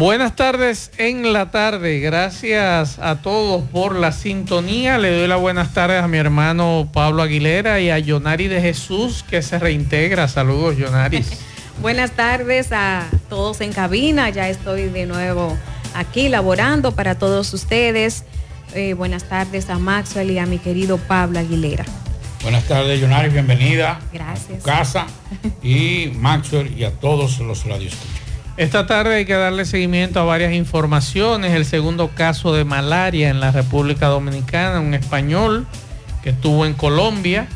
Buenas tardes en la tarde. Gracias a todos por la sintonía. Le doy las buenas tardes a mi hermano Pablo Aguilera y a Yonari de Jesús que se reintegra. Saludos, Yonari. buenas tardes a todos en cabina. Ya estoy de nuevo aquí laborando para todos ustedes. Eh, buenas tardes a Maxwell y a mi querido Pablo Aguilera. Buenas tardes, Yonari. Bienvenida. Gracias. A tu casa y Maxwell y a todos los radioescuchas. Esta tarde hay que darle seguimiento a varias informaciones. El segundo caso de malaria en la República Dominicana, un español que estuvo en Colombia.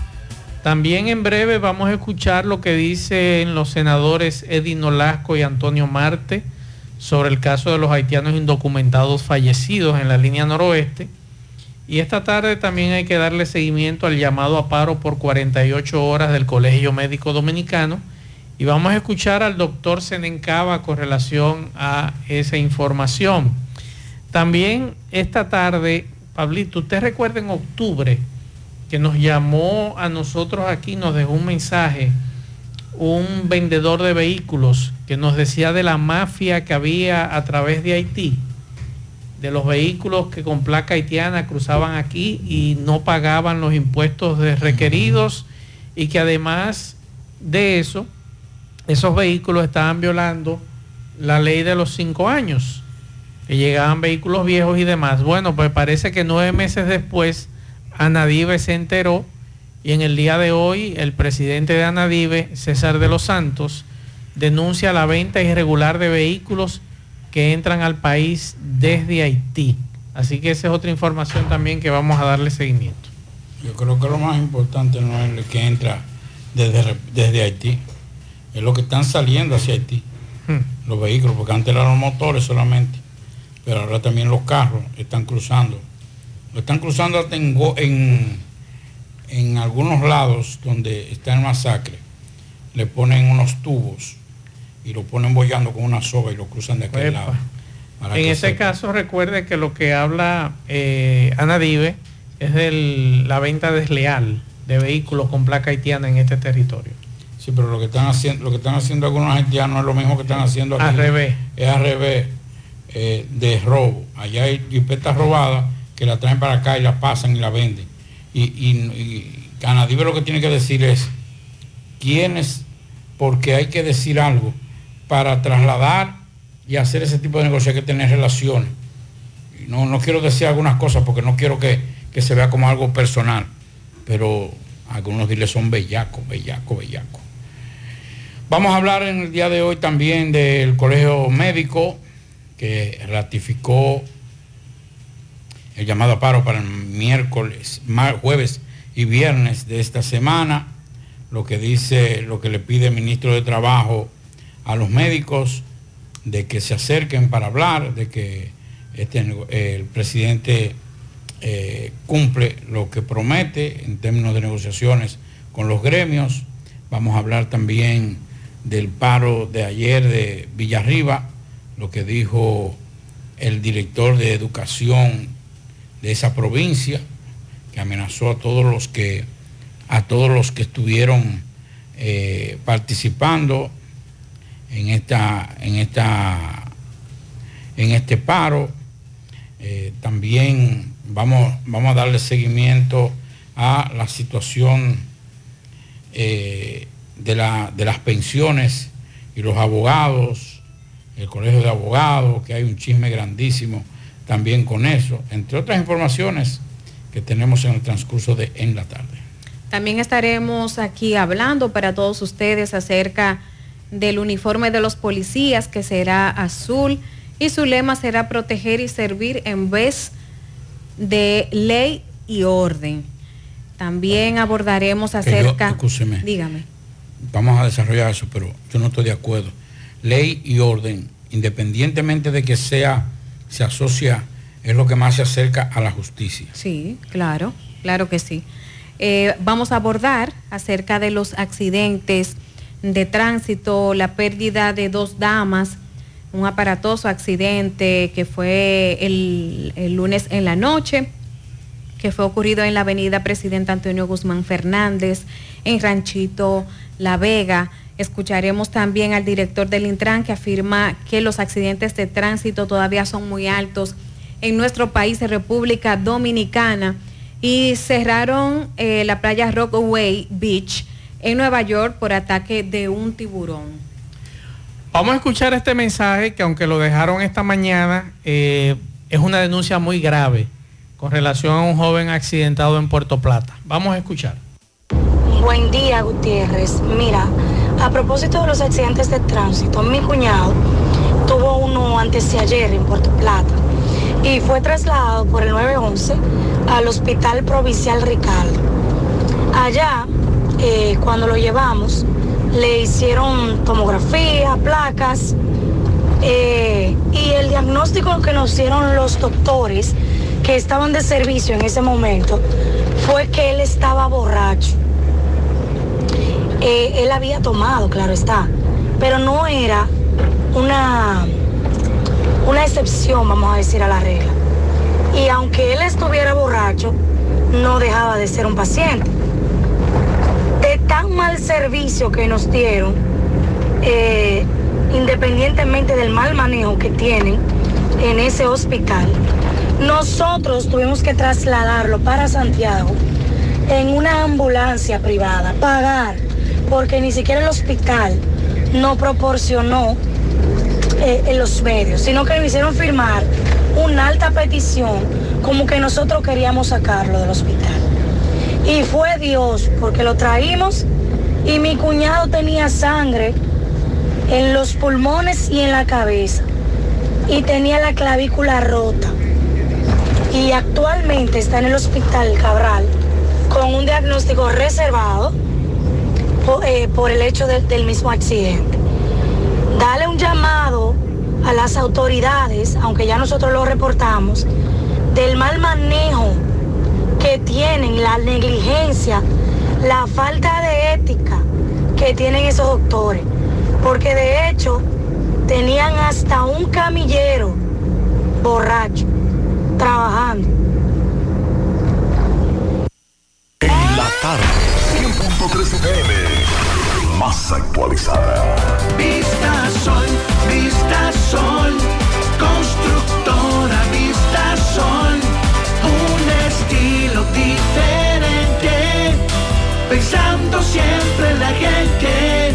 También en breve vamos a escuchar lo que dicen los senadores Eddie Nolasco y Antonio Marte sobre el caso de los haitianos indocumentados fallecidos en la línea noroeste. Y esta tarde también hay que darle seguimiento al llamado a paro por 48 horas del Colegio Médico Dominicano y vamos a escuchar al doctor Senencaba con relación a esa información. También esta tarde, Pablito, usted recuerda en octubre que nos llamó a nosotros aquí, nos dejó un mensaje, un vendedor de vehículos que nos decía de la mafia que había a través de Haití, de los vehículos que con placa haitiana cruzaban aquí y no pagaban los impuestos requeridos y que además de eso, esos vehículos estaban violando la ley de los cinco años, que llegaban vehículos viejos y demás. Bueno, pues parece que nueve meses después Anadive se enteró y en el día de hoy el presidente de Anadive, César de los Santos, denuncia la venta irregular de vehículos que entran al país desde Haití. Así que esa es otra información también que vamos a darle seguimiento. Yo creo que lo más importante no es el que entra desde, desde Haití es lo que están saliendo hacia Haití, hmm. los vehículos, porque antes eran los motores solamente, pero ahora también los carros están cruzando. Lo están cruzando hasta en, en, algunos lados donde está el masacre, le ponen unos tubos y lo ponen bollando con una soga y lo cruzan de aquel lado. En ese caso recuerde que lo que habla eh, Anadive es de la venta desleal de vehículos con placa haitiana en este territorio. Sí, pero lo que están haciendo, lo que están haciendo algunos haitianos es lo mismo que están haciendo aquí. Al revés. Es al revés eh, de robo. Allá hay jipetas robadas que la traen para acá y la pasan y la venden. Y, y, lo que tiene que decir es quiénes, porque hay que decir algo para trasladar y hacer ese tipo de negocio hay que tener relaciones. no, no quiero decir algunas cosas porque no quiero que, que se vea como algo personal, pero algunos diles son bellacos, bellacos, bellacos. Vamos a hablar en el día de hoy también del Colegio Médico que ratificó el llamado a paro para el miércoles, jueves y viernes de esta semana, lo que dice, lo que le pide el ministro de Trabajo a los médicos de que se acerquen para hablar, de que este, el presidente eh, cumple lo que promete en términos de negociaciones con los gremios. Vamos a hablar también del paro de ayer de Villarriba, lo que dijo el director de educación de esa provincia, que amenazó a todos los que, a todos los que estuvieron eh, participando en esta, en esta, en este paro. Eh, también vamos, vamos a darle seguimiento a la situación eh, de, la, de las pensiones y los abogados, el colegio de abogados, que hay un chisme grandísimo también con eso, entre otras informaciones que tenemos en el transcurso de en la tarde. También estaremos aquí hablando para todos ustedes acerca del uniforme de los policías que será azul y su lema será proteger y servir en vez de ley y orden. También abordaremos acerca... dígame. Vamos a desarrollar eso, pero yo no estoy de acuerdo. Ley y orden, independientemente de que sea, se asocia, es lo que más se acerca a la justicia. Sí, claro, claro que sí. Eh, vamos a abordar acerca de los accidentes de tránsito, la pérdida de dos damas, un aparatoso accidente que fue el, el lunes en la noche que fue ocurrido en la avenida Presidente Antonio Guzmán Fernández, en Ranchito La Vega. Escucharemos también al director del Intran que afirma que los accidentes de tránsito todavía son muy altos en nuestro país, en República Dominicana, y cerraron eh, la playa Rockaway Beach en Nueva York por ataque de un tiburón. Vamos a escuchar este mensaje que aunque lo dejaron esta mañana, eh, es una denuncia muy grave con relación a un joven accidentado en Puerto Plata. Vamos a escuchar. Buen día, Gutiérrez. Mira, a propósito de los accidentes de tránsito, mi cuñado tuvo uno antes de ayer en Puerto Plata y fue trasladado por el 911 al Hospital Provincial Ricardo. Allá, eh, cuando lo llevamos, le hicieron tomografía, placas eh, y el diagnóstico que nos dieron los doctores que estaban de servicio en ese momento fue que él estaba borracho. Eh, él había tomado, claro está, pero no era una, una excepción, vamos a decir, a la regla. Y aunque él estuviera borracho, no dejaba de ser un paciente. De tan mal servicio que nos dieron, eh, independientemente del mal manejo que tienen en ese hospital, nosotros tuvimos que trasladarlo para Santiago en una ambulancia privada, pagar, porque ni siquiera el hospital no proporcionó eh, los medios, sino que me hicieron firmar una alta petición como que nosotros queríamos sacarlo del hospital. Y fue Dios, porque lo traímos y mi cuñado tenía sangre en los pulmones y en la cabeza y tenía la clavícula rota y actualmente está en el hospital Cabral con un diagnóstico reservado eh, por, el hecho del mismo accidente. Dale un llamado a las autoridades, aunque ya nosotros lo reportamos, del mal manejo que tienen, la negligencia, la falta de ética que tienen esos doctores. Porque de hecho tenían hasta un camillero borracho trabajando. 100.3 FM, más actualizada. Vista Sol, Vista Sol, constructora Vista Sol, un estilo diferente, pensando siempre en la gente,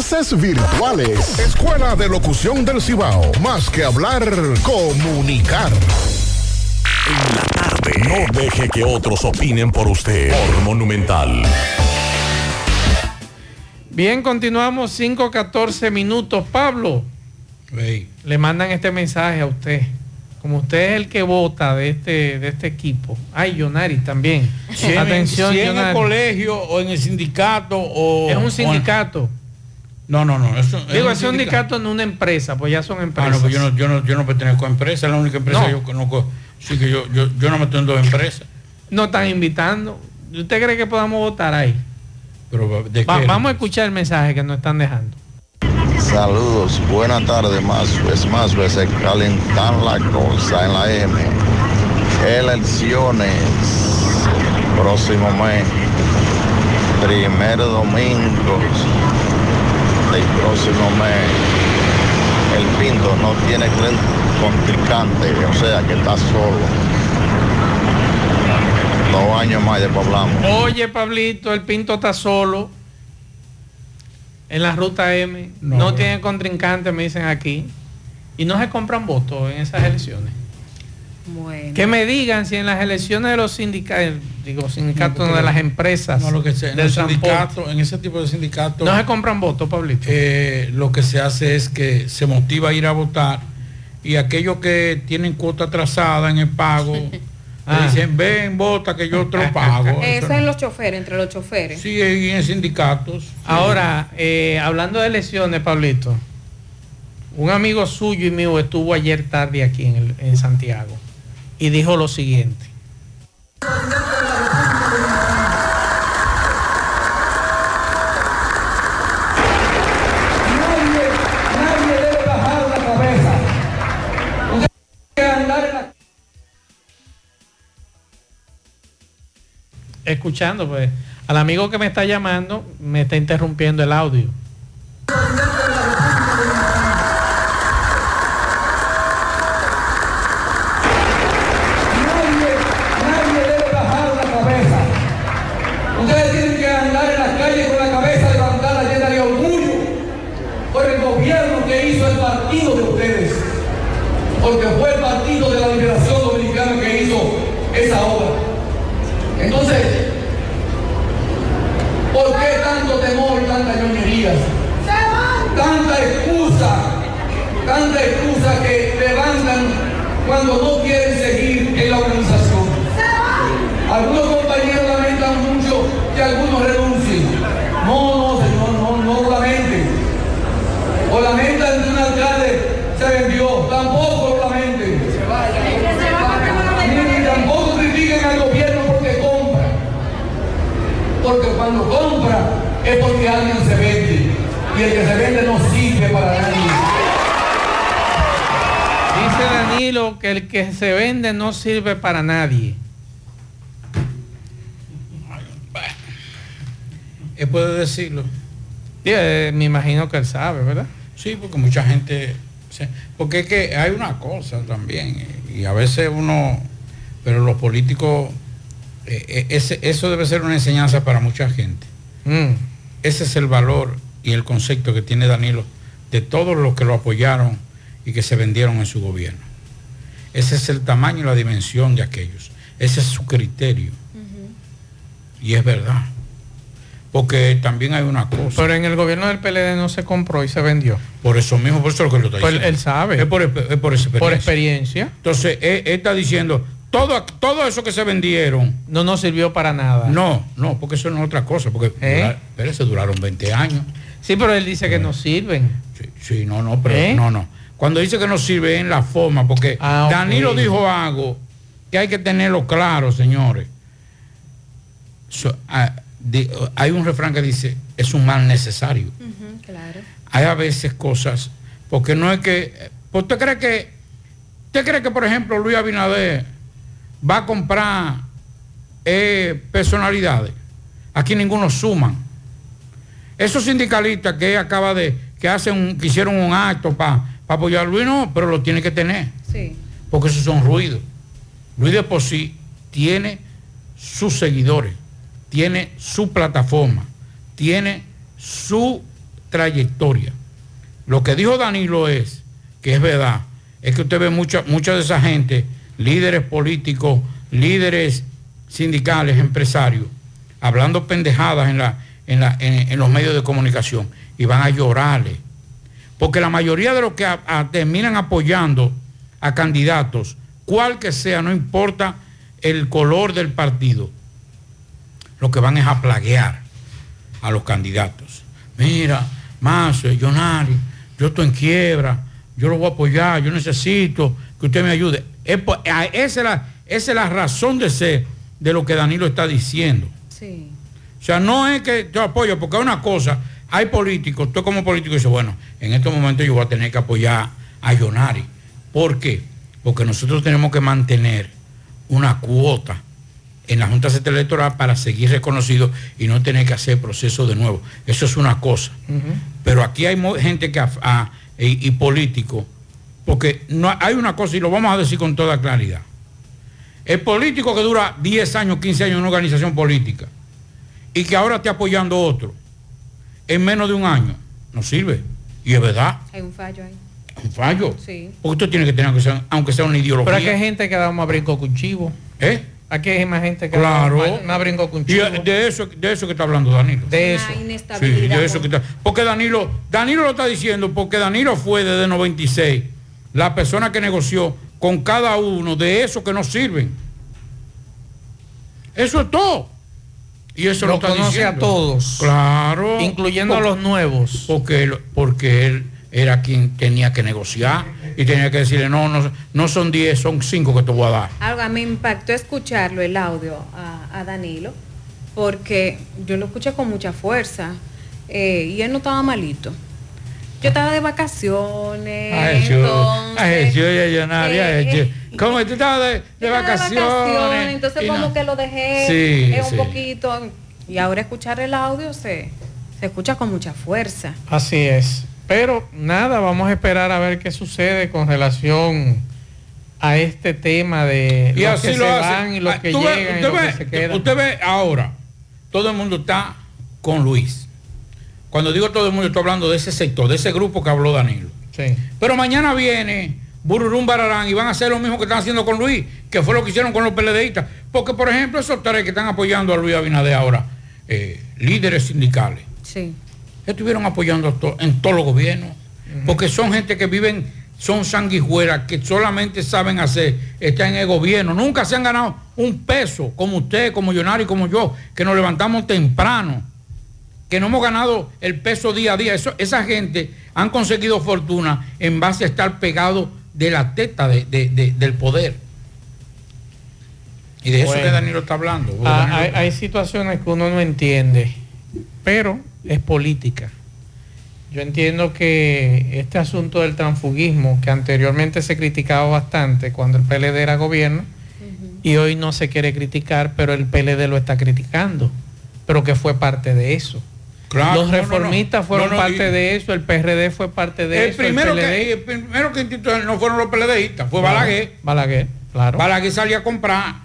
virtuales. Escuela de Locución del Cibao. Más que hablar, comunicar. No deje que otros opinen por usted. Por Monumental. Bien, continuamos 5-14 minutos. Pablo, le mandan este mensaje a usted. Como usted es el que vota de este, de este equipo. Ay, Yonari también. Si en- Atención, si en el colegio o en el sindicato o Es un sindicato. No, no, no. Eso, Digo, es un sindicato en una empresa, pues ya son Ah, empresas. no, pues yo no, yo no, yo no pertenezco a empresa, es la única empresa No. que yo conozco. Sí que yo, yo, yo no me estoy en dos empresas. No están invitando. ¿Usted cree que podamos votar ahí? Pero ¿de Va- qué? vamos a escuchar el mensaje que nos están dejando. Saludos, buenas tardes, más es más veces calentan la cosa en la M. Elecciones, próximo mes, primer domingo próximo mes. El Pinto no tiene contrincante, o sea que está solo. Dos años más después hablamos. Oye, Pablito, el Pinto está solo en la ruta M. No, No, tiene contrincante, me dicen aquí. Y no se compran votos en esas elecciones. Bueno. Que me digan si en las elecciones de los sindicatos, digo, sindicatos no, de las empresas No, lo que sea, en, del sindicato, en ese tipo de sindicatos. no se compran votos, Pablito. eh, lo que se hace es que se motiva a ir a votar y aquellos que tienen cuota atrasada en el pago Ah. le dicen ven vota que yo te lo pago Eso en los choferes, entre los choferes. sí y en sindicatos Ahora, eh, hablando de elecciones, Pablito, un amigo suyo y mío estuvo ayer tarde aquí en, el- en Santiago y dijo lo siguiente. Escuchando, pues, al amigo que me está llamando, me está interrumpiendo el audio. El que se vende no sirve para nadie. Él puede decirlo. Sí, eh, me imagino que él sabe, ¿verdad? Sí, porque mucha gente... Porque es que hay una cosa también, eh, y a veces uno... Pero los políticos... eh, eh, ese- eso debe ser una enseñanza para mucha gente. Mm. Ese es el valor y el concepto que tiene Danilo de todos los que lo apoyaron y que se vendieron en su gobierno. Ese es el tamaño y la dimensión de aquellos. Ese es su criterio. Y es verdad. Porque también hay una cosa. Pero en el gobierno del PLD no se compró y se vendió. Por eso mismo, por eso es lo que lo está Pues diciendo. él sabe. Es por, es por experiencia. Por experiencia. Entonces, él, él está diciendo, todo, todo eso que se vendieron. No nos sirvió para nada. No, no, porque eso no es otra cosa. Porque ¿Eh? pero se duraron 20 años. Sí, pero él dice que no sirven. Sí, sí, no, no, pero ¿Eh? no, no. Cuando dice que no sirve en la forma, porque Ah, ok. Danilo dijo algo que hay que tenerlo claro, señores. So- ah, hay un refrán que dice, es un mal necesario. claro. hay a veces cosas, porque no es que, pues, ¿usted cree que, usted cree que por ejemplo Luis Abinader va a comprar eh, personalidades? Aquí ninguno suman. Esos sindicalistas que acaba de, que hacen, que hicieron un acto para apoyar a Luis, no, pero lo tiene que tener, Sí. porque esos son ruidos. Luis de por sí tiene sus seguidores, tiene su plataforma, tiene su trayectoria. Lo que dijo Danilo es, que es verdad, es que usted ve mucha, mucha de esa gente, líderes políticos, líderes sindicales, empresarios, hablando pendejadas en, la, en, la- en- en los medios de comunicación y van a llorarle. Porque la mayoría de los que a- a- terminan apoyando a candidatos, cual que sea, no importa el color del partido, lo que van es a plaguear a los candidatos. Mira, Mazo, Jonari, yo estoy en quiebra, yo lo voy a apoyar, yo necesito que usted me ayude. Es esa, es la, esa es la razón de ser de lo que Danilo está diciendo. Sí. O sea, no es que yo apoyo, porque hay una cosa, hay políticos, tú como político dices, bueno, en estos momentos yo voy a tener que apoyar a Jonari. ¿Por qué? Porque nosotros tenemos que mantener una cuota en la Junta Central Electoral para seguir reconocidos y no tener que hacer proceso de nuevo. Eso es una cosa. Pero aquí hay gente que ah, y, y políticos, porque no, hay una cosa, y lo vamos a decir con toda claridad. El político que dura 10 años, 15 años en una organización política y que ahora esté apoyando otro en menos de un año, no sirve. Y es verdad, Hay un fallo ahí. un fallo. Sí. Porque usted tiene que tener, aunque sea, aunque sea una ideología. Pero aquí hay gente que da más brinco con chivo. ¿Eh? Aquí hay más gente que Claro. da más, más brinco con Y chivo. de eso, de eso que está hablando Danilo. De eso. Sí, inestabilidad. de eso que está- Porque Danilo, Danilo lo está diciendo, porque Danilo fue desde 96 la persona que negoció con cada uno de esos que no sirven. Eso es todo. Y eso lo, Lo está conoce diciendo. a todos. Claro. Incluyendo a los nuevos. Porque él, porque él era quien tenía que negociar y tenía que decirle, no, no, no son 10, son 5 que te voy a dar. Algo a mí me impactó escucharlo, el audio a, a Danilo, porque yo lo escuché con mucha fuerza eh, y él no estaba malito. Yo estaba de vacaciones. Ay, yo, entonces, ay, yo, ya, ya, nadie, eh, ay, eh, yo. ¿Cómo tú estabas de, de vacaciones? entonces como no. que lo dejé Sí, eh, un sí. poquito. Y ahora escuchar el audio se, se escucha con mucha fuerza. Así es. Pero nada, vamos a esperar a ver qué sucede con relación a este tema de Y los así que lo se hace. van y los Ah, que llegan y que se quedan. Usted ve ahora, todo el mundo está con Luis. Cuando digo todo el mundo, estoy hablando de ese sector, de ese grupo que habló Danilo. Sí. Pero mañana viene bururum bararán y van a hacer lo mismo que están haciendo con Luis, que fue lo que hicieron con los PLDistas. Porque, por ejemplo, esos tres que están apoyando a Luis Abinader ahora, eh, líderes sindicales, Sí. estuvieron apoyando to- en todos los gobiernos, porque son gente que viven, son sanguijuelas, que solamente saben hacer, están en el gobierno, nunca se han ganado un peso, como usted, como Yonari, como yo, que nos levantamos temprano, que no hemos ganado el peso día a día. Eso, esa gente han conseguido fortuna en base a estar pegado de la teta de- de- de- del poder. Y de eso Bueno. que Danilo está hablando. Ah, Danilo- hay, hay situaciones que uno no entiende, pero es política. Yo entiendo que este asunto del transfugismo, que anteriormente se criticaba bastante cuando el PLD era gobierno, y hoy no se quiere criticar, pero el PLD lo está criticando, pero que fue parte de eso. Claro, Los no, no, no. reformistas fueron No, parte y- de eso, el PRD fue parte de el eso. primero, PLD, que, el primero que no fueron los PLDistas, fue Claro, Balaguer. Balaguer, claro. Balaguer salía a comprar.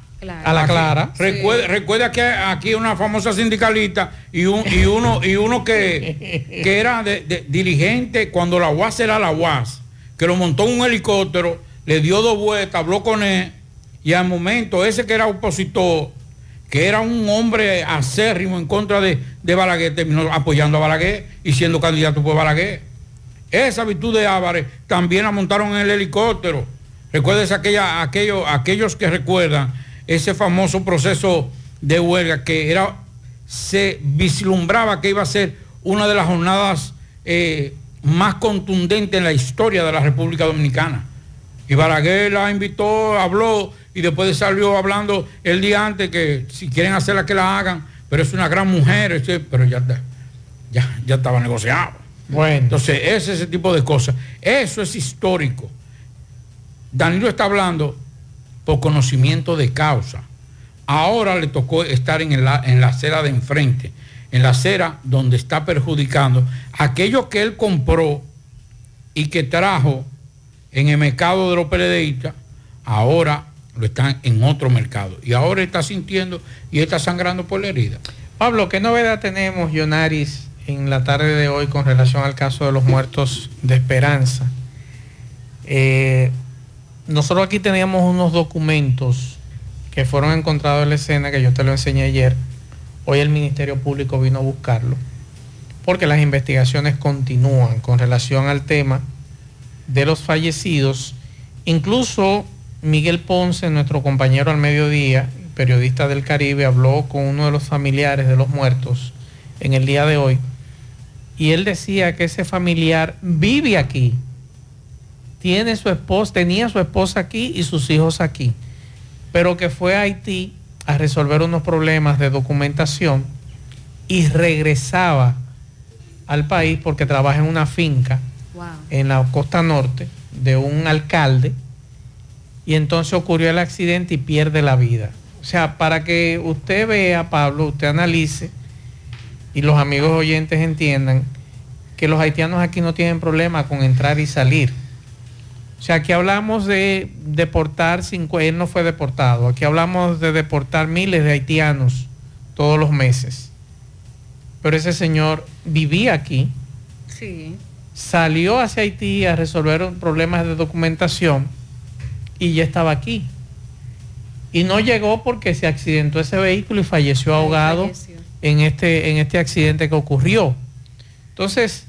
A la clara. Recuerda, recuerda que aquí una famosa sindicalista y, un- y uno, y uno que, que era de, de- dirigente cuando la UAS era la UAS, que lo montó en un helicóptero, le dio dos vueltas, habló con él, y al momento ese que era opositor, que era un hombre acérrimo en contra de, de Balaguer, terminó apoyando a Balaguer y siendo candidato por Balaguer. Esa virtud de Álvarez también la montaron en el helicóptero. Recuerden aquella, aquellos, aquellos que recuerdan ese famoso proceso de huelga que era, se vislumbraba que iba a ser una de las jornadas eh, más contundentes en la historia de la República Dominicana. Y Balaguer la invitó, habló y después salió hablando el día antes que si quieren hacerla que la hagan, pero es una gran mujer, pero ya, ya, ya estaba negociado. Bueno. Entonces, ese, ese tipo de cosas. Eso es histórico. Danilo está hablando por conocimiento de causa. Ahora le tocó estar en la, en la acera de enfrente, en la acera donde está perjudicando aquello que él compró y que trajo en el mercado de los PLDistas, ahora lo están en otro mercado. Y ahora está sintiendo y está sangrando por la herida. Pablo, ¿qué novedad tenemos, Yonaris, en la tarde de hoy con relación al caso de los muertos de Esperanza? Eh, nosotros aquí teníamos unos documentos que fueron encontrados en la escena, que yo te lo enseñé ayer. Hoy el Ministerio Público vino a buscarlo, porque las investigaciones continúan con relación al tema de los fallecidos. Incluso Miguel Ponce, nuestro compañero al mediodía, periodista del Caribe, habló con uno de los familiares de los muertos en el día de hoy. Y él decía que ese familiar vive aquí, tiene su esposa, tenía su esposa aquí y sus hijos aquí, pero que fue a Haití a resolver unos problemas de documentación y regresaba al país porque trabaja en una finca en la costa norte de un alcalde y entonces ocurrió el accidente y pierde la vida. O sea, para que usted vea, Pablo, usted analice y los amigos oyentes entiendan que los haitianos aquí no tienen problema con entrar y salir. O sea, aquí hablamos de deportar, cincu- él no fue deportado, aquí hablamos de deportar miles de haitianos todos los meses. Pero ese señor vivía aquí, Sí. salió hacia Haití a resolver problemas de documentación y ya estaba aquí. Y no llegó porque se accidentó ese vehículo y falleció ahogado en este, en este accidente que ocurrió. Entonces,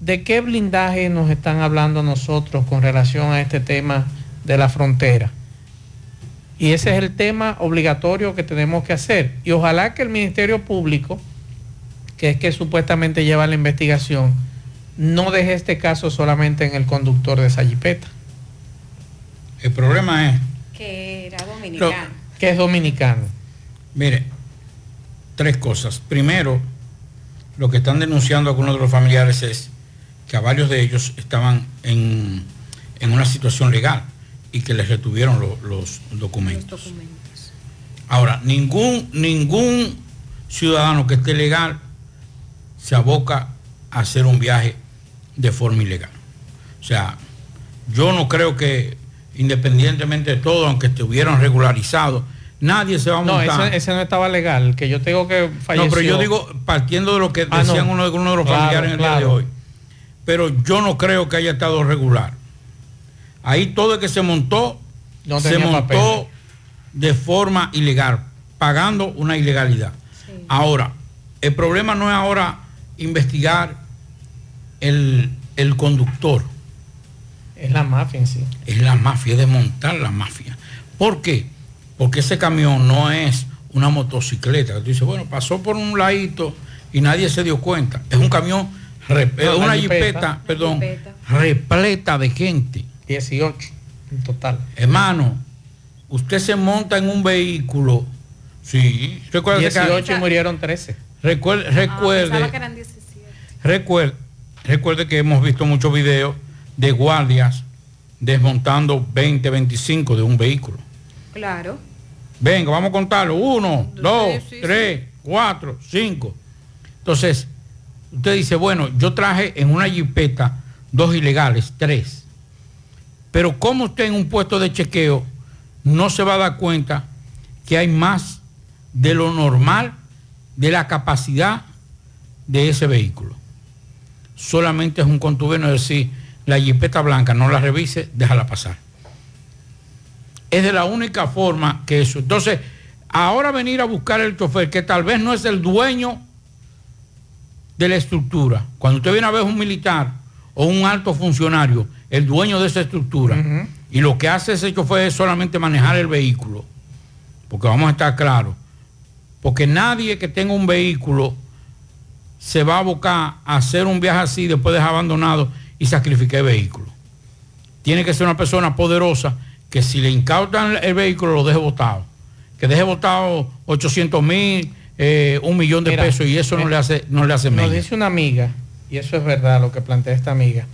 ¿de qué blindaje nos están hablando nosotros con relación a este tema de la frontera? Y ese es el tema obligatorio que tenemos que hacer. Y ojalá que el Ministerio Público, que es que supuestamente lleva la investigación, no deje este caso solamente en el conductor de esa jipeta. El problema es Que era dominicano. Que es dominicano. Mire, tres cosas. Primero, lo que están denunciando algunos de los familiares es que a varios de ellos estaban en, en una situación legal y que les retuvieron lo- los documentos. Ahora, ningún, ningún ciudadano que esté legal se aboca a hacer un viaje de forma ilegal. O sea, yo no creo que independientemente de todo, aunque estuvieran regularizados, nadie se va a No, montar. ese, ese no estaba legal. Que yo tengo que falleció. No, pero yo digo, partiendo de lo que Ah, no. decían uno, uno de los Claro, familiares en el día de hoy. Pero yo no creo que haya estado regular. Ahí todo el que se montó, No se montó de forma ilegal, pagando una ilegalidad. Ahora, el problema no es ahora investigar el, el conductor. Es la mafia en sí. Es la mafia, es desmontar la mafia. ¿Por qué? Porque ese camión no es una motocicleta. que Tú dices, bueno, pasó por un ladito y nadie se dio cuenta. Es un camión, No, una jipeta. jipeta, perdón, repleta de gente. 18 en total. Hermano, usted se monta en un vehículo. Sí, recuerde 18 y murieron 13. Recuerde, recuerde, Pensaba que eran 17. recuerde, recuerde que hemos visto muchos videos de guardias desmontando 20, 25 de un vehículo. Claro. Venga, vamos a contarlo. Uno, dos, sí, sí. tres, cuatro, cinco. Entonces, usted dice, bueno, yo traje en una jipeta dos ilegales, tres. Pero ¿cómo usted en un puesto de chequeo no se va a dar cuenta que hay más de lo normal de la capacidad de ese vehículo? Solamente es un contubernio decir, la jipeta blanca no la revise, déjala pasar es de la única forma que eso. Entonces, ahora venir a buscar el chofer, que tal vez no es el dueño de la estructura. Cuando usted viene a ver un militar o un alto funcionario, el dueño de esa estructura, y lo que hace ese chofer es solamente manejar el vehículo, porque vamos a estar claros, porque nadie que tenga un vehículo se va a abocar a hacer un viaje así después de dejar abandonado y sacrificar el vehículo. Tiene que ser una persona poderosa que si le incautan el vehículo lo deje botado. Que deje botado 800 mil, eh, un millón de Mira, pesos y eso no eh, le hace, no le hace Nos dice una amiga, y eso es verdad lo que plantea esta amiga,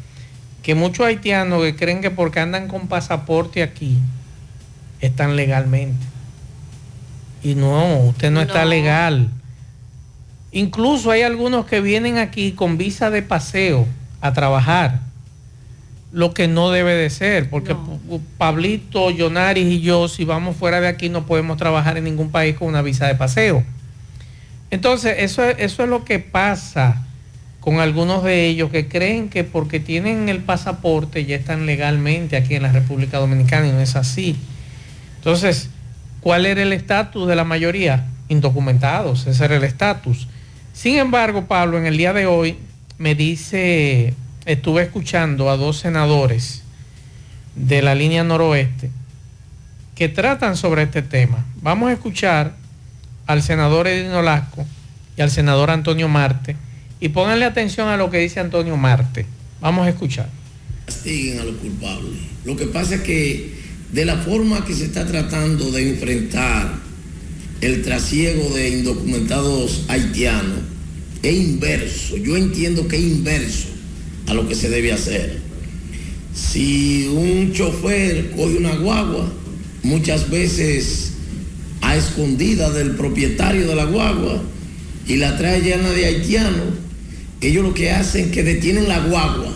que muchos haitianos que creen que porque andan con pasaporte aquí, están legalmente. Y no, usted no, está legal. Incluso hay algunos que vienen aquí con visa de paseo a trabajar, lo que no debe de ser, porque Pablito, Yonaris y yo, si vamos fuera de aquí, no podemos trabajar en ningún país con una visa de paseo. Entonces, eso, es- eso es lo que pasa con algunos de ellos que creen que porque tienen el pasaporte ya están legalmente aquí en la República Dominicana y no es así. Entonces, ¿cuál era el estatus de la mayoría? Indocumentados, ese era el estatus. Sin embargo, Pablo, en el día de hoy me dice, estuve escuchando a dos senadores de la línea noroeste que tratan sobre este tema. Vamos a escuchar al senador Edino Lasco y al senador Antonio Marte y pónganle atención a lo que dice Antonio Marte. Vamos a escuchar. castiguen a los culpables. Lo que pasa es que de la forma que se está tratando de enfrentar el trasiego de indocumentados haitianos es inverso. Yo entiendo que es inverso a lo que se debe hacer. Si un chofer coge una guagua, muchas veces a escondida del propietario de la guagua y la trae llena de haitianos, ellos lo que hacen es que detienen la guagua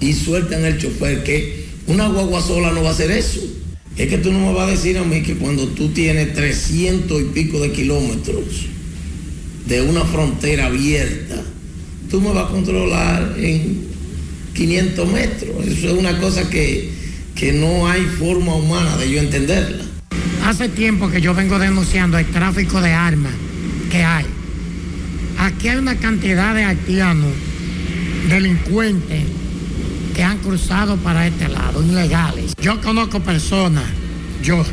y sueltan el chofer, que una guagua sola no va a hacer eso. Es que tú no me vas a decir a mí que cuando tú tienes 300 y pico de kilómetros de una frontera abierta, tú me vas a controlar en 500 metros. Eso es una cosa que, que no hay forma humana de yo entenderla. Hace tiempo que yo vengo denunciando el tráfico de armas que hay. Aquí hay una cantidad de haitianos, delincuentes, que han cruzado para este lado, ilegales. Yo conozco personas, yo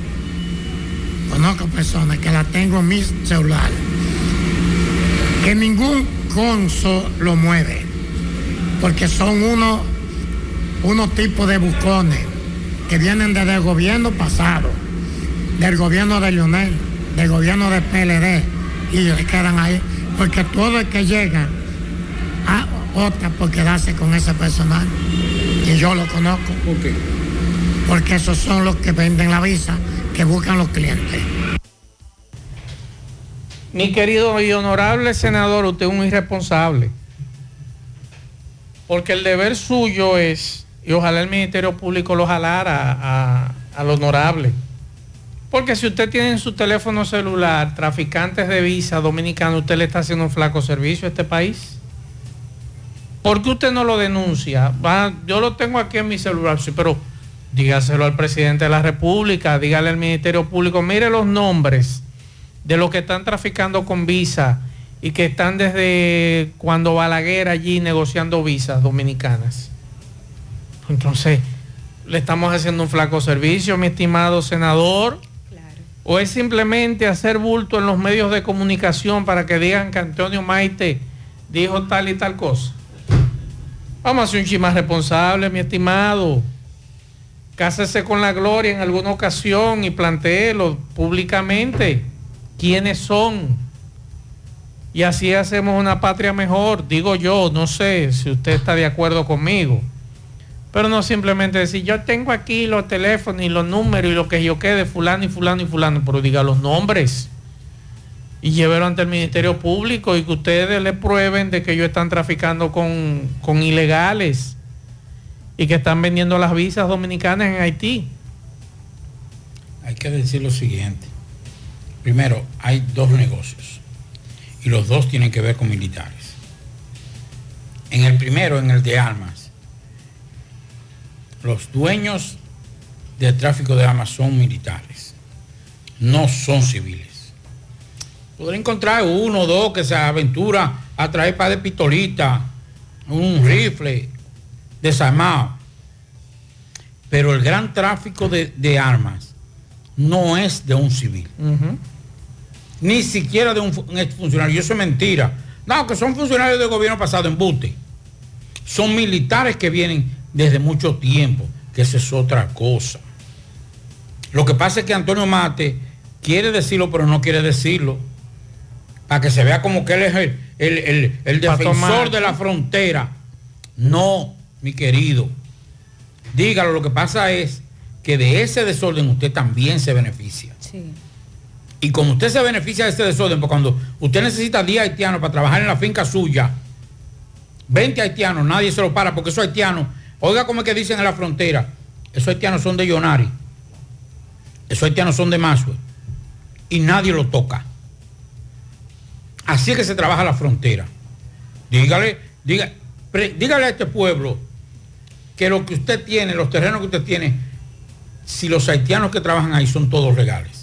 conozco personas que la tengo en mi celular, que ningún conso lo mueve, porque son unos unos tipos de bucones que vienen desde el gobierno pasado del gobierno de Lionel, del gobierno de PLD, y se quedan ahí, porque todo el que llega a opta por quedarse con ese personal. Y yo lo conozco. ¿Por qué? Porque esos son los que venden la visa, que buscan los clientes. Mi querido y honorable senador, usted es un irresponsable. Porque el deber suyo es, y ojalá el Ministerio Público lo jalara al honorable. Porque si usted tiene en su teléfono celular traficantes de visa dominicanos, usted le está haciendo un flaco servicio a este país. ¿Por qué usted no lo denuncia? Va, yo lo tengo aquí en mi celular, sí, pero dígaselo al presidente de la República, dígale al Ministerio Público, mire los nombres de los que están traficando con visa y que están desde cuando Balaguer allí negociando visas dominicanas. Entonces, le estamos haciendo un flaco servicio, mi estimado senador. ¿O es simplemente hacer bulto en los medios de comunicación para que digan que Antonio Maite dijo tal y tal cosa? Vamos a ser un chi más responsable, mi estimado. Cásese con la gloria en alguna ocasión y planteelo públicamente quiénes son. Y así hacemos una patria mejor, digo yo, no sé si usted está de acuerdo conmigo. Pero no simplemente decir, yo tengo aquí los teléfonos y los números y lo que yo quede, fulano y fulano y fulano, pero diga los nombres y llévelo ante el Ministerio Público y que ustedes le prueben de que ellos están traficando con, con ilegales y que están vendiendo las visas dominicanas en Haití. Hay que decir lo siguiente. Primero, hay dos negocios y los dos tienen que ver con militares. En el primero, en el de armas, los dueños del tráfico de armas son militares, no son civiles. Podrá encontrar uno o dos que se aventura a traer para de pistolita, un rifle desarmado. Pero el gran tráfico de armas no es de un civil. Ni siquiera de un, un exfuncionario. Y eso es mentira. No, que son funcionarios del gobierno pasado en Bute. Son militares que vienen desde mucho tiempo, que esa es otra cosa. Lo que pasa es que Antonio Mate quiere decirlo, pero no quiere decirlo. Para que se vea como que él es el, el- el- el Pa' defensor tomar. de la frontera. No, mi querido. Dígalo, lo que pasa es que de ese desorden usted también se beneficia. Sí. Y como usted se beneficia de ese desorden, porque cuando usted necesita 10 haitianos para trabajar en la finca suya, 20 haitianos, nadie se lo para, porque esos haitianos, oiga como es que dicen en la frontera, esos haitianos son de Yonari, esos haitianos son de Masue, y nadie lo toca. Así es que se trabaja la frontera. Dígale, diga, pre- dígale a este pueblo que lo que usted tiene, los terrenos que usted tiene, si los haitianos que trabajan ahí son todos regales.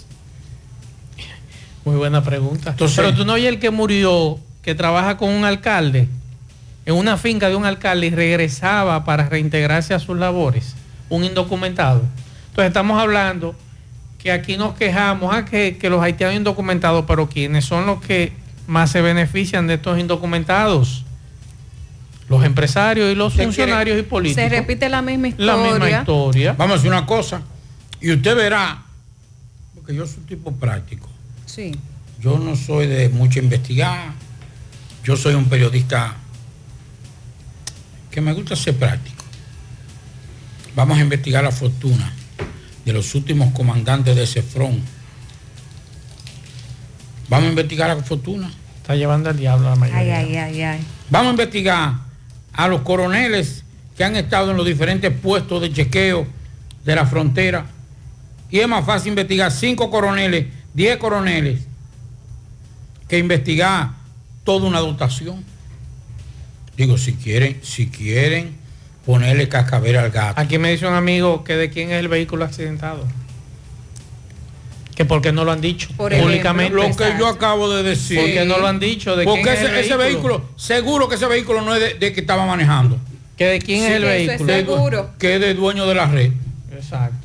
Muy buena pregunta. Entonces- Pero tú no oyes el que murió, que trabaja con un alcalde, en una finca de un alcalde y regresaba para reintegrarse a sus labores, un indocumentado. Entonces estamos hablando que aquí nos quejamos a que, que los haitianos indocumentados, pero ¿quiénes son los que más se benefician de estos indocumentados? Los empresarios y los ¿Usted funcionarios Se y políticos. repite la misma La historia. misma historia. Vamos a hacer una cosa, y usted verá, porque yo soy un tipo práctico. Sí. Yo no soy de mucho investigar. Yo soy un periodista que me gusta ser práctico. Vamos a investigar la fortuna de los últimos comandantes de ese front. Vamos a investigar la fortuna. Está llevando al diablo a la mayoría. Ay, ay, ay, ay. Vamos a investigar a los coroneles que han estado en los diferentes puestos de chequeo de la frontera. Y es más fácil investigar cinco coroneles, diez coroneles, que investigar toda una dotación. Digo, si quieren, si quieren ponerle cascabel al gato. Aquí me dice un amigo que de quién es el vehículo accidentado. Que porque no lo han dicho Por públicamente. ejemplo, lo que yo acabo de decir. Porque no lo han dicho. ¿De Porque quién es ese, el ese vehículo, seguro que ese vehículo no es de, de que estaba manejando. ¿Que de quién Sí, es el es vehículo? seguro. Que es de dueño de la red. Exacto.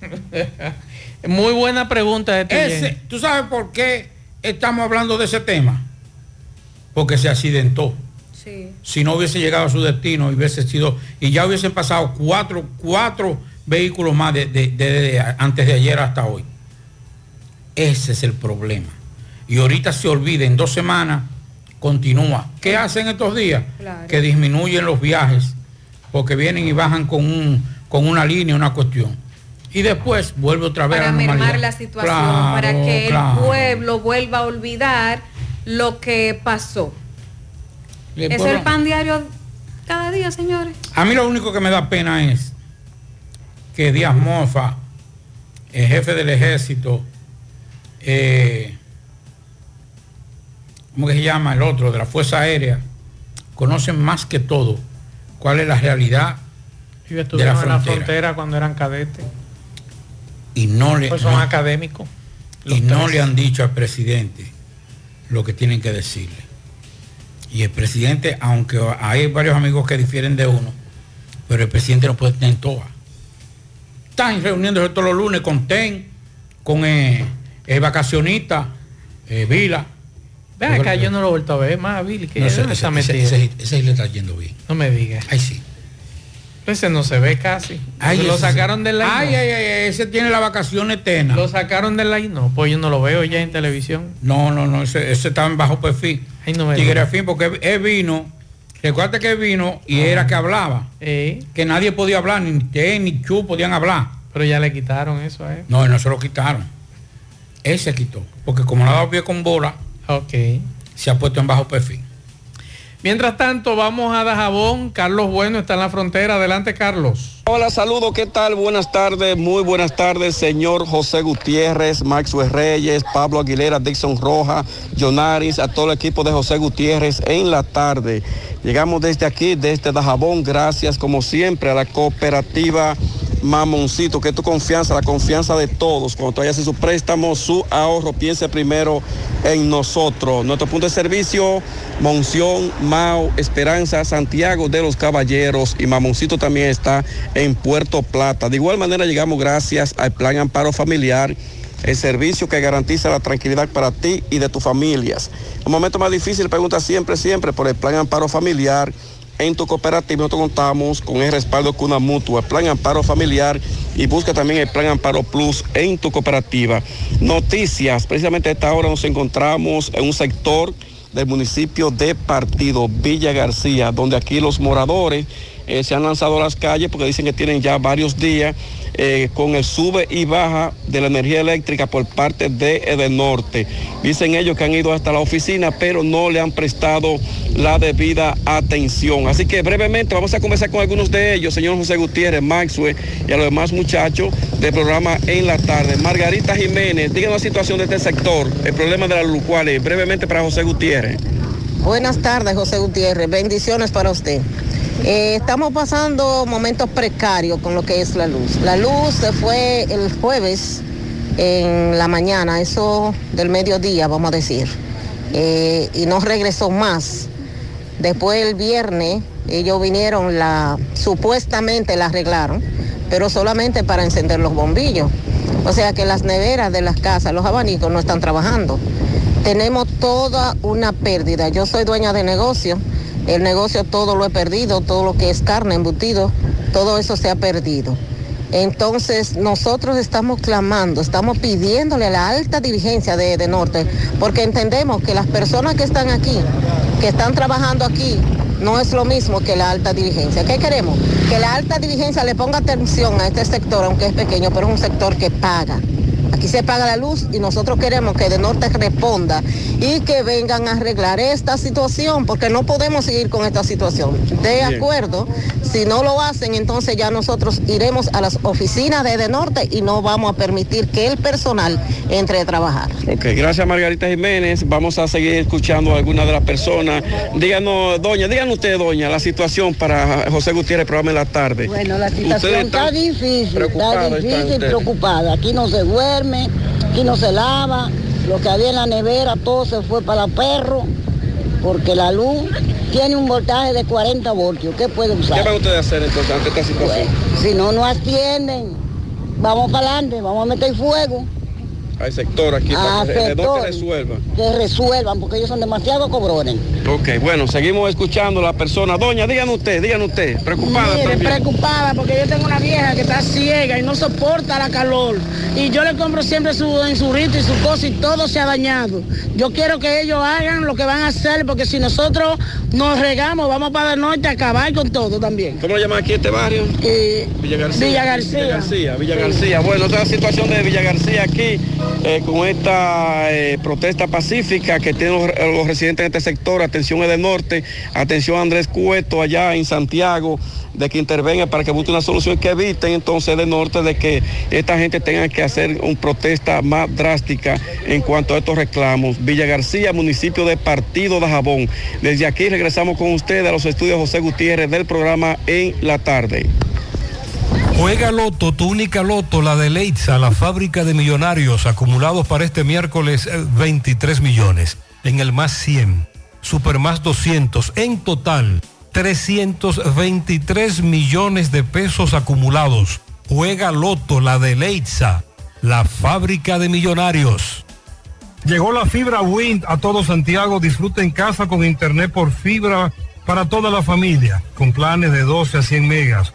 Muy buena pregunta de este Ese. ¿Tú sabes por qué estamos hablando de ese tema? Porque se accidentó. Sí. Si no hubiese llegado a su destino y hubiese sido, y ya hubiesen pasado cuatro, cuatro vehículos más de, de- de- de- antes de ayer hasta hoy. Ese es el problema. Y ahorita se olvida, en dos semanas continúa. ¿Qué hacen estos días? Claro. Que disminuyen los viajes, porque vienen y bajan con, un, con una línea, una cuestión. Y después vuelve otra vez Para a la mermar normalidad. la situación, Claro, para que claro. el pueblo vuelva a olvidar lo que pasó. Le Es el pan diario cada día, señores. A mí lo único que me da pena es que Díaz Mofa, el jefe del ejército, eh, ¿cómo que se llama el otro? De la Fuerza Aérea, conocen más que todo cuál es la realidad Ellos estuvieron en la frontera. frontera cuando eran cadetes. Y no le, Pues son no- académicos. y no tres. le han dicho al presidente lo que tienen que decirle. Y el presidente, aunque hay varios amigos que difieren de uno, pero el presidente no puede tener todas. Están reuniéndose todos los lunes con TEN, con eh, el vacacionista, eh, Vila. Ven acá, yo no lo he vuelto a ver más, Billy, que No, ¿dónde ese, está ese- metido? ese- ese le está yendo bien. No me digas. Ay, sí. Ese no se ve casi. Ay, lo sacaron del line. Ay, ay, ay, ese tiene la vacación eterna. Lo sacaron del line, no, pues yo no lo veo ya en televisión. No, no, no, ese, ese estaba en bajo perfil. Ay, no me Tigre digas. Afín, porque él, vino, recuerda que él vino y era que hablaba. Eh, Que nadie podía hablar, ni Té ni Chu podían hablar. pero ya le quitaron eso a él. No, no se lo quitaron. Él se quitó. Porque como no ha dado pie con bola, Ok. se ha puesto en bajo perfil. Mientras tanto, vamos a Dajabón. Carlos Bueno está en la frontera. Adelante, Carlos. Hola, saludos, ¿qué tal? Buenas tardes, muy buenas tardes, señor José Gutiérrez, Maxwell Reyes, Pablo Aguilera, Dixon Roja, Jonaris, a todo el equipo de José Gutiérrez en la tarde. Llegamos desde aquí, desde Dajabón, gracias como siempre a la cooperativa Mamoncito, que es tu confianza, la confianza de todos. Cuando tú hacer su préstamo, su ahorro, piense primero en nosotros. Nuestro punto de servicio, Monción, Mao, Esperanza, Santiago de los Caballeros y Mamoncito también está en Puerto Plata. De igual manera llegamos gracias al Plan Amparo Familiar, el servicio que garantiza la tranquilidad para ti y de tus familias. Un momento más difícil, pregunta siempre, siempre por el Plan Amparo Familiar. En tu cooperativa nosotros contamos con el respaldo de Cuna Mutua, Plan Amparo Familiar y busca también el Plan Amparo Plus en tu cooperativa. Noticias, precisamente a esta hora nos encontramos en un sector del municipio de Partido, Villa García, donde aquí los moradores eh, se han lanzado a las calles porque dicen que tienen ya varios días eh, con el sube y baja de la energía eléctrica por parte de Edenorte. Dicen ellos que han ido hasta la oficina, pero no le han prestado la debida atención. Así que brevemente vamos a conversar con algunos de ellos, señor José Gutiérrez, Maxwell y a los demás muchachos del programa En la Tarde. Margarita Jiménez, díganos la situación de este sector, el problema de la luz, ¿cuál es? Brevemente para José Gutiérrez. Buenas tardes, José Gutiérrez. Bendiciones para usted. Eh, estamos pasando momentos precarios con lo que es la luz. La luz se fue el jueves en la mañana, eso del mediodía, vamos a decir, eh, y no regresó más. Después el viernes ellos vinieron, la supuestamente la arreglaron, pero solamente para encender los bombillos. O sea que las neveras de las casas, los abanicos no están trabajando. Tenemos toda una pérdida. Yo soy dueña de negocio. El negocio todo lo he perdido, todo lo que es carne, embutido, todo eso se ha perdido. Entonces nosotros estamos clamando, estamos pidiéndole a la alta dirigencia de, de Norte, porque entendemos que las personas que están aquí, que están trabajando aquí, no es lo mismo que la alta dirigencia. ¿Qué queremos? Que la alta dirigencia le ponga atención a este sector, aunque es pequeño, pero es un sector que paga. Aquí se paga la luz y nosotros queremos que de norte responda y que vengan a arreglar esta situación, porque no podemos seguir con esta situación. De Bien. acuerdo, si no lo hacen, entonces ya nosotros iremos a las oficinas de de norte y no vamos a permitir que el personal entre a trabajar. Ok, gracias Margarita Jiménez. Vamos a seguir escuchando a algunas de las personas. Díganos, doña, díganos usted, doña, la situación para José Gutiérrez, programa en la tarde. Bueno, la situación está difícil, está difícil preocupada. Aquí no se duerme, aquí no se lava, lo que había en la nevera todo se fue para los perros, porque la luz tiene un voltaje de 40 voltios. ¿Qué puede ¿Qué usar? van ustedes a hacer entonces ante esta situación? Si no nos atienden, vamos para adelante, vamos a meter fuego, Al sector aquí, Ah, para que de sector. dónde resuelva. que resuelvan, porque ellos son demasiado cobrones. Ok, bueno, seguimos escuchando a la persona. Doña, díganos usted, díganos usted, preocupada Mire, también. preocupada porque yo tengo una vieja que está ciega y no soporta la calor. Y yo le compro siempre su ensurrito y su cosa y todo se ha dañado. Yo quiero que ellos hagan lo que van a hacer porque si nosotros nos regamos, vamos para el norte a acabar con todo también. ¿Cómo lo llaman aquí este barrio? Villa García. Villa García. Villa García, Villa. García. Bueno, esta es la situación de Villa García aquí, eh, con esta eh, protesta pacífica que tienen los, los residentes en este sector. Atención de Norte, atención Andrés Cueto allá en Santiago, de que intervenga para que busque una solución que eviten entonces de Norte de que esta gente tenga que hacer una protesta más drástica en cuanto a estos reclamos. Villa García, municipio de Partido de Jabón. Desde aquí regresamos con ustedes a los estudios José Gutiérrez del programa En la Tarde. Juega Loto, tu única Loto, la de Leitza, la fábrica de millonarios, acumulados para este miércoles eh, 23 millones. En el más 100, Super más 200, en total 323 millones de pesos acumulados. Juega Loto, la de Leitza, la fábrica de millonarios. Llegó la fibra Wind a todo Santiago. Disfruta en casa con internet por fibra para toda la familia, con planes de 12 a 100 megas,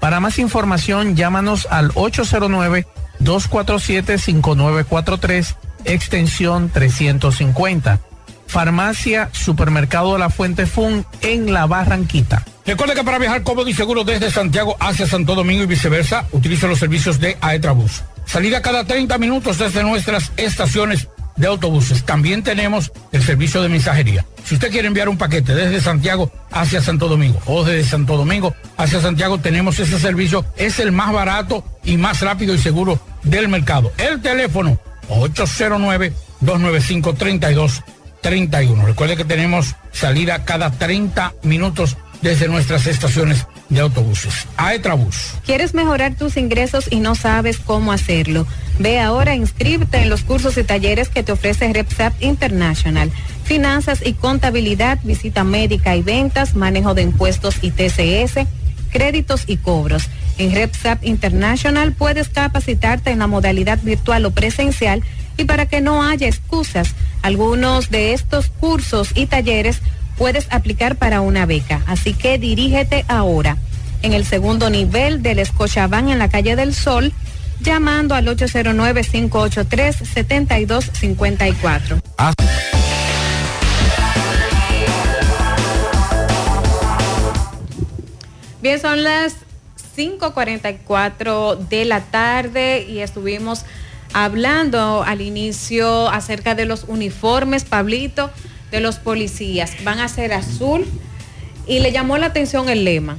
Para más información llámanos al 809-247-5943, extensión 350. Farmacia Supermercado La Fuente Fun en La Barranquita. Recuerde que para viajar cómodo y seguro desde Santiago hacia Santo Domingo y viceversa, utilice los servicios de Aetrabús. Salida cada 30 minutos desde nuestras estaciones de autobuses. También tenemos el servicio de mensajería. Si usted quiere enviar un paquete desde Santiago hacia Santo Domingo o desde Santo Domingo hacia Santiago, tenemos ese servicio. Es el más barato y más rápido y seguro del mercado. El teléfono 809-295-3231. Recuerde que tenemos salida cada 30 minutos desde nuestras estaciones de autobuses. Aetrabús. ¿Quieres mejorar tus ingresos y no sabes cómo hacerlo? Ve ahora, inscríbete en los cursos y talleres que te ofrece RepSap International. Finanzas y contabilidad, visita médica y ventas, manejo de impuestos y TCS, créditos y cobros. En RepSap International puedes capacitarte en la modalidad virtual o presencial y para que no haya excusas, algunos de estos cursos y talleres puedes aplicar para una beca. Así que dirígete ahora en el segundo nivel del Escochabán en la calle del Sol, llamando al 809-583-7254. Bien, son las 5.44 de la tarde y estuvimos hablando al inicio acerca de los uniformes, Pablito, de los policías. Van a ser azul y le llamó la atención el lema.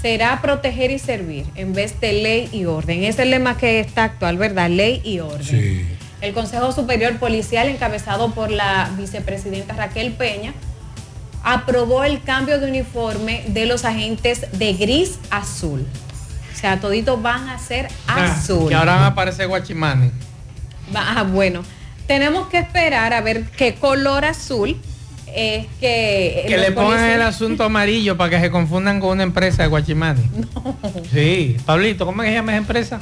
Será proteger y servir en vez de ley y orden. Es el lema que está actual, ¿verdad? Ley y orden. El Consejo Superior Policial, encabezado por la vicepresidenta Raquel Peña, aprobó el cambio de uniforme de los agentes de gris azul. O sea, toditos van a ser azul. Que ahora van a aparecer guachimanes. Va- Ah, bueno, tenemos que esperar a ver qué color azul es que... Que los le pongan policías- el asunto amarillo para que se confundan con una empresa de guachimanes. Sí. Pablito, ¿cómo es que se llama esa empresa?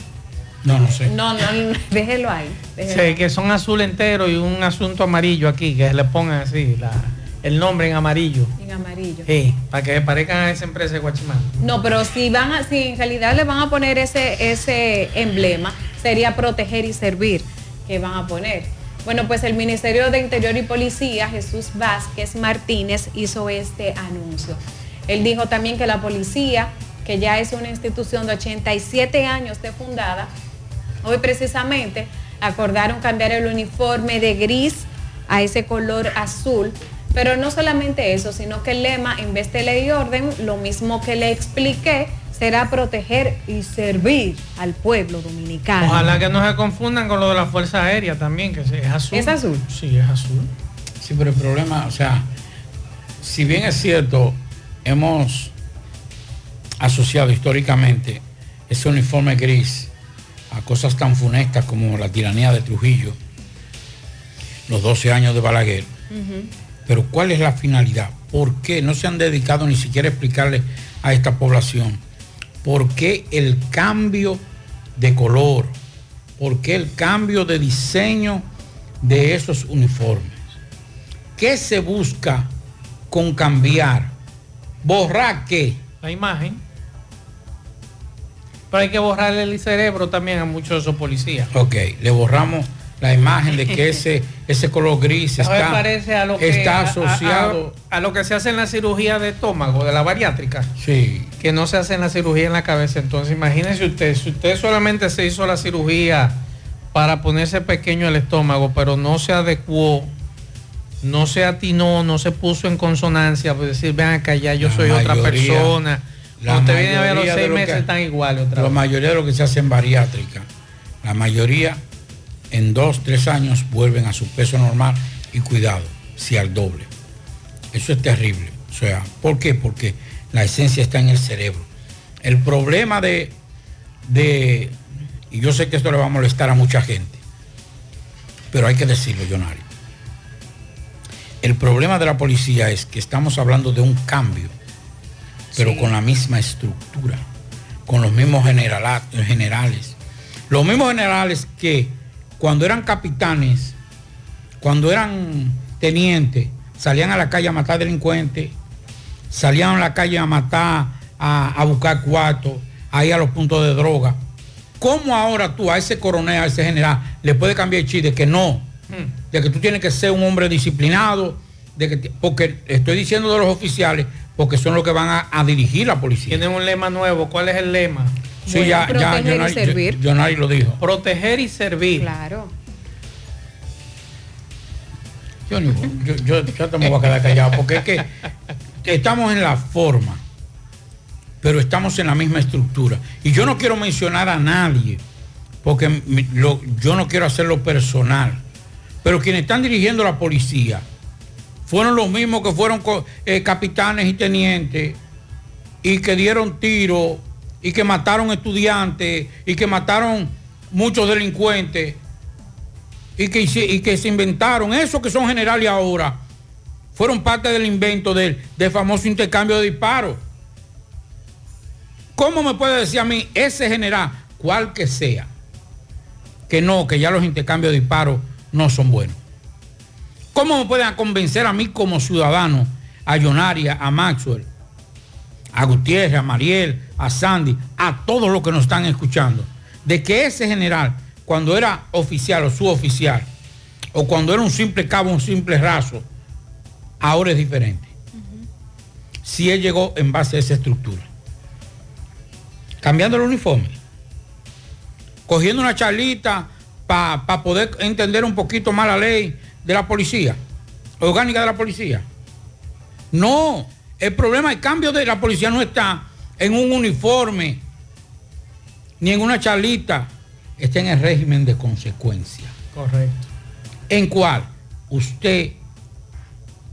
No, no sé. No, no, déjelo ahí. déjelo Sí, que son azul entero y un asunto amarillo aquí, que se le pongan así la- el nombre en amarillo. En amarillo. Sí, para que parezcan a esa empresa de guachimanes. No, pero si van a, si en realidad le van a poner ese, ese emblema, sería proteger y servir que van a poner. Bueno, pues el Ministerio de Interior y Policía, Jesús Vázquez Martínez, hizo este anuncio. Él dijo también que la policía, que ya es una institución de 87 años de fundada, hoy precisamente acordaron cambiar el uniforme de gris a ese color azul. Pero no solamente eso, sino que el lema, en vez de ley y orden, lo mismo que le expliqué, será proteger y servir al pueblo dominicano. Ojalá que no se confundan con lo de la Fuerza Aérea también, que es azul. ¿Es azul? Sí, es azul. Sí, pero el problema, o sea, si bien es cierto, hemos asociado históricamente ese uniforme gris a cosas tan funestas como la tiranía de Trujillo, los 12 años de Balaguer, pero ¿cuál es la finalidad? ¿Por qué no se han dedicado ni siquiera a explicarle a esta población por qué el cambio de color? ¿Por qué el cambio de diseño de esos uniformes. ¿Qué se busca con cambiar? ¿Borrar qué? La imagen. Pero hay que borrarle el cerebro también a muchos de esos policías. Ok, le borramos la imagen de que ese, ese color gris está, parece a lo que, está a- asociado. A, a lo que se hace en la cirugía de estómago, de la bariátrica. Sí. Que no se hace en la cirugía en la cabeza. Entonces imagínese usted, si usted solamente se hizo la cirugía para ponerse pequeño el estómago, pero no se adecuó, no se atinó, no se puso en consonancia, pues decir, vean acá, ya yo La soy otra persona. la usted viene a ver los seis lo meses que- están iguales otra La vez. mayoría de lo que se hace en bariátrica, la mayoría en dos, tres años vuelven a su peso normal y cuidado, si al doble. Eso es terrible. O sea, ¿por qué? Porque la esencia está en el cerebro. El problema de, de y yo sé que esto le va a molestar a mucha gente, pero hay que decirlo, Jonari. El problema de la policía es que estamos hablando de un cambio, pero Sí. con la misma estructura, con los mismos generales. Los mismos generales que cuando eran capitanes, cuando eran tenientes, salían a la calle a matar delincuentes, salían a la calle a matar, a, a buscar cuartos, ahí a los puntos de droga. ¿Cómo ahora tú a ese coronel, a ese general, le puede cambiar el chiste que no? De que tú tienes que ser un hombre disciplinado, de que, porque estoy diciendo de los oficiales, porque son los que van a, a dirigir la policía. Tienen un lema nuevo. ¿Cuál es el lema? Sí, ya, ya, Jonari- Jonari lo dijo. Proteger y servir. Claro. Yo, ni- yo, yo- yo te me voy a quedar callado porque es que estamos en la forma, pero estamos en la misma estructura. Y yo no quiero mencionar a nadie, porque lo- yo no quiero hacerlo personal. Pero quienes están dirigiendo la policía fueron los mismos que fueron eh, capitanes y tenientes y que dieron tiro y que mataron estudiantes y que mataron muchos delincuentes y que, y que se inventaron, esos que son generales ahora, fueron parte del invento del, del famoso intercambio de disparos. ¿Cómo me puede decir a mí ese general, cual que sea, que no, que ya los intercambios de disparos no son buenos? ¿Cómo me pueden convencer a mí como ciudadano, a Yonaria, a Maxwell, a Gutiérrez, a Mariel, a Sandy, a todos los que nos están escuchando, de que ese general, cuando era oficial o suboficial, o cuando era un simple cabo, un simple raso, ahora es diferente. Si él llegó en base a esa estructura. Cambiando el uniforme. Cogiendo una charlita para poder entender un poquito más la ley de la policía, orgánica de la policía. No, el problema, el cambio de la policía no está en un uniforme ni en una charlita, está en el régimen de consecuencia. Correcto. ¿En cuál? Usted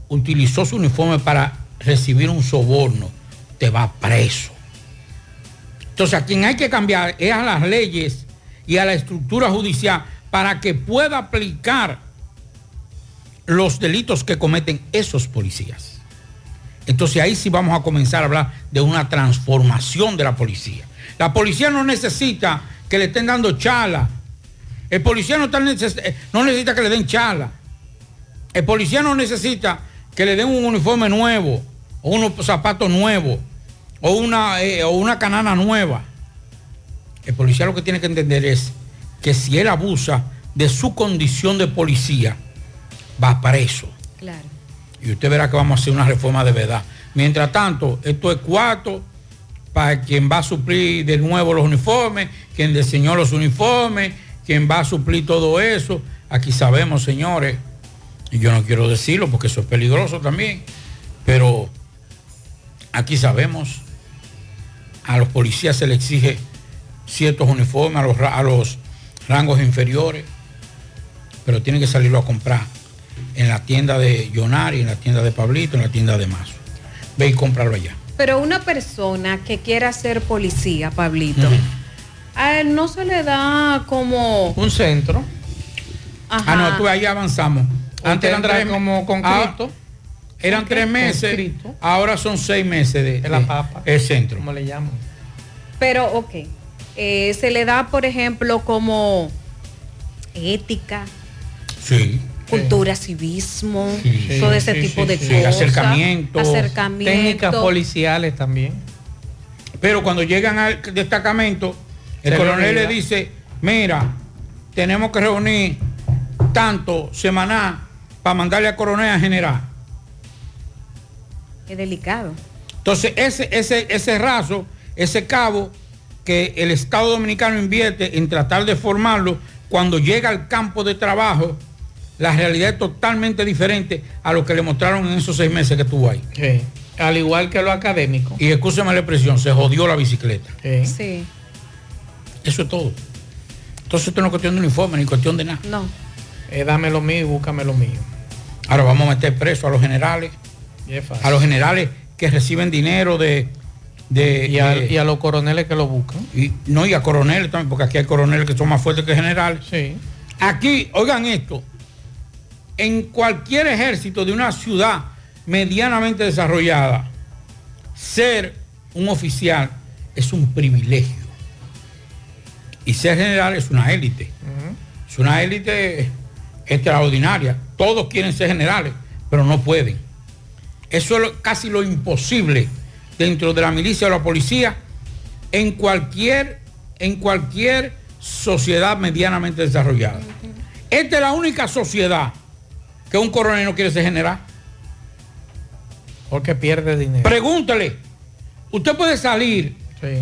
utilizó su uniforme para recibir un soborno, te va preso. Entonces a quien hay que cambiar es a las leyes y a la estructura judicial para que pueda aplicar los delitos que cometen esos policías. Entonces ahí sí vamos a comenzar a hablar de una transformación de la policía. La policía no necesita que le estén dando charla. El policía no, está neces- eh, no necesita que le den charla. El policía no necesita que le den un uniforme nuevo, o unos zapatos nuevos, o una, eh, o una canana nueva. El policía lo que tiene que entender es que si él abusa de su condición de policía, va preso. Claro. Y usted verá que vamos a hacer una reforma de verdad. Mientras tanto, esto es cuarto para quien va a suplir de nuevo los uniformes, quien diseñó los uniformes, quien va a suplir todo eso. Aquí sabemos, señores, y yo no quiero decirlo porque eso es peligroso también, pero aquí sabemos, a los policías se les exige ciertos uniformes, a los, a los rangos inferiores, pero tienen que salirlo a comprar en la tienda de Yonari, en la tienda de Pablito, en la tienda de Mazo. Ve y cómpralo allá. Pero una persona que quiera ser policía, Pablito, a él no se le da como... Un centro. Ajá. Ah, no, tú ahí avanzamos. Antes eran tres como con ah, eran tres meses, Cristo. ahora son seis meses de, De la papa. el centro. ¿Cómo le llaman? Pero, ok. Eh, se le da, por ejemplo, como ética. Sí. Cultura, civismo, sí, todo ese sí, tipo sí, de sí. cosas. Acercamiento. Acercamiento. Técnicas policiales también. Pero cuando llegan al destacamento, el Se coronel le dice, mira, tenemos que reunir tanto semanal para mandarle al coronel a general. Es delicado. Entonces, ese, ese, ese raso, ese cabo que el Estado Dominicano invierte en tratar de formarlo, cuando llega al campo de trabajo, la realidad es totalmente diferente a lo que le mostraron en esos seis meses que estuvo ahí. Sí. Al igual que lo académico. Y escúcheme la expresión, se jodió la bicicleta. Sí. Eso es todo. Entonces esto no es cuestión de uniforme ni cuestión de nada. No. Eh, dame lo mío y búscame lo mío. Ahora vamos a meter preso a los generales, a los generales que reciben dinero de... de Y a, de- y a los coroneles que lo buscan. y no, y a coroneles también, porque aquí hay coroneles que son más fuertes que generales. Sí. Aquí, oigan esto, en cualquier ejército de una ciudad medianamente desarrollada, ser un oficial es un privilegio. Y ser general es una élite. Es una élite extraordinaria. Todos quieren ser generales, pero no pueden. Eso es casi lo imposible dentro de la milicia o la policía en cualquier, en cualquier sociedad medianamente desarrollada. Esta es la única sociedad que un coronel no quiere ser general. Porque pierde dinero. Pregúntele. Usted puede salir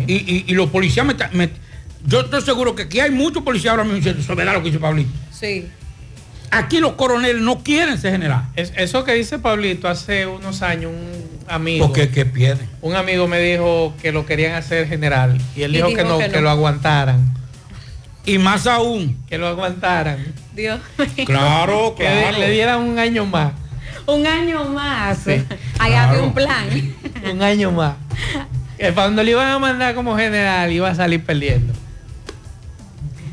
y, y- y los policías me, me- Yo estoy seguro que aquí hay muchos policías ahora mismo diciendo, eso es verdad lo que dice Pablito. Sí. Aquí los coroneles no quieren ser general. Es- eso que dice Pablito hace unos años, un amigo. Porque que pierden. Un amigo me dijo que lo querían hacer general. Y él Y dijo, que, no, que que, no. lo aguantaran. Y más aún. Que lo aguantaran. Dios Claro, Que le dieran un año más. Un año más. Sí. Ahí había un plan. un año más. Que cuando le iban a mandar como general iba a salir perdiendo.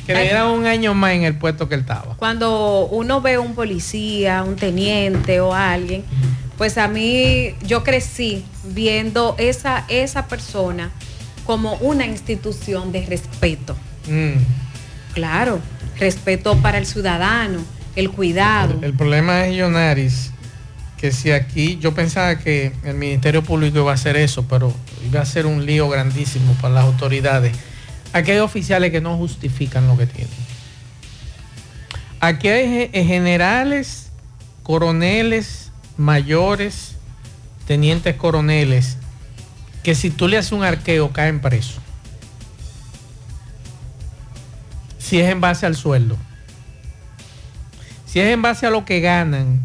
Que le dieran un año más en el puesto que él estaba. Cuando uno ve un policía, un teniente o alguien, pues a mí yo crecí viendo esa, esa persona como una institución de respeto. Mm. Claro, respeto para el ciudadano, el cuidado. El problema es, Yonaris, que si aquí yo pensaba que el Ministerio Público iba a hacer eso, pero iba a ser un lío grandísimo para las autoridades. Aquí hay oficiales que no justifican lo que tienen. Aquí hay ge- generales, coroneles, mayores, tenientes coroneles, que si tú le haces un arqueo caen presos. Si es en base al sueldo. Si es en base a lo que ganan,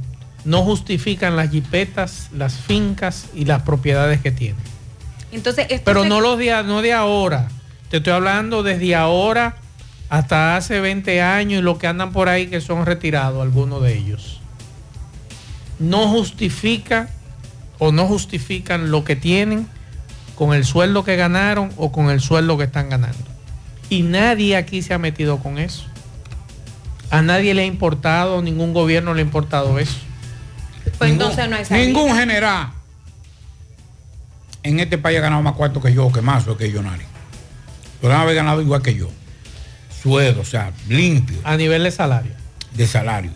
no justifican las jipetas, las fincas y las propiedades que tienen. Entonces, esto Pero se- no los de, no de ahora. Te estoy hablando desde ahora hasta hace 20 años y los que andan por ahí que son retirados, algunos de ellos. No justifica o no justifican lo que tienen con el sueldo que ganaron o con el sueldo que están ganando. Y nadie aquí se ha metido con eso. A nadie le ha importado, ningún gobierno le ha importado eso. Pues entonces no hay salida. Ningún general en este país ha ganado más cuarto que yo, que más o que yo, Nari. Pero han haber ganado igual que yo. Sueldo, o sea, limpio. A nivel de salario. De salario.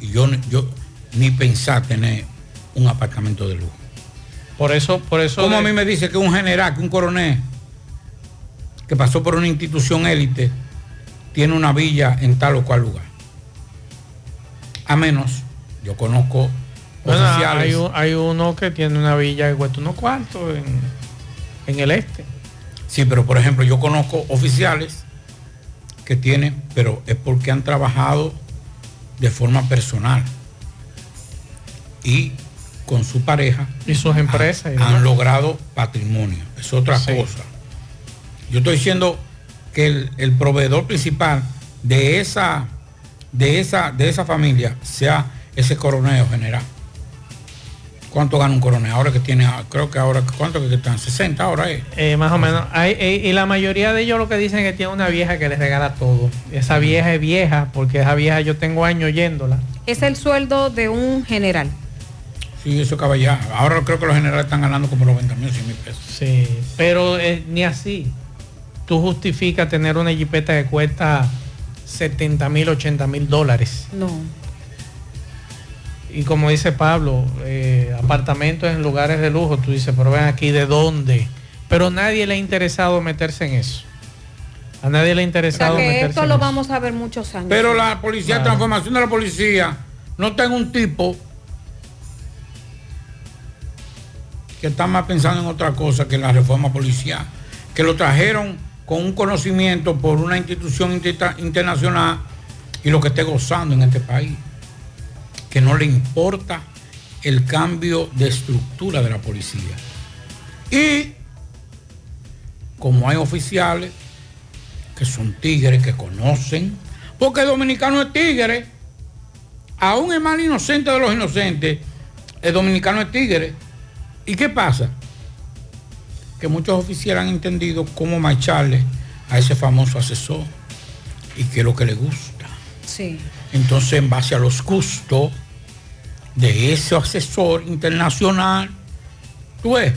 Y yo, yo ni pensar tener un apartamento de lujo. Por eso, por eso. Como de- a mí me dice que un general, que un coronel, que pasó por una institución élite, tiene una villa en tal o cual lugar. A menos, yo conozco Bueno, oficiales. hay, un- hay uno que tiene una villa que cuesta unos cuartos en, en el este. Sí, pero por ejemplo, yo conozco oficiales que tienen, pero es porque han trabajado de forma personal y con su pareja Y sus empresas. han logrado patrimonio. Es otra Sí. cosa. Yo estoy diciendo que el, el proveedor principal de esa, de esa, de esa familia sea ese coronel general. ¿Cuánto gana un coronel? Ahora que tiene, creo que ahora, ¿cuánto que están? 60 ahora es. Eh, más o menos. Hay- eh, y la mayoría de ellos lo que dicen es que tiene una vieja que les regala todo. Esa vieja es vieja, porque esa vieja yo tengo años oyéndola. Es el sueldo de un general. Sí, eso caballá. Ahora creo que los generales están ganando como 90 mil, 100 mil pesos. Sí, pero eh, ni así. Tú justificas tener una jipeta que cuesta 70 mil, 80 mil dólares. No. Y como dice Pablo, eh, apartamentos en lugares de lujo, tú dices, pero ven aquí, ¿de dónde? Pero nadie le ha interesado meterse en eso. A nadie le ha O sea interesado que meterse esto en lo eso. vamos a ver muchos años. Pero la policía, Claro. transformación de la policía, no está en un tipo que está más pensando en otra cosa que en la reforma policial, que lo trajeron con un conocimiento por una institución inter- internacional y lo que esté gozando en este país, que no le importa el cambio de estructura de la policía. Y como hay oficiales que son tigres, que conocen, porque el dominicano es tigre, aún el más inocente de los inocentes, el dominicano es tigre. ¿Y qué pasa? Que muchos oficiales han entendido cómo marcharle a ese famoso asesor y qué es lo que le gusta. Sí. Entonces, en base a los gustos de ese asesor internacional, tú ves,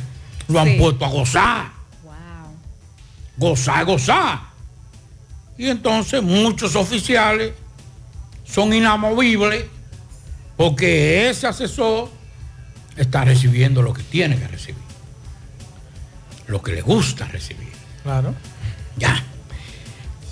lo han Sí. puesto a gozar. Gozar, gozar. Y entonces muchos oficiales son inamovibles porque ese asesor está recibiendo lo que tiene que recibir. Lo que le gusta recibir. Claro. Ya.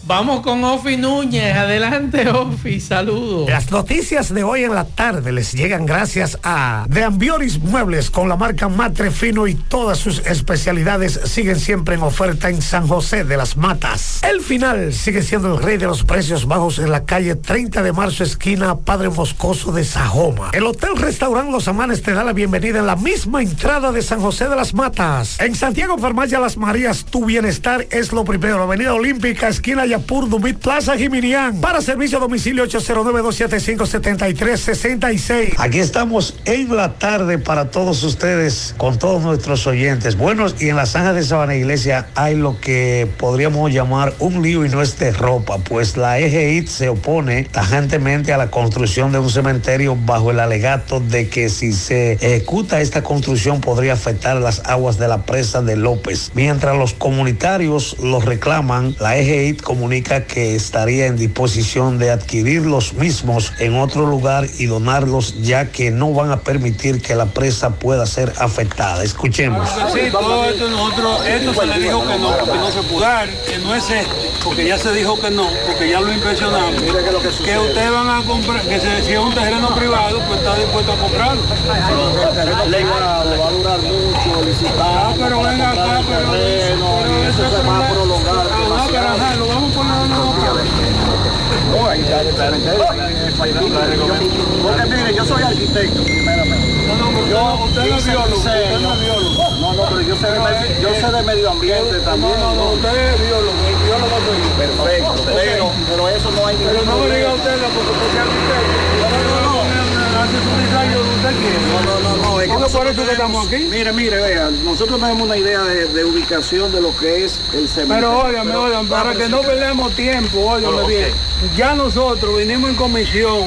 Vamos con Ofi Núñez. Adelante, Ofi. Saludos. Las noticias de hoy en la tarde les llegan gracias a De Ambioris Muebles con la marca Matre Fino y todas sus especialidades siguen siempre en oferta en San José de las Matas. El final sigue siendo el rey de los precios bajos en la calle 30 de marzo esquina Padre Moscoso de Sajoma. El Hotel Restaurant Los Amanes te da la bienvenida en la misma entrada de San José de las Matas. En Santiago Farmacia Las Marías tu bienestar es lo primero. Avenida Olímpica esquina Yapur Dumit Plaza Jiminián. Para servicio a domicilio 809-275-7366. Aquí estamos en la tarde para todos ustedes, con todos nuestros oyentes. Buenos, y en la zanja de Sabana Iglesia hay lo que podríamos llamar un lío y no es de ropa, pues la EGIT se opone tajantemente a la construcción de un cementerio bajo el alegato de que si se ejecuta esta construcción podría afectar las aguas de la presa de López. Mientras los comunitarios lo reclaman, la EGIT comunica que estaría en disposición de adquirir los mismos en otro lugar y donarlos ya que no van a permitir que la presa pueda ser afectada. Escuchemos. Sí, todo esto nosotros, esto se le dijo que no, que no se pudo dar, que no es este, porque ya se dijo que no, porque ya lo impresionamos. Que ustedes van a comprar, que se, si es un terreno privado, pues está dispuesto a comprarlo. va a durar mucho, licitar. Ah, pero venga acá, pero, pero eso se va a prolongar. Ah, pero ajá, lo vamos a poner en No, ahí está el cementerio, ahí en el país. Porque mire, yo soy arquitecto, primeramente. Yo, usted no es biólogo, usted no es biólogo. No, no, pero yo sé de, medio- yo sé de medio ambiente también. No, no, usted es biólogo, el biólogo soy. Perfecto, pero, pero eso no hay Pero ningún no me diga usted porque porque es arquitecto. No, no, no. Hace su diseño donde usted quiere. No, no, no, no, es que No, por eso que estamos aquí. Mire, mire, vea, nosotros tenemos una idea de, de ubicación de lo que es el cementerio. Pero óigame, Pero- óigame, para que no perdamos tiempo, óigame No, bien. Ya nosotros vinimos en comisión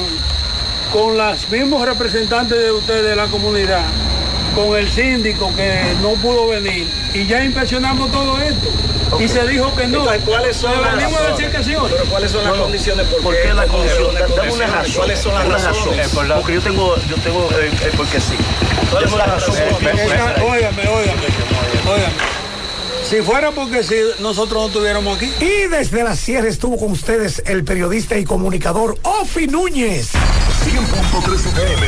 con los mismos representantes de ustedes de la comunidad, con el síndico que no pudo venir, y ya inspeccionamos todo esto. Y se dijo que no. Entonces, ¿cuáles son Pero las razones? Pero ¿cuáles son las condiciones? ¿Por qué la condición? Dame una razón. ¿Cuáles son las Una razones? razón. Eh, por la- Porque yo tengo, yo tengo eh, eh, porque sí. ¿Cuáles son las razones? Esta- Óigame, óigame, óigame. Si fuera porque si nosotros no estuviéramos aquí. Y desde la sierra estuvo con ustedes el periodista y comunicador Ofi Núñez. 100.3 FM.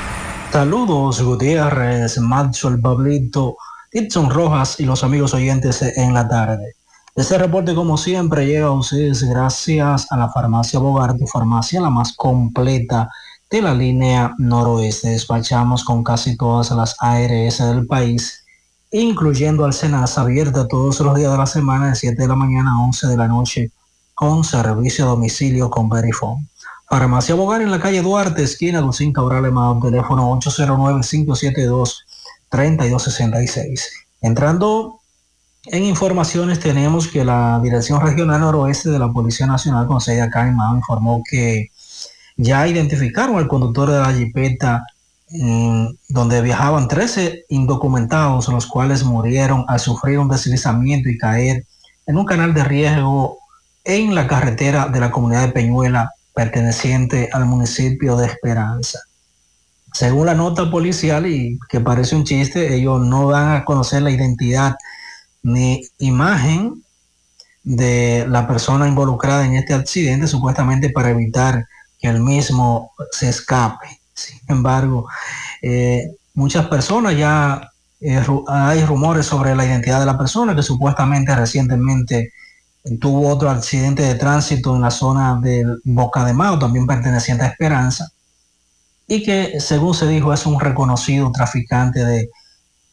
Saludos, Gutiérrez, Macho, el Pablito, Dixon Rojas y los amigos oyentes en la tarde. Este reporte, como siempre, llega a ustedes gracias a la farmacia Bogar, tu farmacia la más completa de la línea noroeste. Despachamos con casi todas las ARS del país, incluyendo al Senas, abierta todos los días de la semana de 7 de la mañana a 11 de la noche, con servicio a domicilio con Verifone. Farmacia Bogar en la calle Duarte, esquina Lucín Cabral Emao, teléfono 809-572-3266. Entrando en informaciones, tenemos que la Dirección Regional Noroeste de la Policía Nacional con sede acá en Mao informó que ya identificaron al conductor de la jipeta donde viajaban 13 indocumentados, los cuales murieron al sufrir un deslizamiento y caer en un canal de riesgo en la carretera de la comunidad de Peñuela perteneciente al municipio de Esperanza. Según la nota policial, y que parece un chiste, ellos no van a conocer la identidad ni imagen de la persona involucrada en este accidente, supuestamente para evitar que el mismo se escape. Sin embargo, eh, muchas personas ya eh, hay rumores sobre la identidad de la persona que supuestamente recientemente tuvo otro accidente de tránsito en la zona del Boca de Mao, también perteneciente a Esperanza, y que según se dijo es un reconocido traficante de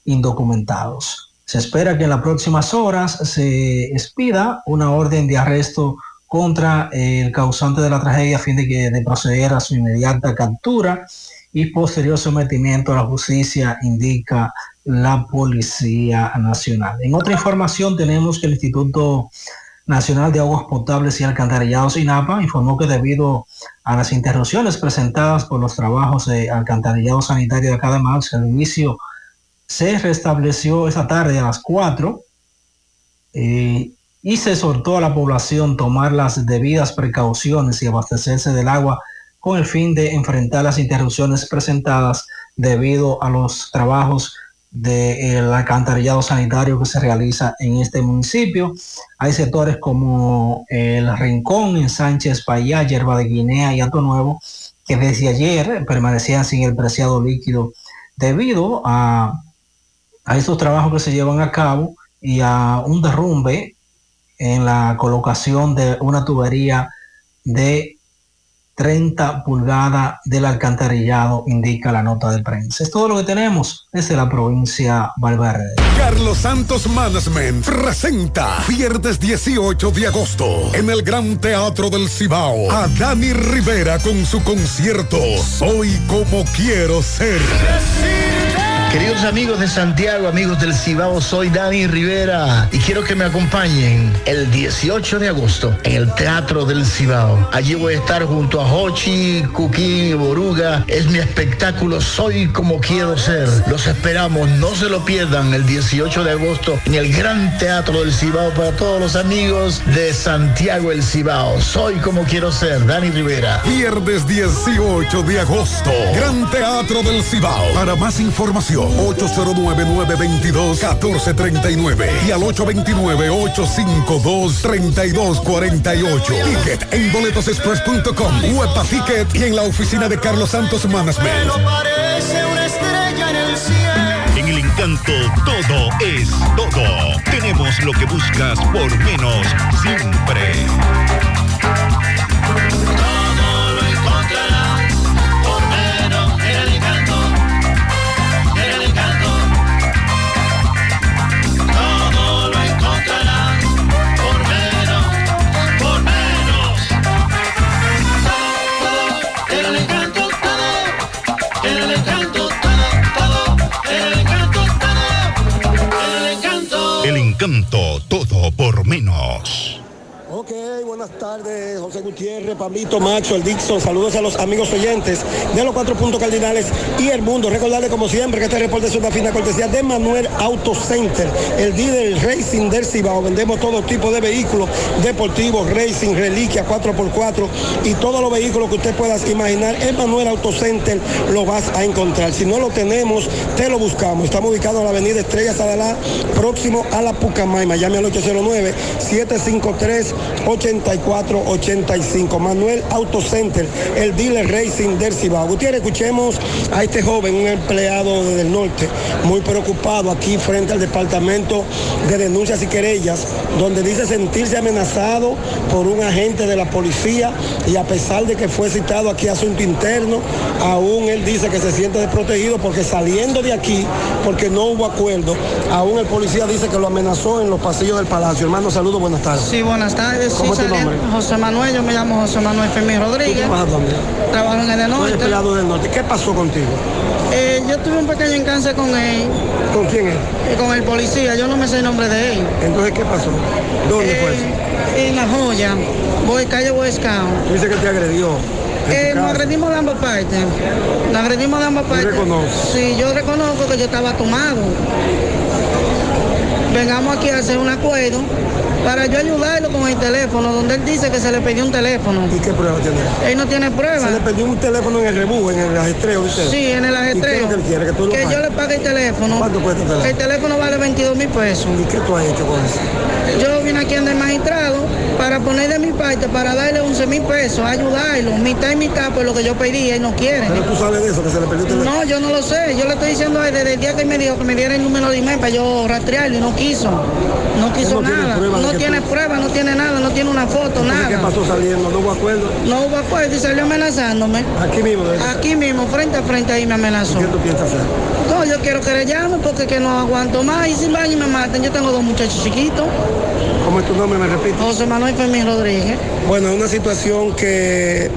indocumentados. Se espera que en las próximas horas se expida una orden de arresto contra el causante de la tragedia a fin de, que, de proceder a su inmediata captura y posterior sometimiento a la justicia, indica la Policía Nacional. En otra información tenemos que el Instituto Nacional de Aguas Potables y Alcantarillados INAPA informó que debido a las interrupciones presentadas por los trabajos de alcantarillado sanitario de de el servicio se restableció esta tarde a las 4 eh, y se exhortó a la población tomar las debidas precauciones y abastecerse del agua con el fin de enfrentar las interrupciones presentadas debido a los trabajos del alcantarillado sanitario que se realiza en este municipio. Hay sectores como el Rincón en Sánchez Payá, Yerba de Guinea y Ato Nuevo, que desde ayer permanecían sin el preciado líquido debido a, a estos trabajos que se llevan a cabo y a un derrumbe en la colocación de una tubería de 30 pulgadas del alcantarillado, indica la nota de prensa. Es todo lo que tenemos desde la provincia Valverde. Carlos Santos Management presenta viernes 18 de agosto en el Gran Teatro del Cibao a Dani Rivera con su concierto Soy como quiero ser. Queridos amigos de Santiago, amigos del Cibao, soy Dani Rivera y quiero que me acompañen el 18 de agosto en el Teatro del Cibao. Allí voy a estar junto a Hochi, Cuquín y Boruga. Es mi espectáculo Soy como quiero ser. Los esperamos, no se lo pierdan el 18 de agosto en el Gran Teatro del Cibao para todos los amigos de Santiago el Cibao. Soy como quiero ser, Dani Rivera. Viernes 18 de agosto, Gran Teatro del Cibao. Para más información 809-922-1439 y al 829-852-3248. Ticket en boletosexpress.com, Huepa Ticket y en la oficina de Carlos Santos Management. En el encanto todo es todo. Tenemos lo que buscas por menos siempre. Por menos. Ok, buenas tardes, José Gutiérrez, Pablito, Macho, el Dixon. Saludos a los amigos oyentes de los cuatro puntos cardinales y el mundo. Recordarles como siempre que este reporte es una fina cortesía de Manuel Auto Center, el líder Racing del Cibao. Vendemos todo tipo de vehículos deportivos, racing, reliquia, 4x4 y todos los vehículos que usted pueda imaginar. En Manuel Auto Center lo vas a encontrar. Si no lo tenemos, te lo buscamos. Estamos ubicados en la avenida Estrella Sadalá, próximo a la Pucamaima. Llame al 809 753 8485. Manuel Auto Center, el dealer racing del Cibao. Gutiérrez, escuchemos a este joven, un empleado del norte, muy preocupado aquí frente al departamento de denuncias y querellas, donde dice sentirse amenazado por un agente de la policía y a pesar de que fue citado aquí asunto interno, aún él dice que se siente desprotegido porque saliendo de aquí, porque no hubo acuerdo, aún el policía dice que lo amenazó en los pasillos del palacio. Hermano, saludos, buenas tardes. Sí, buenas tardes. José Manuel, yo me llamo José Manuel Fermín Rodríguez. ¿Tú trabajas dónde? Trabajo en el Soy norte. empleado del norte. ¿Qué pasó contigo? Eh, yo tuve un pequeño encance con él. ¿Con quién es? Eh, con el policía, yo no me sé el nombre de él. Entonces, ¿qué pasó? ¿Dónde fue eso? En La Joya, voy calle Boy Scout. Dice que te agredió. Eh, nos agredimos de ambas partes. Nos agredimos de ambas partes. Sí, yo reconozco que yo estaba tomado. Vengamos aquí a hacer un acuerdo para yo ayudarlo con el teléfono, donde él dice que se le pidió un teléfono. ¿Y qué prueba tiene? Él no tiene prueba. Se le perdió un teléfono en el rebú, en el ajetreo, ¿viste? Sí, en el ¿Y qué es ajetreo. lo que él quiere? Que tú lo Que yo le pague el teléfono. ¿Cuánto cuesta el teléfono? El teléfono vale 22 mil pesos. ¿Y qué tú has hecho con eso? Yo vine aquí en el magistrado para poner de mi parte, para darle 11 mil pesos, ayudarlo, mitad y mitad por lo que yo pedí, él no quiere. Pero tú sabes de eso, que se le el teléfono. No, yo no lo sé. Yo le estoy diciendo a él desde el día que me dijo que me diera el número de email para yo rastrearlo y no quiso. No quiso no nada. no tiene tú- prueba, no tiene nada, no tiene una foto, nada. ¿Qué pasó saliendo? ¿No hubo acuerdo? No hubo acuerdo y salió amenazándome. Aquí mismo. ¿eh? Aquí mismo, frente a frente ahí me amenazó. ¿Qué tú piensas hacer? No, yo quiero que le llame porque que no aguanto más y si van y me maten. Yo tengo dos muchachos chiquitos. ¿Cómo es tu nombre? Me repito. José Manuel Fermín Rodríguez. Bueno, es una situación que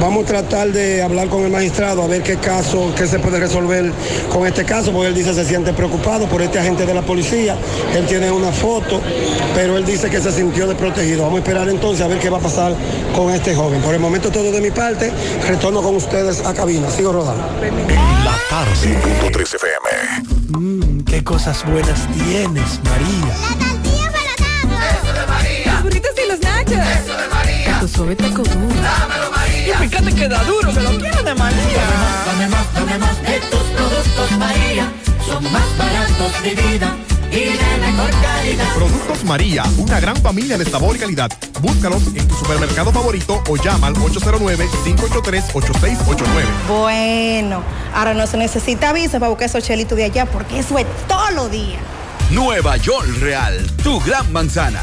vamos a tratar de hablar con el magistrado a ver qué caso, qué se puede resolver con este caso, porque él dice se siente preocupado por este agente de la policía. Él tiene una foto, pero él dice que se sintió desprotegido. Vamos a esperar entonces a ver qué va a pasar con este joven. Por el momento todo de mi parte, retorno con ustedes a cabina. Sigo rodando. La tarde. 100.3 FM. Mmm, qué cosas buenas tienes, María. Suave taco duro. Dámelo, María. Y fíjate que da duro, que lo quiero de María. Dame más, dame más de tus productos, María. Son más baratos de vida y de mejor calidad. Productos María, una gran familia de sabor y calidad. Búscalos en tu supermercado favorito o llama al 809-583-8689. Bueno, ahora no se necesita visa para buscar esos chelitos de allá porque eso es todo lo día. Nueva York Real, tu gran manzana.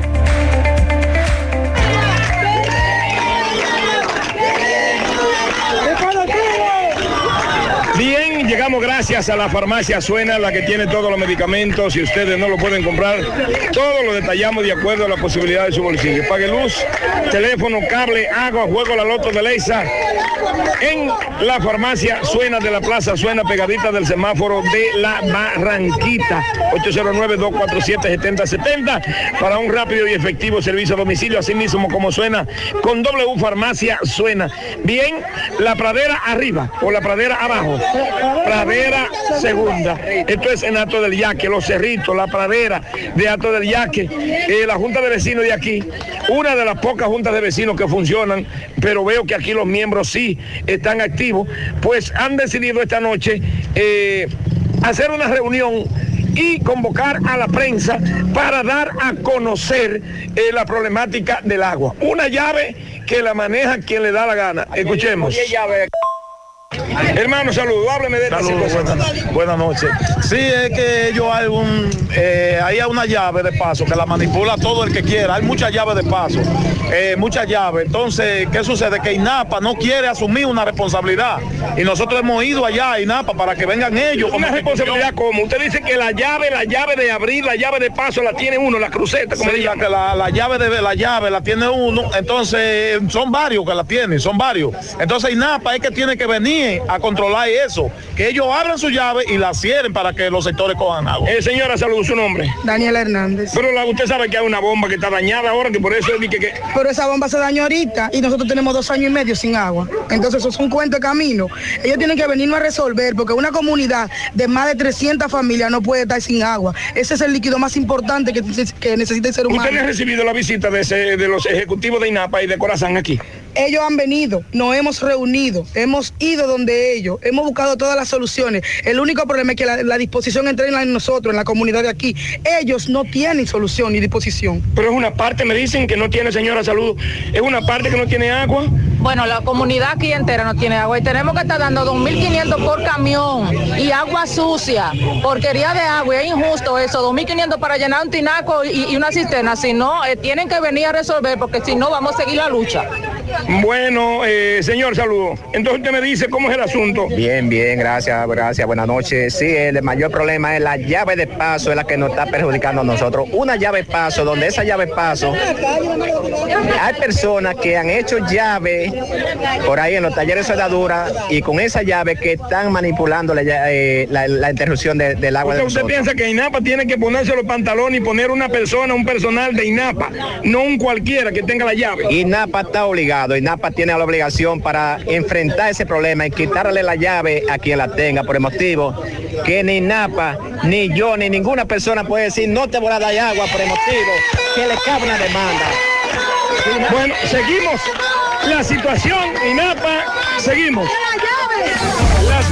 Llegamos gracias a la farmacia Suena, la que tiene todos los medicamentos. Si ustedes no lo pueden comprar, todo lo detallamos de acuerdo a la posibilidad de su bolsillo. Pague luz, teléfono, cable, agua, juego la loto de Leisa. En la farmacia Suena de la Plaza Suena, pegadita del semáforo de la Barranquita. 809-247-7070 para un rápido y efectivo servicio a domicilio, así mismo como suena, con W Farmacia Suena. Bien, la pradera arriba o la pradera abajo. Pradera segunda. Esto es en Alto del Yaque, los cerritos, la pradera de Alto del Yaque. Eh, la Junta de Vecinos de aquí, una de las pocas juntas de vecinos que funcionan, pero veo que aquí los miembros sí están activos, pues han decidido esta noche eh, hacer una reunión y convocar a la prensa para dar a conocer eh, la problemática del agua. Una llave que la maneja quien le da la gana. Escuchemos. Hermano, saludos, hábleme de Saludos, buenas, buenas noches. Sí, es que ellos hay un, eh, hay una llave de paso que la manipula todo el que quiera. Hay muchas llaves de paso, eh, muchas llaves. Entonces, ¿qué sucede? Que INAPA no quiere asumir una responsabilidad. Y nosotros hemos ido allá a INAPA para que vengan ellos. Una responsabilidad como usted dice que la llave, la llave de abrir, la llave de paso la tiene uno, la cruceta, como Sí, le la, llaman. que la, la llave de la llave la tiene uno, entonces son varios que la tienen, son varios. Entonces INAPA es que tiene que venir a controlar eso, que ellos abran su llave y la cierren para que los sectores cojan agua. Eh, señora, saludos, su nombre. Daniela Hernández. Pero la- usted sabe que hay una bomba que está dañada ahora, que por eso es que, que Pero esa bomba se dañó ahorita y nosotros tenemos dos años y medio sin agua. Entonces eso es un cuento de camino. Ellos tienen que venirnos a resolver porque una comunidad de más de 300 familias no puede estar sin agua. Ese es el líquido más importante que, que necesita el ser humano. ¿Usted ha recibido la visita de, ese- de los ejecutivos de INAPA y de Corazán aquí? Ellos han venido, nos hemos reunido, hemos ido donde ellos, hemos buscado todas las soluciones. El único problema es que la, la disposición entre en nosotros, en la comunidad de aquí. Ellos no tienen solución ni disposición. Pero es una parte, me dicen que no tiene, señora, salud, es una parte que no tiene agua. Bueno, la comunidad aquí entera no tiene agua y tenemos que estar dando 2.500 por camión y agua sucia, porquería de agua, es injusto eso, 2.500 para llenar un tinaco y, y una cisterna, si no, eh, tienen que venir a resolver porque si no vamos a seguir la lucha. Bueno, eh, señor, saludo. Entonces usted me dice cómo es el asunto. Bien, bien, gracias, gracias, buenas noches. Sí, el mayor problema es la llave de paso, es la que nos está perjudicando a nosotros. Una llave de paso, donde esa llave de paso, hay personas que han hecho llave por ahí en los talleres de soldadura y con esa llave que están manipulando la, eh, la- la interrupción de- del agua de Usted, piensa que INAPA tiene que ponerse los pantalones y poner una persona, un personal de INAPA, no un cualquiera que tenga la llave. INAPA está obligado, INAPA tiene la obligación para enfrentar ese problema y quitarle la llave a quien la tenga, por el motivo que ni INAPA, ni yo, ni ninguna persona puede decir no te voy a dar agua por el motivo que le cabe una demanda. Bueno, seguimos la situación, INAPA, seguimos. Las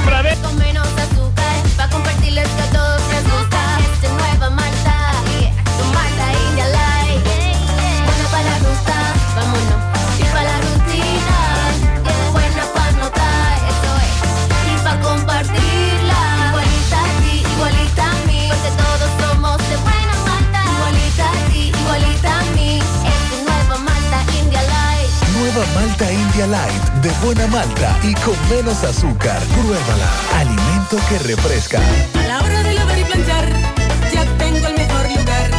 Light de buena malta y con menos azúcar. Pruébala. Alimento que refresca. A la hora de lavar y planchar, ya tengo el mejor lugar.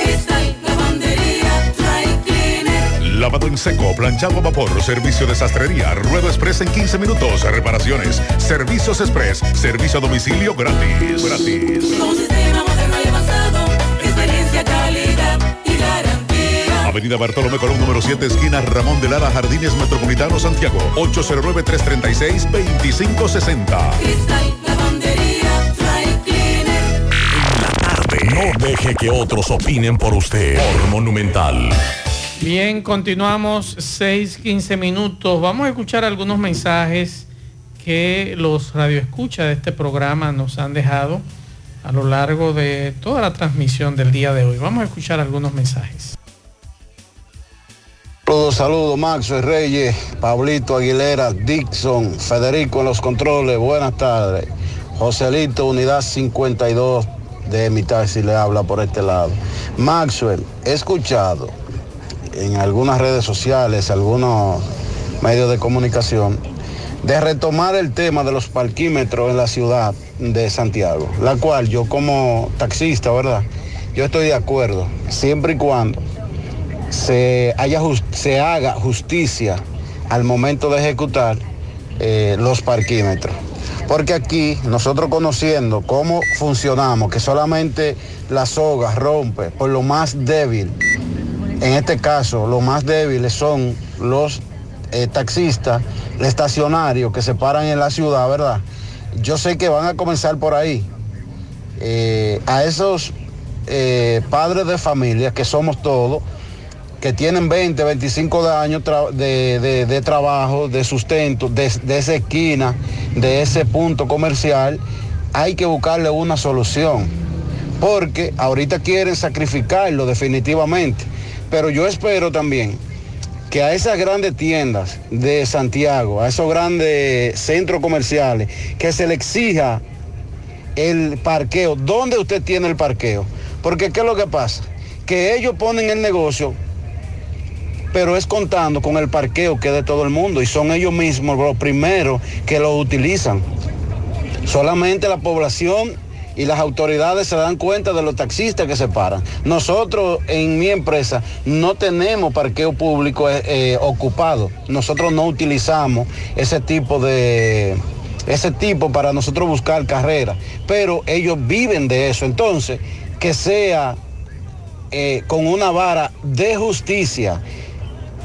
Cristal, lavandería, dry cleaner. Lavado en seco, planchado a vapor, servicio de sastrería, ruedo express en 15 minutos, reparaciones, servicios express, servicio a domicilio gratis. Gratis. Avenida Bartolomé Colón número 7, esquina Ramón de Lara, Jardines Metropolitano, Santiago. 809-336-2560. Cristal, lavandería, dry cleaner. No deje que otros opinen por usted. Por Monumental. Bien, continuamos 6, 15 minutos. Vamos a escuchar algunos mensajes que los radioescuchas de este programa nos han dejado a lo largo de toda la transmisión del día de hoy. Vamos a escuchar algunos mensajes. Saludos, saludos, Maxo Reyes, Pablito Aguilera, Dixon, Federico en los controles, buenas tardes. Joselito, unidad 52 de mitad, si le habla por este lado. Maxwell, he escuchado en algunas redes sociales, algunos medios de comunicación, de retomar el tema de los parquímetros en la ciudad de Santiago, la cual yo como taxista, ¿verdad? Yo estoy de acuerdo, siempre y cuando se, haya se haga justicia al momento de ejecutar eh, los parquímetros. Porque aquí, nosotros conociendo cómo funcionamos, que solamente la soga rompe por lo más débil, en este caso, los más débiles son los eh, taxistas, estacionarios que se paran en la ciudad, ¿verdad? Yo sé que van a comenzar por ahí. Eh, a esos eh, padres de familia, que somos todos, que tienen 20, 25 de años de- de trabajo, de sustento, de, de esa esquina, de ese punto comercial, hay que buscarle una solución. Porque ahorita quieren sacrificarlo definitivamente. Pero yo espero también que a esas grandes tiendas de Santiago, a esos grandes centros comerciales, que se le exija el parqueo. ¿Dónde usted tiene el parqueo? Porque ¿qué es lo que pasa? Que ellos ponen el negocio, pero es contando con el parqueo que es de todo el mundo y son ellos mismos los primeros que lo utilizan. Solamente la población y las autoridades se dan cuenta de los taxistas que se paran. Nosotros en mi empresa no tenemos parqueo público eh, eh, ocupado. Nosotros no utilizamos ese tipo de ese tipo para nosotros buscar carrera, pero ellos viven de eso. Entonces, que sea eh, con una vara de justicia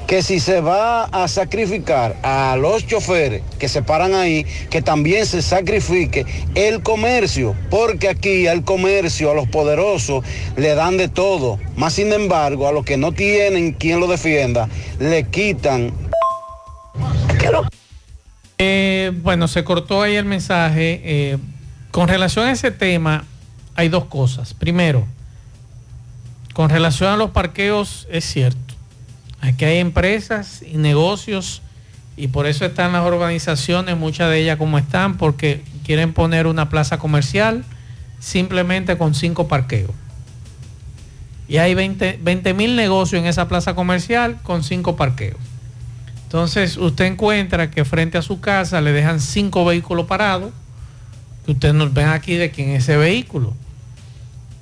que si se va a sacrificar a los choferes que se paran ahí, que también se sacrifique el comercio, porque aquí al comercio, a los poderosos, le dan de todo. Más sin embargo, a los que no tienen quien lo defienda, le quitan. Eh, bueno, se cortó ahí el mensaje. Eh, con relación a ese tema, hay dos cosas. Primero, con relación a los parqueos, es cierto. Aquí hay empresas y negocios y por eso están las organizaciones, muchas de ellas como están, porque quieren poner una plaza comercial simplemente con cinco parqueos. Y hay 20 mil negocios en esa plaza comercial con cinco parqueos. Entonces usted encuentra que frente a su casa le dejan cinco vehículos parados, que usted nos ven aquí de quién es ese vehículo.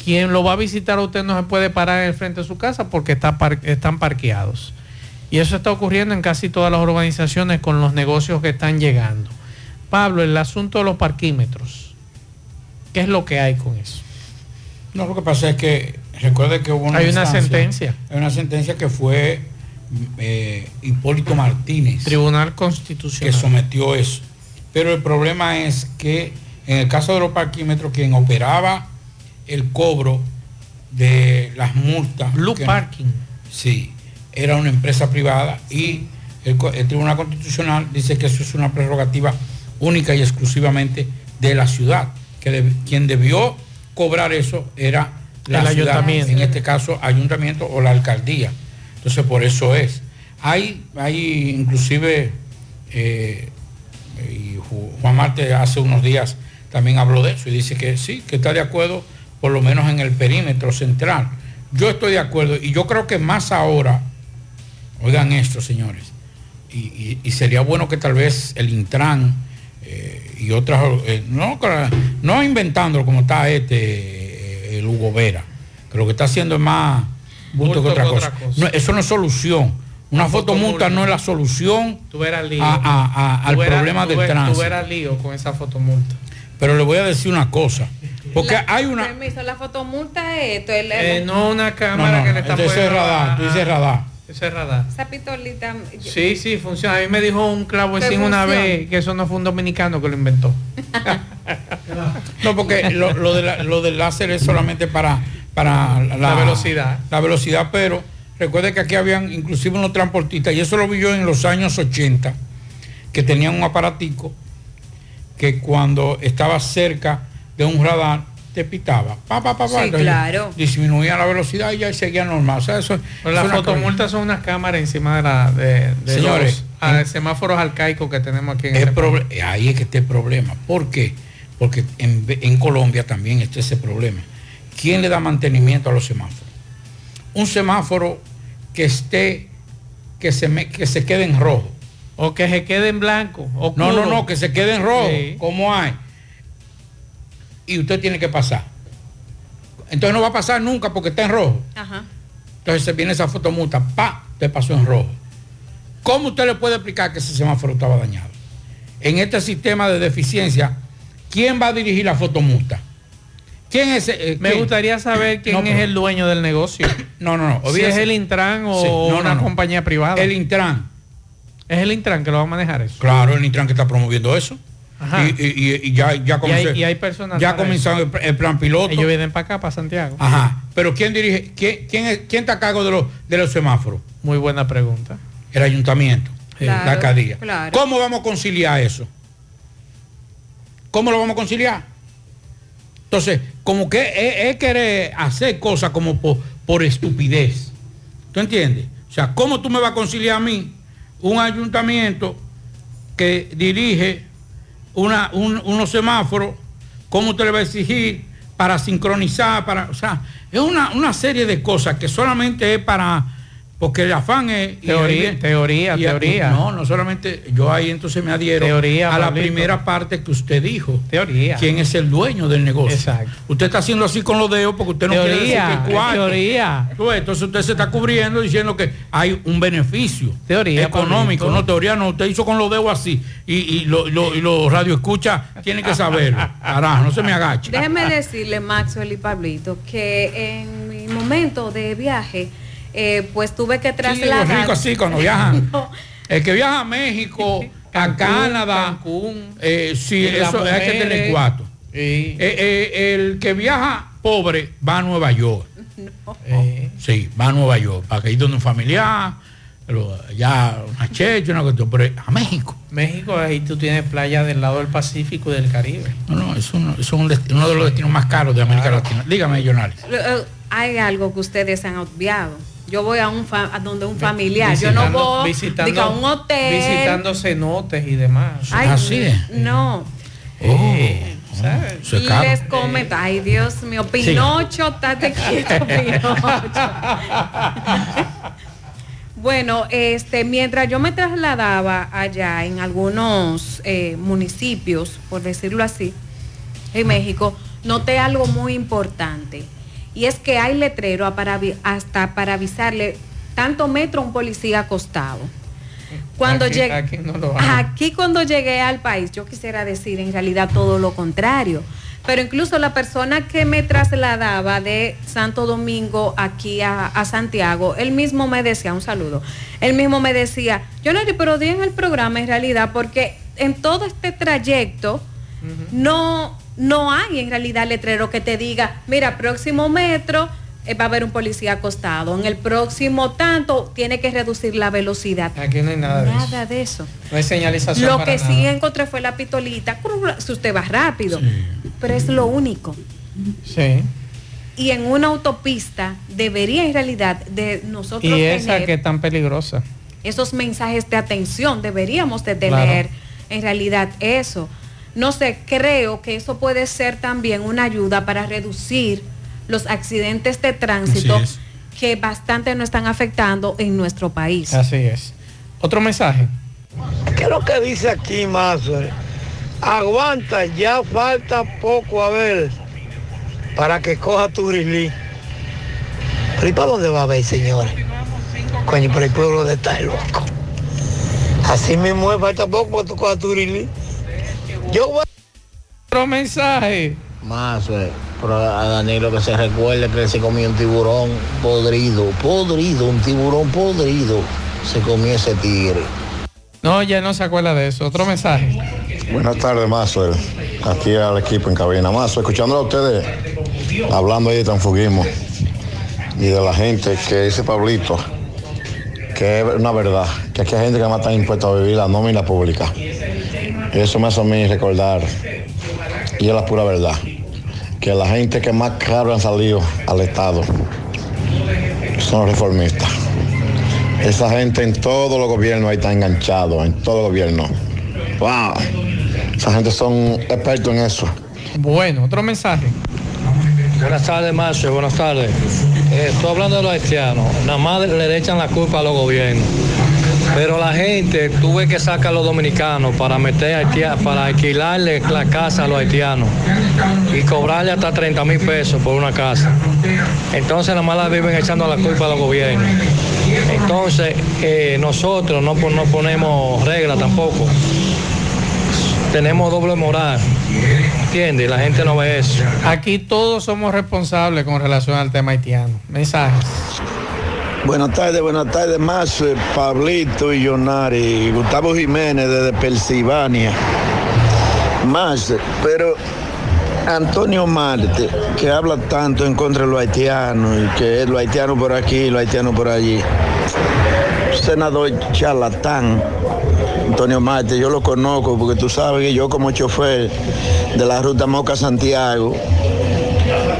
Quien lo va a visitar a usted no se puede parar en el frente de su casa porque está par- están parqueados. Y eso está ocurriendo en casi todas las organizaciones con los negocios que están llegando. Pablo, el asunto de los parquímetros. ¿Qué es lo que hay con eso? No, lo que pasa es que recuerde que hubo una Hay una sentencia. Hay una sentencia que fue eh, Hipólito Martínez. Tribunal Constitucional. Que sometió eso. Pero el problema es que en el caso de los parquímetros, quien operaba el cobro de las multas. Blue que- Parking. Sí, era una empresa privada y el, Tribunal Constitucional dice que eso es una prerrogativa única y exclusivamente de la ciudad, que quien debió cobrar eso era la El ciudad, ayuntamiento. en este caso ayuntamiento o la alcaldía. Entonces por eso es. Hay, hay inclusive, eh, y Ju- Juan Marte hace unos días también habló de eso y dice que sí, que está de acuerdo por lo menos en el perímetro central. Yo estoy de acuerdo y yo creo que más ahora, oigan esto señores, y, y- y sería bueno que tal vez el Intran eh, y otras, eh, no, no inventándolo como está este, eh, el Hugo Vera, que lo que está haciendo es más bulto que otra cosa. otra cosa. No, eso no es solución. Una fotomulta no es la solución Tú lío. a- a- a- al Tú problema tú del ver- tránsito. Tú lío con esa fotomulta. Pero le voy a decir una cosa, porque hay una... Permiso, la fotomulta es esto. El, Eh, no una cámara No, no, que le está poniendo es radar, tú dices radar. Ese es radar. Esa pistolita. Sí, sí, funciona. A mí me dijo un encima una vez que eso no fue un dominicano que lo inventó. No, porque lo, lo de la- lo del láser es solamente para, para la, La velocidad. La velocidad, pero recuerde que aquí habían inclusive unos transportistas, y eso lo vi yo en los años 80, que tenían un aparatico que cuando estaba cerca de un radar te pitaba. Pa, pa, pa, pa. Sí, claro. Disminuía la velocidad y ya seguía normal. O sea, eso, Pero las fotomultas son unas cámaras encima de, la, de, de Señores, los, ah, semáforos arcaicos que tenemos aquí en El este ahí es que está el problema. ¿Por qué? Porque en, Colombia también está ese problema. ¿Quién le da mantenimiento a los semáforos? Un semáforo que esté, que se, me- que se quede en rojo. O que se quede en blanco. No, oscuro. no, no, que se quede en rojo, Sí. como hay. Y usted tiene que pasar. Entonces no va a pasar nunca porque está en rojo. Ajá. Entonces se viene esa fotomulta, pa, te pasó en rojo. ¿Cómo usted le puede explicar que ese semáforo estaba dañado? En este sistema de deficiencia, ¿quién va a dirigir la fotomulta? ¿Quién es eh, Me quién? gustaría saber quién No, es pero- el dueño del negocio. No, no, no. Si olvídese. es el Intran o Sí, no, una no, no. compañía privada. El Intran. Es el Intran que lo va a manejar eso. Claro, el Intran que está promoviendo eso. Ajá. Y, y- y- y ya, ya Y hay, comenzó- y hay personas. ya eso. el, el plan piloto. Ellos vienen para acá, para Santiago. Ajá. Pero ¿quién dirige? ¿Quién, quién, es- quién está a cargo de los, de los semáforos? Muy buena pregunta. El ayuntamiento. Claro, la alcaldía. claro. ¿Cómo vamos a conciliar eso? ¿Cómo lo vamos a conciliar? Entonces, como que es, es querer hacer cosas como por, por estupidez. ¿Tú entiendes? O sea, ¿cómo tú me vas a conciliar a mí un ayuntamiento que dirige una, un- unos semáforos? ¿Cómo usted le va a exigir para sincronizar? Para, o sea, es una, una serie de cosas que solamente es para... Porque el afán es... Teoría, ahí- teoría, y- teoría. No, no solamente... Yo ahí entonces me adhiero Teoría, a la Pablito. primera parte que usted dijo. Teoría. ¿Quién es el dueño del negocio? Exacto. Usted está haciendo así con los dedos porque usted no quiere decir Teoría, que cuarto. teoría. Ves, Entonces usted se está cubriendo diciendo que hay un beneficio Teoría, económico, Pablito. no teoría, no. Usted hizo con los dedos así y, y lo- lo- y los radio escucha tienen que saberlo. Carajo, no se me agache. Déjeme decirle, Maxwell y Pablito, que en mi momento de viaje, eh, pues tuve que Sí, trasladar. los ricos así cuando viajan. No. El que viaja a México, a Canadá, Cancún. eh, sí, las eso hay que tener cuatro. Sí. Eh, eh, el que viaja pobre va a Nueva York. Eh, Sí, va a Nueva York, para que ir donde un familiar, pero ya una checha, una cuestión, pero a México. México, ahí tú tienes playa del lado del Pacífico y del Caribe. No, no, es, uno, es un desti- uno de los destinos más caros de América Latina. Dígame. Eh, Hay algo que ustedes han obviado. Yo voy a un fa- a donde un familiar, yo no voy visitando, diga, a un hotel. Visitando cenotes y demás. Ay, Así es. No. Eh, ¿sabes? Eso es caro. Les comento, ay Dios mío, Pinocho, estate quieto, Pinocho. bueno, este, mientras yo me trasladaba allá en algunos eh, municipios, por decirlo así, en México, noté algo muy importante. Y es que hay letrero hasta para avisarle tanto metro a un policía acostado. Cuando Aquí- llegué aquí no lo hay. aquí cuando llegué al país, yo quisiera decir en realidad todo lo contrario. Pero incluso la persona que me trasladaba de Santo Domingo aquí a, a Santiago, él mismo me decía, un saludo, él mismo me decía, yo no pero di en el programa en realidad, porque en todo este trayecto no, no hay en realidad letrero que te diga, mira, próximo metro eh, va a haber un policía acostado, en el próximo tanto tiene que reducir la velocidad. Aquí no hay nada de eso. Nada de eso. No hay señalización. Lo para que nada. sí encontré fue la pitolita, curr, si usted va rápido, pero es lo único. Sí. Y en una autopista debería en realidad de nosotros Y esa tener que es tan peligrosa. esos mensajes de atención, deberíamos de tener en realidad eso. No sé, creo que eso puede ser también una ayuda para reducir los accidentes de tránsito es. que bastante nos están afectando en nuestro país. Así es. Otro mensaje. ¿Qué es lo que dice aquí, Mazo? Aguanta, ya falta poco a ver para que coja tu rilí. Pero ¿y para dónde va a ver, señores? Coño, pero el pueblo de estar loco. Así mismo es, falta poco para que tú cojas tu rilí. Yo voy Otro mensaje. Más, eh, pero a Danilo que se recuerde que él se comió un tiburón podrido, podrido, un tiburón podrido. Se comió ese tigre. No, ya no se acuerda de eso. Otro mensaje. Buenas tardes, Mazo. Aquí al equipo en cabina. Mazo, escuchándolo a ustedes hablando ahí de transfugismo y de la gente que dice Pablito, que es una verdad, que aquí hay gente que más está impuesta a vivir la nómina pública. Eso me hace a mí recordar, y es la pura verdad, que la gente que más caro han salido al Estado son los reformistas. Esa gente en todos los gobiernos ahí está enganchado, en todo gobierno. ¡Wow! Esa gente son expertos en eso. Bueno, otro mensaje. Buenas tardes, Macho, buenas tardes. Eh, estoy hablando de los haitianos. Nada más le echan la culpa a los gobiernos. Pero la gente tuve que sacar a los dominicanos para meter haitianos, para alquilarle la casa a los haitianos y cobrarle hasta 30 mil pesos por una casa. Entonces nada más la viven echando la culpa a los gobiernos. Entonces eh, nosotros no, no ponemos reglas tampoco. Tenemos doble moral. ¿Entiendes? La gente no ve eso. Aquí todos somos responsables con relación al tema haitiano. Mensajes. Buenas tardes, buenas tardes, más eh, Pablito y Yonari, Gustavo Jiménez desde Pensilvania. Más, eh, pero Antonio Marte, que habla tanto en contra de los haitianos, y que es lo haitiano por aquí, lo haitiano por allí. Senador charlatán, Antonio Marte, yo lo conozco porque tú sabes que yo como chofer de la ruta Moca Santiago,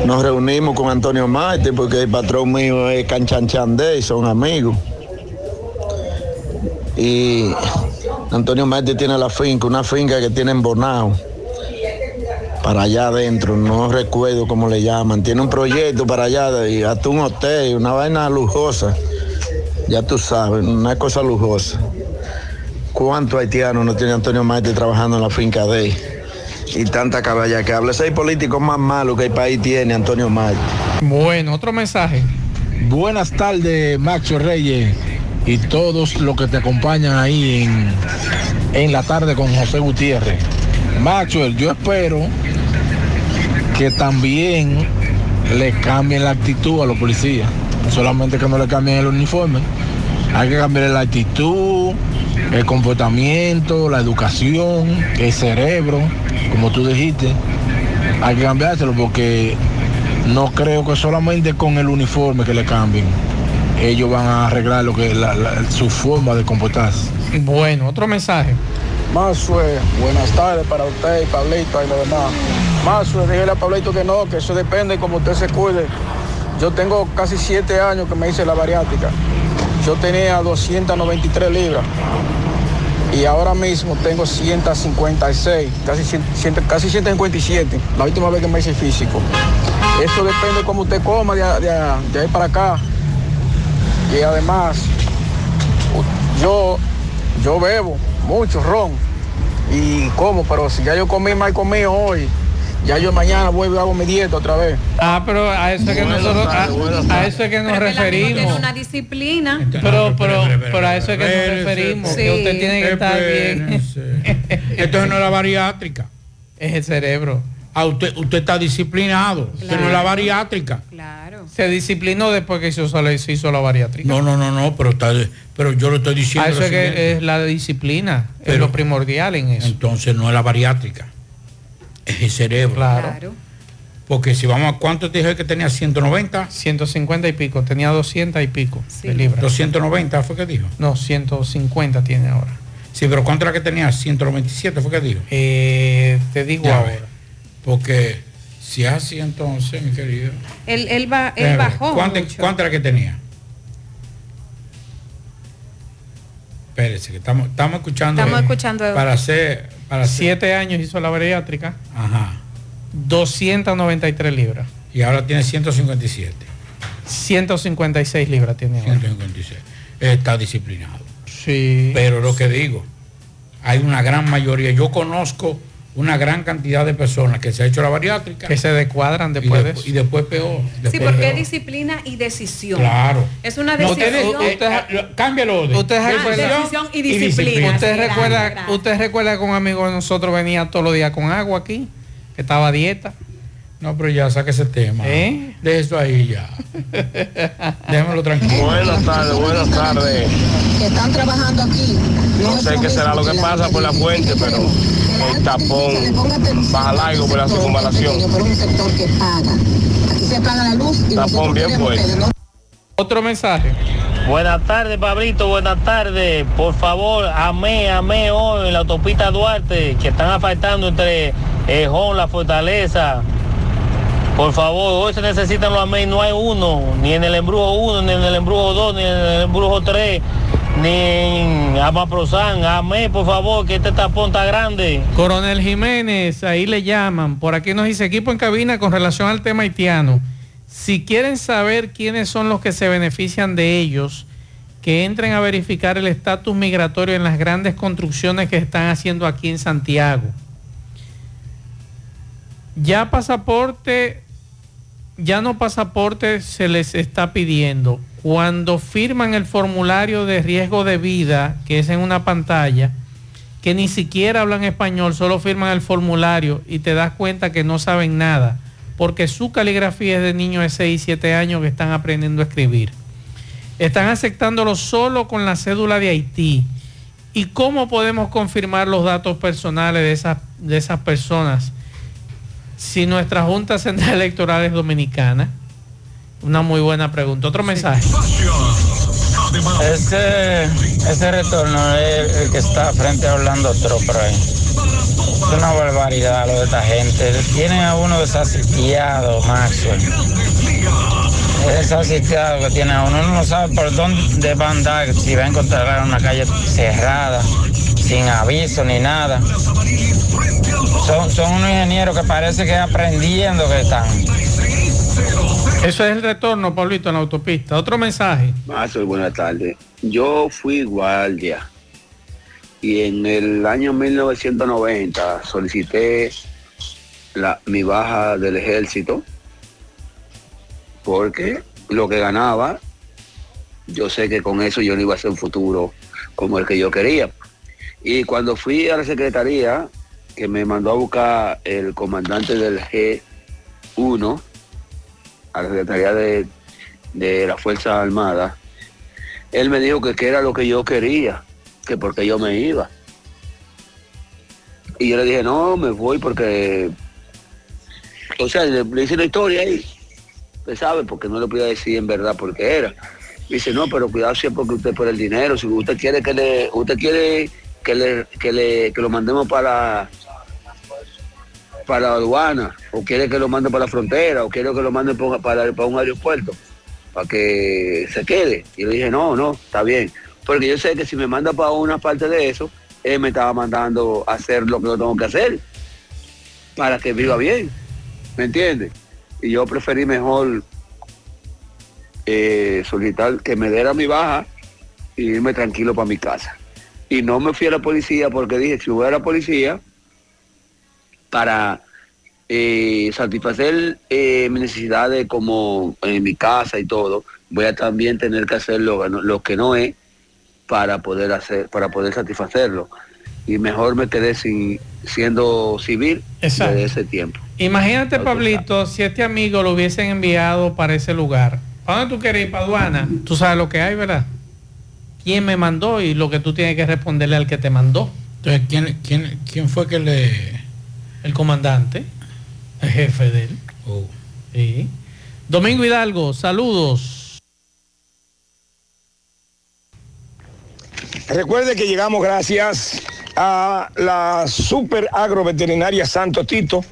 nos reunimos con Antonio Marte porque el patrón mío es Canchanchandé y son amigos. Y Antonio Marte tiene la finca, una finca que tiene en Bonao, para allá adentro, no recuerdo cómo le llaman. Tiene un proyecto para allá, y hasta un hotel, una vaina lujosa. Ya tú sabes, una cosa lujosa. ¿Cuántos haitianos no tiene Antonio Marte trabajando en la finca de él? Y tanta caballa que habla. Ese es el político más malo que el país tiene, Antonio Marte. Bueno, otro mensaje. Buenas tardes, Maxo Reyes y todos los que te acompañan ahí en, en la tarde con José Gutiérrez. Maxwell, yo espero que también le cambien la actitud a los policías, solamente que no le cambien el uniforme. Hay que cambiar la actitud, el comportamiento, la educación, el cerebro, como tú dijiste. Hay que cambiárselo porque no creo que solamente con el uniforme que le cambien. Ellos van a arreglar lo que la- la- su forma de comportarse. Bueno, otro mensaje. Masue, buenas tardes para usted y Pablito y lo demás. Masue, dígale a Pablito que no, que eso depende como usted se cuide. Yo tengo casi siete años que me hice la bariátrica. Yo tenía 293 libras y ahora mismo tengo 156, casi, 100, 100, casi 157, la última vez que me hice físico. Eso depende como usted coma de, de- de ahí para acá. Y además, yo, yo bebo mucho ron y como, pero si ya yo comí mal comido hoy, ya yo mañana vuelvo y hago mi dieta otra vez. Ah, pero a eso es que Buenas nosotros, a, eso es que nos Tiene referimos. una disciplina. Pero, pero, pero a eso es que nos referimos. Que Sí. usted tiene que estar bien. Esto no es la bariátrica. Es el cerebro. Ah, usted, usted está disciplinado. Esto no es la bariátrica. Claro. Se disciplinó después que se hizo, la- se hizo la bariátrica. No, no, no, no, pero, está, pero yo lo estoy diciendo. A eso es que es la disciplina, es Pero- lo primordial en eso. Entonces no es la bariátrica, es el cerebro. Claro. Porque si vamos a cuánto te dije que tenía 190, 150 y pico, tenía 200 y pico de libras. 290 fue que dijo. No, 150 tiene ahora. Sí, pero ¿cuánto era que tenía? 197 fue que dijo. Eh, te digo Ya ahora. Porque si es así entonces, mi querido. Él, él, ba- él bajó. ¿Cuánto, mucho. cuánto era que tenía? Espérese, que estamos, estamos escuchando. Estamos eh, escuchando. Para hacer. Para Siete años hizo la bariátrica. Ajá. 293 libras. Y ahora tiene 157. 156 libras tiene ahora. 156. Está disciplinado. Sí. Pero lo que digo, hay una gran mayoría. Yo conozco una gran cantidad de personas que se ha hecho la bariátrica. Que se descuadran y después de después, eso. y después peor. Sí, porque peor. es disciplina y decisión. Claro. Es una No, decisión. usted- eh, eh, cámbialo de Usted Ah, recuerda, decisión y disciplina. Usted Sí, recuerda, gracias. usted recuerda que un amigo de nosotros venía todos los días con agua aquí, que estaba a dieta. No, pero ya saque ese tema. ¿Eh? De eso ahí ya. Déjamelo tranquilo. Buenas tardes, buenas tardes. que están trabajando aquí. No sé qué será lo que pasa por la fuente, pero el tapón baja largo por la circunvalación. Aquí se la luz y Tapón bien fuerte. Otro mensaje. Buenas tardes, Pablito, buenas tardes. Por favor, amé, amé hoy en la autopista Duarte, que están asfaltando entre Ejón, La Fortaleza. Por favor, hoy se necesitan los amé, no hay uno, ni en el embrujo 1, ni en el embrujo 2, ni en el embrujo 3, ni en Amaprosan. Amé, por favor, que este tapón está grande. Coronel Jiménez, ahí le llaman. Por aquí nos dice equipo en cabina con relación al tema haitiano. Si quieren saber quiénes son los que se benefician de ellos que entren a verificar el estatus migratorio en las grandes construcciones que están haciendo aquí en Santiago. Ya pasaporte, ya no pasaporte se les está pidiendo. Cuando firman el formulario de riesgo de vida, que es en una pantalla, que ni siquiera hablan español, solo firman el formulario y te das cuenta que no saben nada, porque su caligrafía es de niños de 6 y 7 años que están aprendiendo a escribir. Están aceptándolo solo con la cédula de Haití. ¿Y cómo podemos confirmar los datos personales de esas, de esas personas si nuestra Junta Central Electoral es dominicana? Una muy buena pregunta. Otro mensaje. Ese, ese retorno es el que está frente a Orlando Tropa ahí. Es una barbaridad lo de esta gente. Tienen a uno desasitiado, Maxwell. Es desasitiado que tiene a uno. Uno no sabe por dónde va a andar, si va a encontrar una calle cerrada, sin aviso ni nada. Son, son unos ingenieros que parece que aprendiendo que están. Eso es el retorno, Pablito, en la autopista. Otro mensaje. Mazo, buenas tardes. Yo fui guardia y en el año 1990 solicité la, mi baja del ejército porque lo que ganaba, yo sé que con eso yo no iba a hacer un futuro como el que yo quería. Y cuando fui a la secretaría, que me mandó a buscar el comandante del G1, a la Secretaría de, de la Fuerza Armada, él me dijo que, que era lo que yo quería, que porque yo me iba. Y yo le dije, no, me voy porque, o sea, le, hice una historia ahí, usted sabe, porque no le podía decir en verdad por qué era. Dice, no, pero cuidado siempre que usted por el dinero, si usted quiere que le, usted quiere que le, que le, que lo mandemos para para la aduana, o quiere que lo mande para la frontera, o quiere que lo mande para, para, un aeropuerto, para que se quede. Y le dije, no, no, está bien. Porque yo sé que si me manda para una parte de eso, él me estaba mandando a hacer lo que yo tengo que hacer, para que viva bien, ¿me entiendes? Y yo preferí mejor eh, solicitar que me diera mi baja y irme tranquilo para mi casa. Y no me fui a la policía porque dije, si voy a la policía, para eh, satisfacer eh, mis necesidades como en mi casa y todo, voy a también tener que hacer lo, lo que no es para poder hacer, para poder satisfacerlo. Y mejor me quedé sin, siendo civil Exacto. desde ese tiempo. Imagínate, Pablito, si este amigo lo hubiesen enviado para ese lugar. ¿Para dónde tú quieres ir, para aduana? Tú sabes lo que hay, ¿verdad? ¿Quién me mandó? Y lo que tú tienes que responderle al que te mandó. Entonces, ¿quién, quién, quién fue que le...? El comandante, el jefe de él. Oh. Sí. Domingo Hidalgo, saludos. Recuerde que llegamos gracias a la Super Agroveterinaria Santo Tito,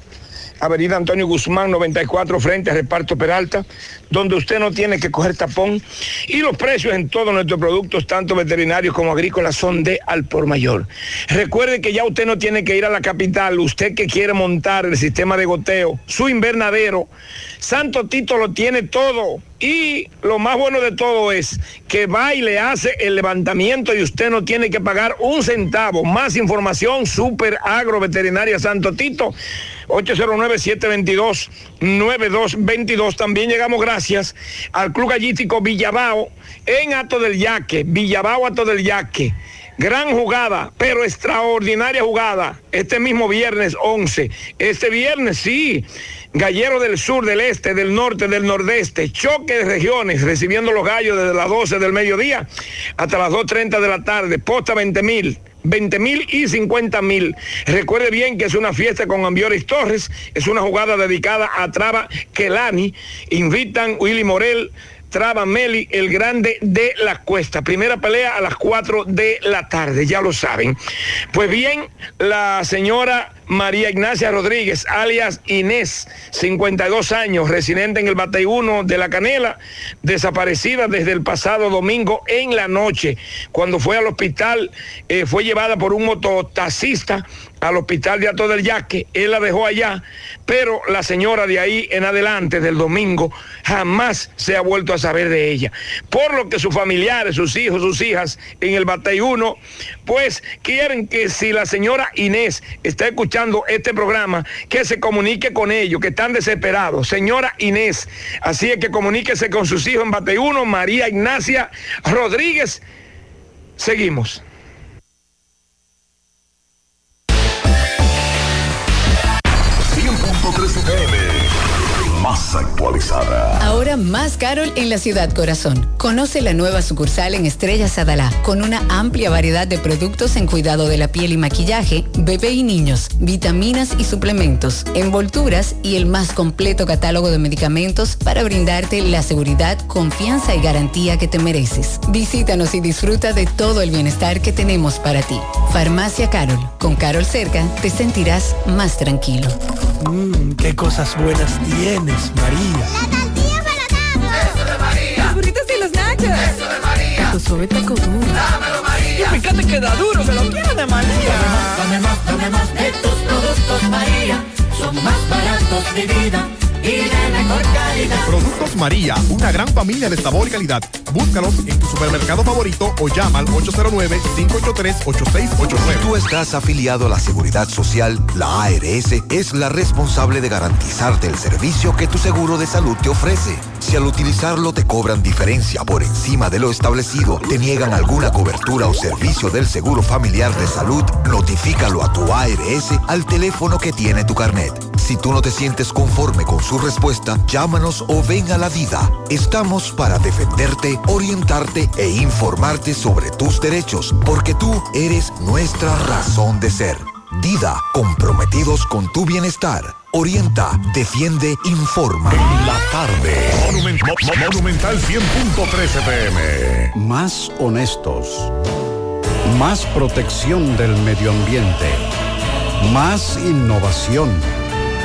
Avenida Antonio Guzmán 94 frente a Reparto Peralta, donde usted no tiene que coger tapón y los precios en todos nuestros productos, tanto veterinarios como agrícolas, son de al por mayor. Recuerde que ya usted no tiene que ir a la capital, usted que quiere montar el sistema de goteo, su invernadero, Santo Tito lo tiene todo. Y lo más bueno de todo es que va y le hace el levantamiento y usted no tiene que pagar un centavo. Más información, Super Agro Veterinaria Santo Tito, 809-722-9222. También llegamos gracias al Club Gallístico Villabao en Ato del Yaque. Villabao Ato del Yaque. Gran jugada, pero extraordinaria jugada. Este mismo viernes 11. Este viernes sí. Gallero del sur, del este, del norte, del nordeste, choque de regiones, recibiendo los gallos desde las 12 del mediodía hasta las 2.30 de la tarde, posta 20 mil. 20 mil y 50 mil. Recuerde bien que es una fiesta con Ambioris Torres, es una jugada dedicada a Traba Kelani. Invitan Willy Morel, Meli, el grande de la cuesta. Primera pelea a las 4 de la tarde, ya lo saben. Pues bien, la señora María Ignacia Rodríguez, alias Inés, 52 años, residente en el Batey 1 de La Canela, desaparecida desde el pasado domingo en la noche. Cuando fue al hospital, eh, fue llevada por un mototaxista al hospital de Ato del Yaque, él la dejó allá, pero la señora de ahí en adelante del domingo jamás se ha vuelto a saber de ella. Por lo que sus familiares, sus hijos, sus hijas en el Batey 1, pues quieren que si la señora Inés está escuchando este programa, que se comunique con ellos, que están desesperados. Señora Inés, así es que comuníquese con sus hijos en Batey 1, María Ignacia Rodríguez. Seguimos. 103 FM. Más actualizada. Ahora más Carol en la ciudad corazón. Conoce la nueva sucursal en Estrella Sadalá con una amplia variedad de productos en cuidado de la piel y maquillaje, bebé y niños, vitaminas y suplementos, envolturas y el más completo catálogo de medicamentos para brindarte la seguridad, confianza y garantía que te mereces. Visítanos y disfruta de todo el bienestar que tenemos para ti. Farmacia Carol. Con Carol cerca te sentirás más tranquilo. Mmm, qué cosas buenas María. Eso de María. Los burritos y los nachos. Eso de María. Tu suave taco duro. Dámelo, María. Y fíjate que da duro, que lo quiero de María. Dame más, dame más de tus productos, María. Son más baratos de vida y de mejor calidad. Productos María, una gran familia de sabor y calidad. Búscalos en tu supermercado favorito o llama al 809-583-8689. Si tú estás afiliado a la Seguridad Social, la ARS es la responsable de garantizarte el servicio que tu seguro de salud te ofrece. Si al utilizarlo te cobran diferencia por encima de lo establecido, te niegan alguna cobertura o servicio del Seguro Familiar de Salud, notifícalo a tu ARS al teléfono que tiene tu carnet. Si tú no te sientes conforme con su respuesta, llámanos o ven a la vida. Estamos para defenderte, orientarte e informarte sobre tus derechos, porque tú eres nuestra razón de ser. Dida, comprometidos con tu bienestar. Orienta, defiende, informa. La tarde. Monumen- Mo- Mo- Monumental 100.13 pm. Más honestos. Más protección del medio ambiente. Más innovación.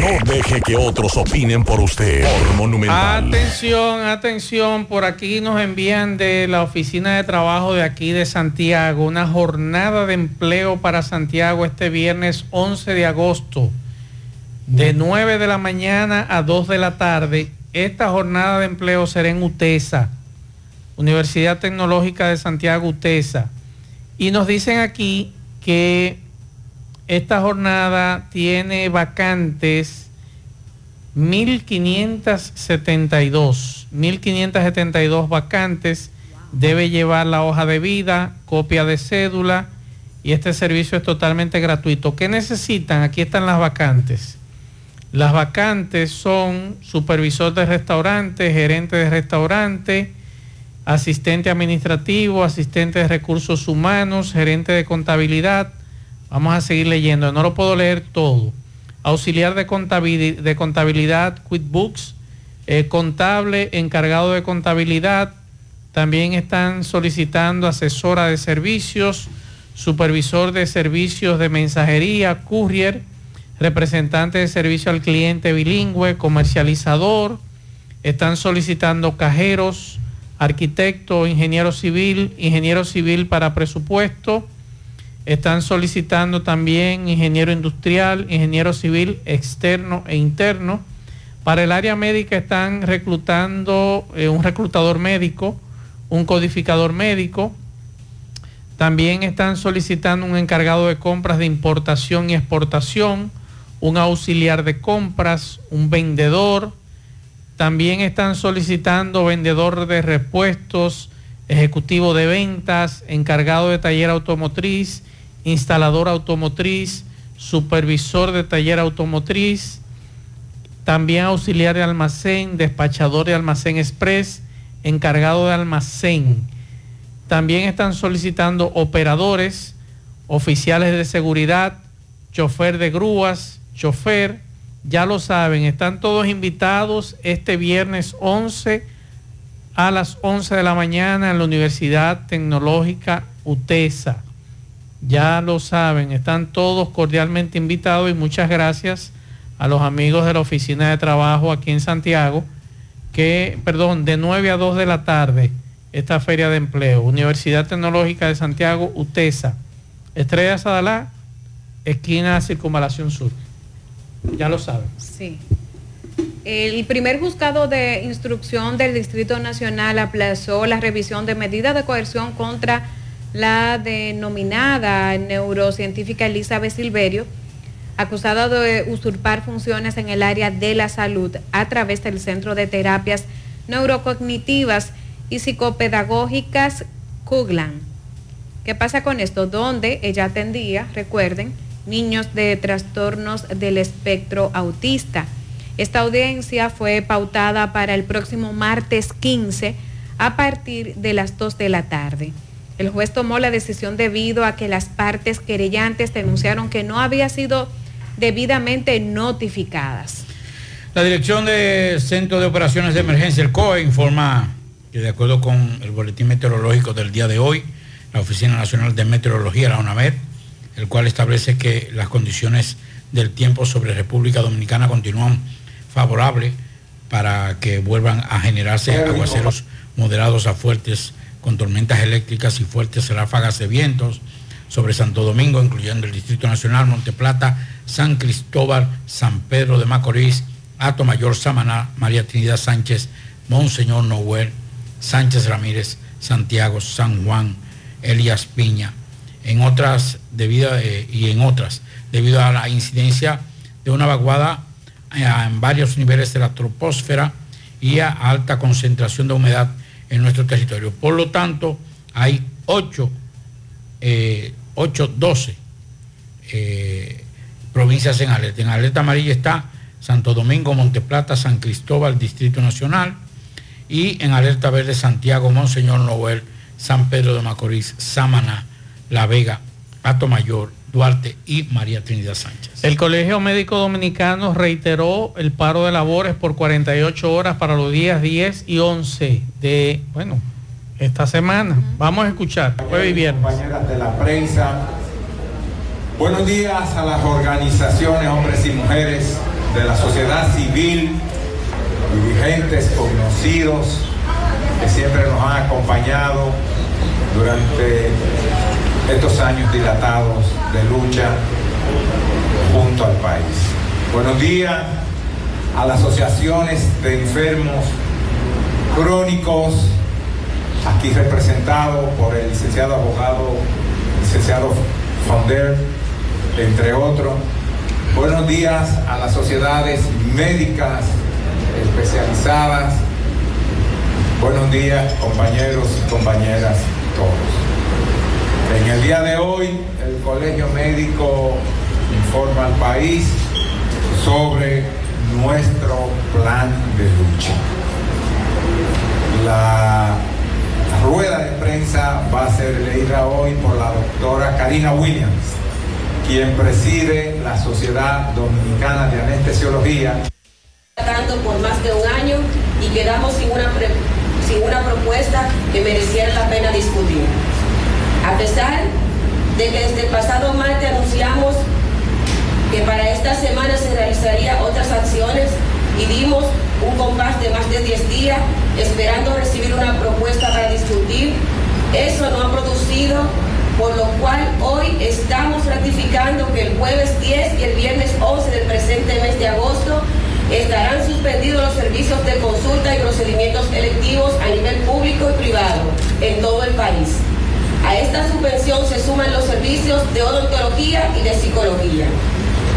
No deje que otros opinen por usted. Por. Atención, atención, por aquí nos envían de la oficina de trabajo de aquí de Santiago una jornada de empleo para Santiago este viernes 11 de agosto, de 9 de la mañana a 2 de la tarde. Esta jornada de empleo será en UTESA, Universidad Tecnológica de Santiago UTESA. Y nos dicen aquí que esta jornada tiene vacantes 1572, 1572 vacantes. Debe llevar la hoja de vida, copia de cédula y este servicio es totalmente gratuito. ¿Qué necesitan? Aquí están las vacantes. Las vacantes son supervisor de restaurante, gerente de restaurante, asistente administrativo, asistente de recursos humanos, gerente de contabilidad. Vamos a seguir leyendo, no lo puedo leer todo. Auxiliar de contabilidad, de contabilidad QuickBooks, eh, contable, encargado de contabilidad. También están solicitando asesora de servicios, supervisor de servicios de mensajería, courier, representante de servicio al cliente bilingüe, comercializador. Están solicitando cajeros, arquitecto, ingeniero civil, ingeniero civil para presupuesto. Están solicitando también ingeniero industrial, ingeniero civil externo e interno. Para el área médica están reclutando eh, un reclutador médico, un codificador médico. También están solicitando un encargado de compras de importación y exportación, un auxiliar de compras, un vendedor. También están solicitando vendedor de repuestos, ejecutivo de ventas, encargado de taller automotriz, instalador automotriz, supervisor de taller automotriz, también auxiliar de almacén, despachador de almacén express, encargado de almacén. También están solicitando operadores, oficiales de seguridad, chofer de grúas, chofer. Ya lo saben, están todos invitados este viernes 11 a las 11 de la mañana en la Universidad Tecnológica UTESA. Ya lo saben, están todos cordialmente invitados y muchas gracias a los amigos de la oficina de trabajo aquí en Santiago, que, perdón, de 9 a 2 de la tarde, esta feria de empleo. Universidad Tecnológica de Santiago, UTESA. Estrella Sadalá, esquina Circunvalación Sur. Ya lo saben. Sí. El primer juzgado de instrucción del Distrito Nacional aplazó la revisión de medidas de coerción contra la denominada neurocientífica Elizabeth Silverio, acusada de usurpar funciones en el área de la salud a través del Centro de Terapias Neurocognitivas y Psicopedagógicas Kuglan. ¿Qué pasa con esto? Donde ella atendía, recuerden, niños de trastornos del espectro autista. Esta audiencia fue pautada para el próximo martes 15 a partir de las 2 de la tarde. El juez tomó la decisión debido a que las partes querellantes denunciaron que no había sido debidamente notificadas. La Dirección de Centro de Operaciones de Emergencia, el COE, informa que de acuerdo con el boletín meteorológico del día de hoy, la Oficina Nacional de Meteorología, la UNAMED, el cual establece que las condiciones del tiempo sobre República Dominicana continúan favorables para que vuelvan a generarse aguaceros moderados a fuertes con tormentas eléctricas y fuertes ráfagas de vientos sobre Santo Domingo, incluyendo el Distrito Nacional, Monte Plata, San Cristóbal, San Pedro de Macorís, Ato Mayor, Samaná, María Trinidad Sánchez, Monseñor Noel, Sánchez Ramírez, Santiago, San Juan, Elías Piña, en otras debido, eh, y en otras, debido a la incidencia de una vaguada eh, en varios niveles de la troposfera y a alta concentración de humedad en nuestro territorio. Por lo tanto, hay 8, 8 12 provincias en alerta. En alerta amarilla está Santo Domingo, Monteplata, San Cristóbal, Distrito Nacional y en alerta verde Santiago, Monseñor Noel, San Pedro de Macorís, Samaná, La Vega, Pato Mayor, Duarte y María Trinidad Sánchez. El Colegio Médico Dominicano reiteró el paro de labores por 48 horas para los días 10 y 11 de, bueno, esta semana. Vamos a escuchar, jueves y viernes. Compañeras de la prensa, buenos días a las organizaciones, hombres y mujeres de la sociedad civil, dirigentes conocidos que siempre nos han acompañado durante estos años dilatados de lucha junto al país. Buenos días a las asociaciones de enfermos crónicos, aquí representado por el licenciado abogado, licenciado Fonder, entre otros. Buenos días a las sociedades médicas especializadas. Buenos días, compañeros y compañeras todos. En el día de hoy, el Colegio Médico informa al país sobre nuestro plan de lucha. La rueda de prensa va a ser leída hoy por la doctora Karina Williams, quien preside la Sociedad Dominicana de Anestesiología. tratando por más de un año y quedamos sin una, sin una propuesta que mereciera la pena discutir. A pesar de que desde el pasado martes anunciamos que para esta semana se realizaría otras acciones y dimos un compás de más de 10 días esperando recibir una propuesta para discutir, eso no ha producido, por lo cual hoy estamos ratificando que el jueves 10 y el viernes 11 del presente mes de agosto estarán suspendidos los servicios de consulta y procedimientos electivos a nivel público y privado en todo el país. A esta suspensión se suman los servicios de odontología y de psicología.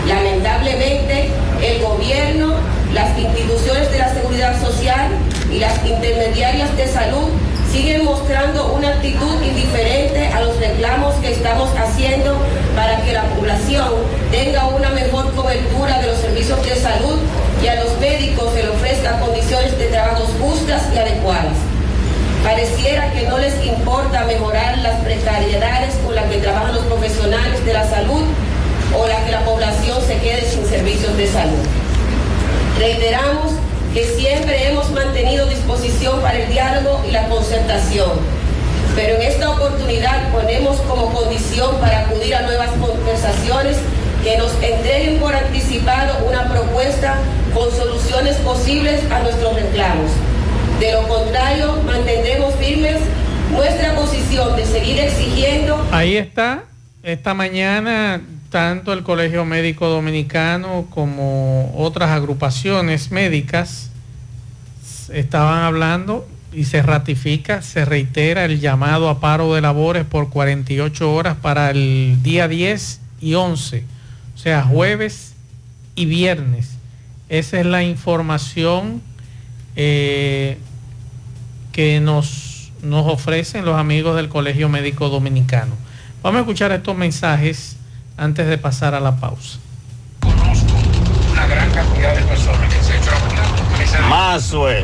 Lamentablemente, el gobierno, las instituciones de la seguridad social y las intermediarias de salud siguen mostrando una actitud indiferente a los reclamos que estamos haciendo para que la población tenga una mejor cobertura de los servicios de salud y a los médicos se les ofrezca condiciones de trabajo justas y adecuadas. Pareciera que no les importa mejorar las precariedades con las que trabajan los profesionales de la salud o la que la población se quede sin servicios de salud. Reiteramos que siempre hemos mantenido disposición para el diálogo y la concertación, pero en esta oportunidad ponemos como condición para acudir a nuevas conversaciones que nos entreguen por anticipado una propuesta con soluciones posibles a nuestros reclamos. De lo contrario, mantendremos firmes nuestra posición de seguir exigiendo Ahí está, esta mañana tanto el Colegio Médico Dominicano como otras agrupaciones médicas estaban hablando y se ratifica, se reitera el llamado a paro de labores por 48 horas para el día 10 y 11, o sea, jueves y viernes. Esa es la información eh, que nos, nos ofrecen los amigos del Colegio Médico Dominicano. Vamos a escuchar estos mensajes antes de pasar a la pausa. Una gran cantidad de personas que se Mazue.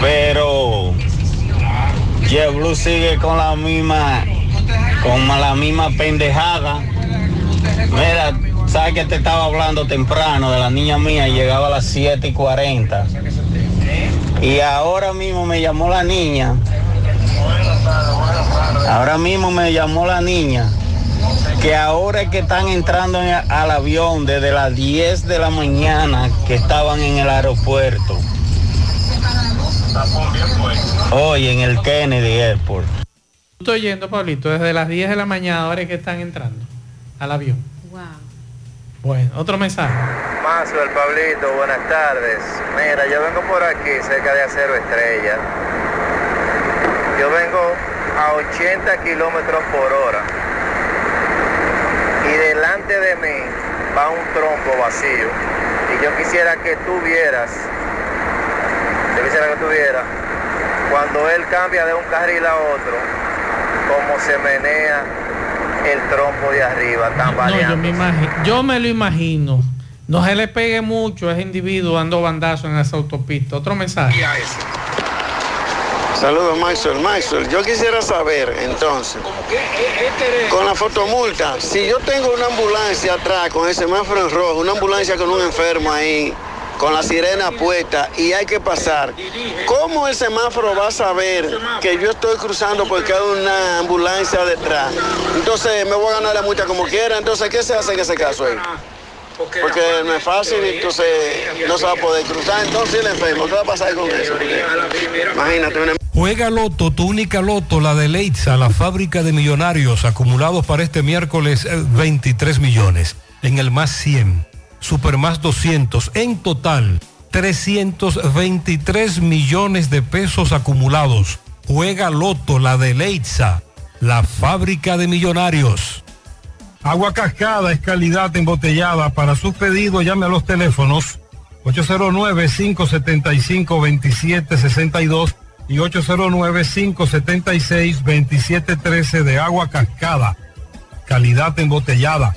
Pero Blue sigue con la misma con la misma pendejada. Mira, sabes que te estaba hablando temprano de la niña mía, llegaba a las 7 y 40. Y ahora mismo me llamó la niña. Ahora mismo me llamó la niña que ahora es que están entrando en- al avión desde las 10 de la mañana que estaban en el aeropuerto. Hoy en el Kennedy Airport. Estoy yendo, Pablito, desde las 10 de la mañana, ahora es que están entrando al avión. Bueno, otro mensaje. Mazo, el Pablito, buenas tardes. Mira, yo vengo por aquí, cerca de Acero Estrella. Yo vengo a 80 kilómetros por hora. Y delante de mí va un trompo vacío. Y yo quisiera que tú vieras, yo quisiera que tú vieras, cuando él cambia de un carril a otro, cómo se menea el trompo de arriba, tan No, yo me, imagino, yo me lo imagino. No se le pegue mucho a ese individuo dando bandazos en esa autopista. Otro mensaje. Saludos, Maxwell. Maxwell, yo quisiera saber entonces, con la fotomulta, si yo tengo una ambulancia atrás con el semáforo en rojo, una ambulancia con un enfermo ahí, con la sirena puesta y hay que pasar, ¿cómo el semáforo va a saber que yo estoy cruzando porque hay una ambulancia detrás? Entonces me voy a ganar la multa como quiera, entonces ¿qué se hace en ese caso ahí? Porque no es fácil, entonces no se va a poder cruzar. Entonces el enfermo, ¿qué va a pasar con eso? Imagínate, una Juega Loto, tu única Loto, la de Leitza, la fábrica de millonarios acumulados para este miércoles eh, 23 millones. En el más 100, Super más 200, en total 323 millones de pesos acumulados. Juega Loto, la de Leitza, la fábrica de millonarios. Agua Cascada es calidad embotellada. Para sus pedidos llame a los teléfonos 809-575-2762 y 809-576-2713 de agua cascada, calidad embotellada.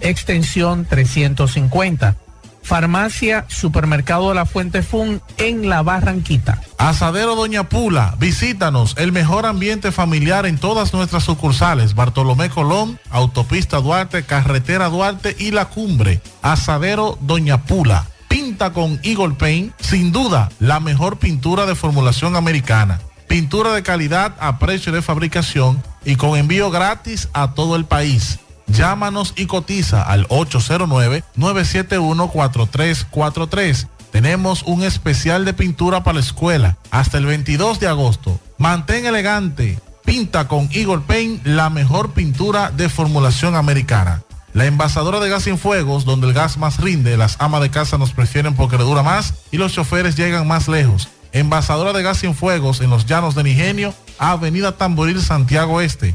extensión 350. Farmacia Supermercado de la Fuente Fun en La Barranquita. Asadero Doña Pula, visítanos, el mejor ambiente familiar en todas nuestras sucursales, Bartolomé Colón, Autopista Duarte, Carretera Duarte y La Cumbre. Asadero Doña Pula, pinta con Eagle Paint, sin duda, la mejor pintura de formulación americana. Pintura de calidad a precio de fabricación y con envío gratis a todo el país. Llámanos y cotiza al 809-971-4343. Tenemos un especial de pintura para la escuela hasta el 22 de agosto. Mantén elegante. Pinta con Eagle Paint la mejor pintura de formulación americana. La envasadora de gas sin fuegos, donde el gas más rinde, las amas de casa nos prefieren porque le dura más y los choferes llegan más lejos. Envasadora de gas sin fuegos en los llanos de Nigenio, Avenida Tamboril, Santiago Este.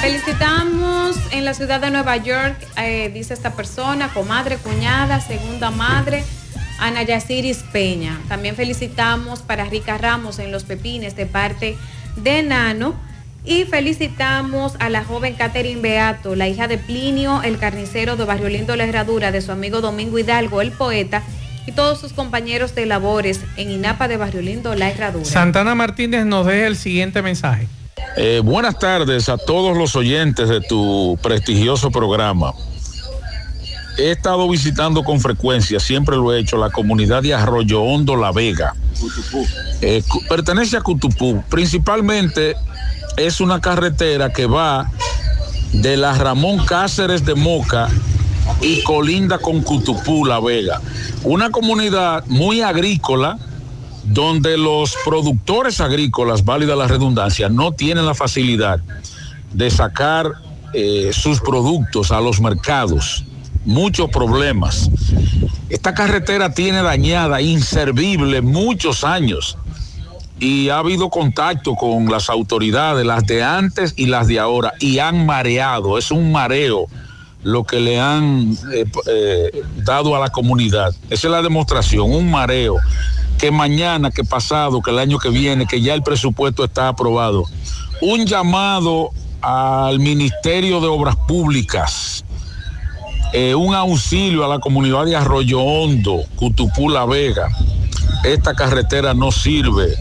Felicitamos en la ciudad de Nueva York, eh, dice esta persona, comadre, cuñada, segunda madre, Ana Yasiris Peña. También felicitamos para Rica Ramos en Los Pepines de parte de Nano. Y felicitamos a la joven Catherine Beato, la hija de Plinio, el carnicero de Barrio Lindo La Herradura, de su amigo Domingo Hidalgo, el poeta, y todos sus compañeros de labores en INAPA de Barrio Lindo La Herradura. Santana Martínez nos deja el siguiente mensaje. Eh, buenas tardes a todos los oyentes de tu prestigioso programa. He estado visitando con frecuencia, siempre lo he hecho, la comunidad de Arroyo Hondo La Vega. Eh, pertenece a Cutupú. Principalmente es una carretera que va de la Ramón Cáceres de Moca y colinda con Cutupú, La Vega. Una comunidad muy agrícola donde los productores agrícolas, válida la redundancia, no tienen la facilidad de sacar eh, sus productos a los mercados. Muchos problemas. Esta carretera tiene dañada, inservible, muchos años. Y ha habido contacto con las autoridades, las de antes y las de ahora, y han mareado. Es un mareo lo que le han eh, eh, dado a la comunidad. Esa es la demostración, un mareo. Que mañana, que pasado, que el año que viene, que ya el presupuesto está aprobado. Un llamado al Ministerio de Obras Públicas, eh, un auxilio a la comunidad de Arroyo Hondo, Cutupú La Vega. Esta carretera no sirve.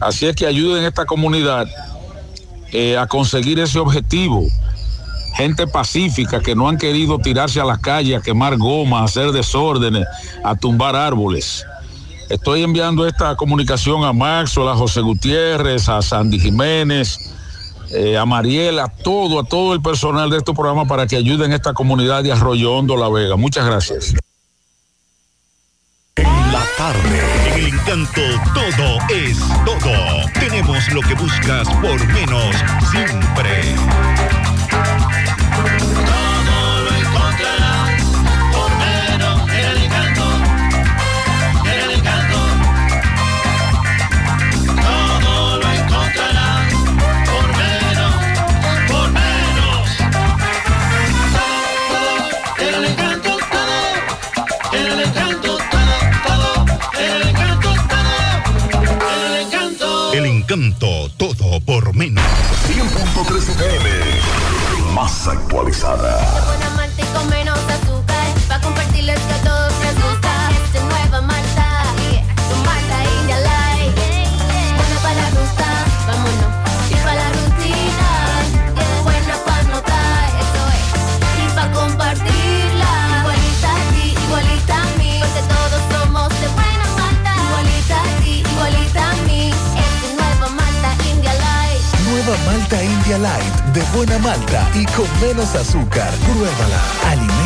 Así es que ayuden a esta comunidad a conseguir ese objetivo. Gente pacífica que no han querido tirarse a las calles a quemar goma, a hacer desórdenes, a tumbar árboles. Estoy enviando esta comunicación a Maxwell, a José Gutiérrez, a Sandy Jiménez, eh, a Mariela, a todo, a todo el personal de este programa para que ayuden esta comunidad de Arroyo Hondo La Vega. Muchas gracias. En la tarde, en el encanto todo es todo. Tenemos lo que buscas por menos siempre. Encanto, todo por menos. 100.3 FM, más actualizada. Buena malta y con menos Light, de buena malta y con menos azúcar. Pruébala.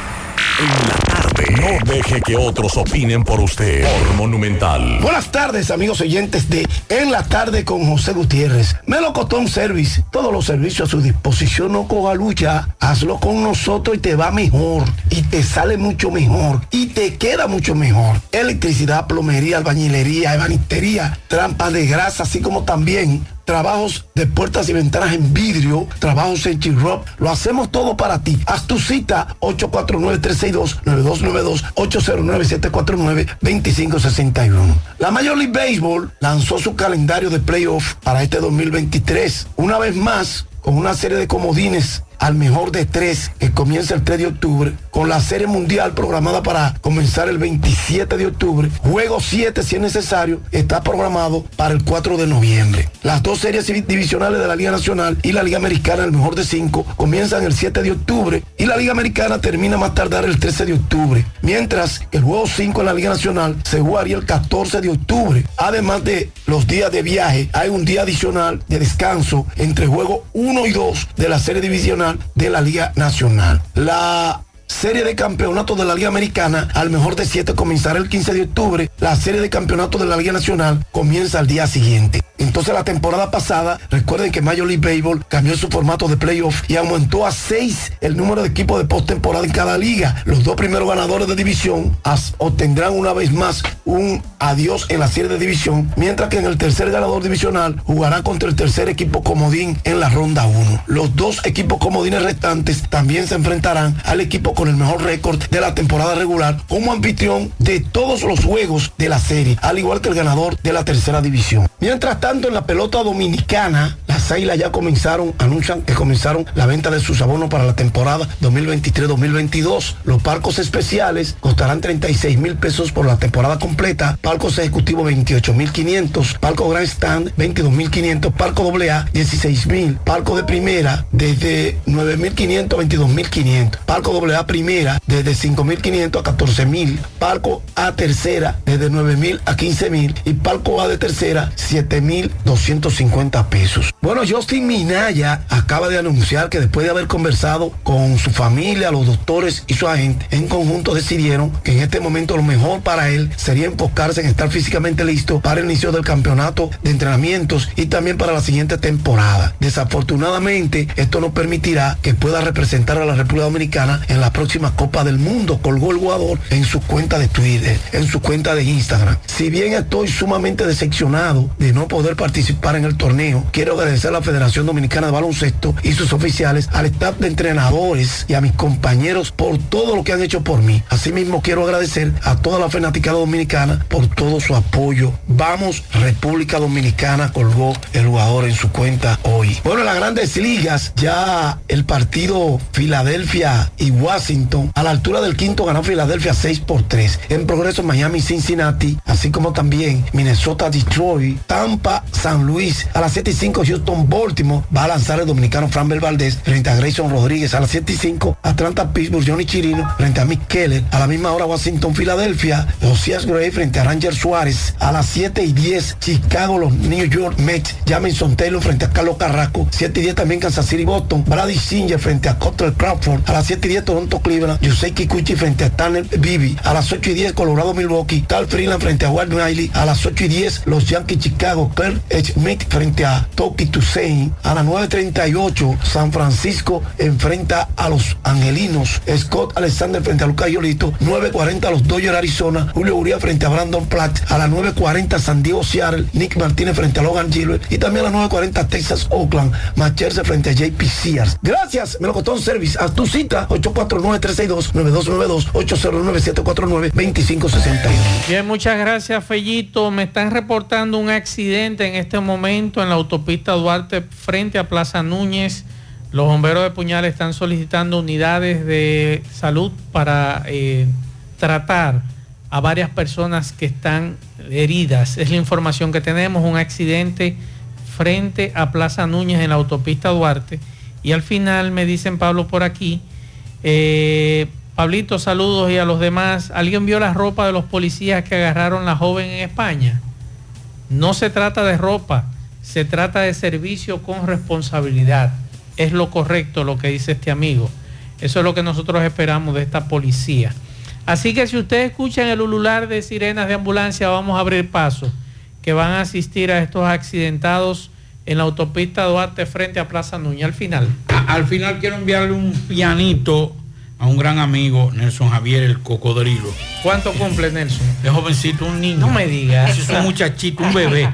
En la tarde. No deje que otros opinen por usted. Monumental. Buenas tardes, amigos oyentes de En la tarde con José Gutiérrez. Melocotón Service, todos los servicios a su disposición, no coja lucha, hazlo con nosotros y te va mejor. Y te sale mucho mejor. Y te queda mucho mejor. Electricidad, plomería, albañilería, ebanistería, trampas de grasa, así como también trabajos de puertas y ventanas en vidrio, trabajos en chirrop, lo hacemos todo para ti. Haz tu cita 849-362-9292, 809-749-2561. La Major League Baseball lanzó su calendario de playoff para este 2023. Una vez más, con una serie de comodines al mejor de tres que comienza el 3 de octubre, con la serie mundial programada para comenzar el 27 de octubre, juego 7 si es necesario, está programado para el 4 de noviembre. Las dos series divisionales de la Liga Nacional y la Liga Americana, el mejor de cinco, comienzan el 7 de octubre y la Liga Americana termina más tardar el 13 de octubre, mientras el juego 5 en la Liga Nacional se jugaría el 14 de octubre. Además de los días de viaje, hay un día adicional de descanso entre juego 1 y 2 de la serie divisional de la Liga Nacional. La serie de campeonatos de la Liga Americana al mejor de siete comenzará el 15 de octubre. La serie de campeonatos de la Liga Nacional comienza al día siguiente. Entonces la temporada pasada, recuerden que Major League Baseball cambió su formato de playoff y aumentó a seis el número de equipos de postemporada en cada liga. Los dos primeros ganadores de división obtendrán una vez más un adiós en la serie de división, mientras que en el tercer ganador divisional jugará contra el tercer equipo comodín en la ronda 1. Los dos equipos comodines restantes también se enfrentarán al equipo con el mejor récord de la temporada regular como anfitrión de todos los juegos de la serie, al igual que el ganador de la tercera división. Mientras tanto, en la pelota dominicana, las águilas ya comenzaron, anuncian que comenzaron la venta de sus abonos para la temporada 2023-2022. Los palcos especiales costarán 36 mil pesos por la temporada completa, palcos ejecutivos 28 mil 500, palco Grand Stand 22 mil 500, palco AA 16 mil, palco de primera desde 9 mil 500 a 22 mil 500, palco AA primera desde 5 mil 500 a 14 mil, palco A tercera desde 9 mil a 15 mil y palco A de tercera 7 mil 250 pesos. Bueno, Justin Minaya acaba de anunciar que después de haber conversado con su familia, los doctores y su agente, en conjunto decidieron que en este momento lo mejor para él sería enfocarse en estar físicamente listo para el inicio del campeonato de entrenamientos y también para la siguiente temporada. Desafortunadamente, esto no permitirá que pueda representar a la República Dominicana en la próxima Copa del Mundo, colgó el jugador en su cuenta de Twitter, en su cuenta de Instagram. Si bien estoy sumamente decepcionado de no poder participar en el torneo, quiero agradecer a la Federación Dominicana de Baloncesto y sus oficiales, al staff de entrenadores y a mis compañeros por todo lo que han hecho por mí. Asimismo, quiero agradecer a toda la fanaticada dominicana por todo su apoyo. Vamos, República Dominicana, colgó el jugador en su cuenta hoy. Bueno, en las grandes ligas, ya el partido Filadelfia y Washington, a la altura del quinto ganó Filadelfia 6 por 3. En progreso Miami, Cincinnati, así como también Minnesota, Detroit, Tampa, San Luis, a las 7 y 5 Houston, Baltimore, va a lanzar el dominicano Fran Valdez frente a Grayson Rodríguez a las 7 y 5. Atlanta, Pittsburgh, Johnny Chirino frente a Mick Keller. A la misma hora, Washington, Filadelfia, Josias Gray frente a Ranger Suárez. A las 7 y 10, Chicago, los New York Mets, Jamison Taylor frente a Carlos Carrasco. 7 y 10 también Kansas City, Boston, Brady Singer frente a Cottrell Crawford. A las 7 y 10, Toronto, Cleveland, Yusei Kikuchi frente a Tanner Bibi. A las 8 y 10, Colorado, Milwaukee, Tal Freeland frente a Ward Riley. A las 8 y 10, los Yankees Chicago, Kurt Smith frente a Toki Tusein. A las 9.38, San Francisco enfrenta a los Angelinos. Scott Alexander frente a Lucas Yolito. 9.40 los Dodgers Arizona. Julio Uría frente a Brandon Platt. A las 9.40 San Diego Seattle. Nick Martínez frente a Logan Gilbert. Y también a las 9.40 Texas Oakland. Macherse frente a JP Sears. Gracias, Melocotón Service. A tu cita 849-362-9292. 809-749-2561. Bien, muchas gracias, Fellito. Me están reportando un accidente en este momento en la autopista Duarte frente a Plaza Núñez. Los bomberos de Puñal están solicitando unidades de salud para eh, tratar a varias personas que están heridas. Es la información que tenemos, un accidente frente a Plaza Núñez en la autopista Duarte. Y al final me dicen, Pablo, por aquí, eh, Pablito, saludos y a los demás. ¿Alguien vio la ropa de los policías que agarraron la joven en España? No se trata de ropa, se trata de servicio con responsabilidad. Es lo correcto lo que dice este amigo. Eso es lo que nosotros esperamos de esta policía. Así que si ustedes escuchan el ulular de sirenas de ambulancia, vamos a abrir paso, que van a asistir a estos accidentados en la autopista Duarte frente a Plaza Núñez. Al final. A- al final quiero enviarle un pianito a un gran amigo, Nelson Javier, el cocodrilo. ¿Cuánto cumple Nelson? De jovencito, un niño. No me digas. Es un muchachito, un bebé.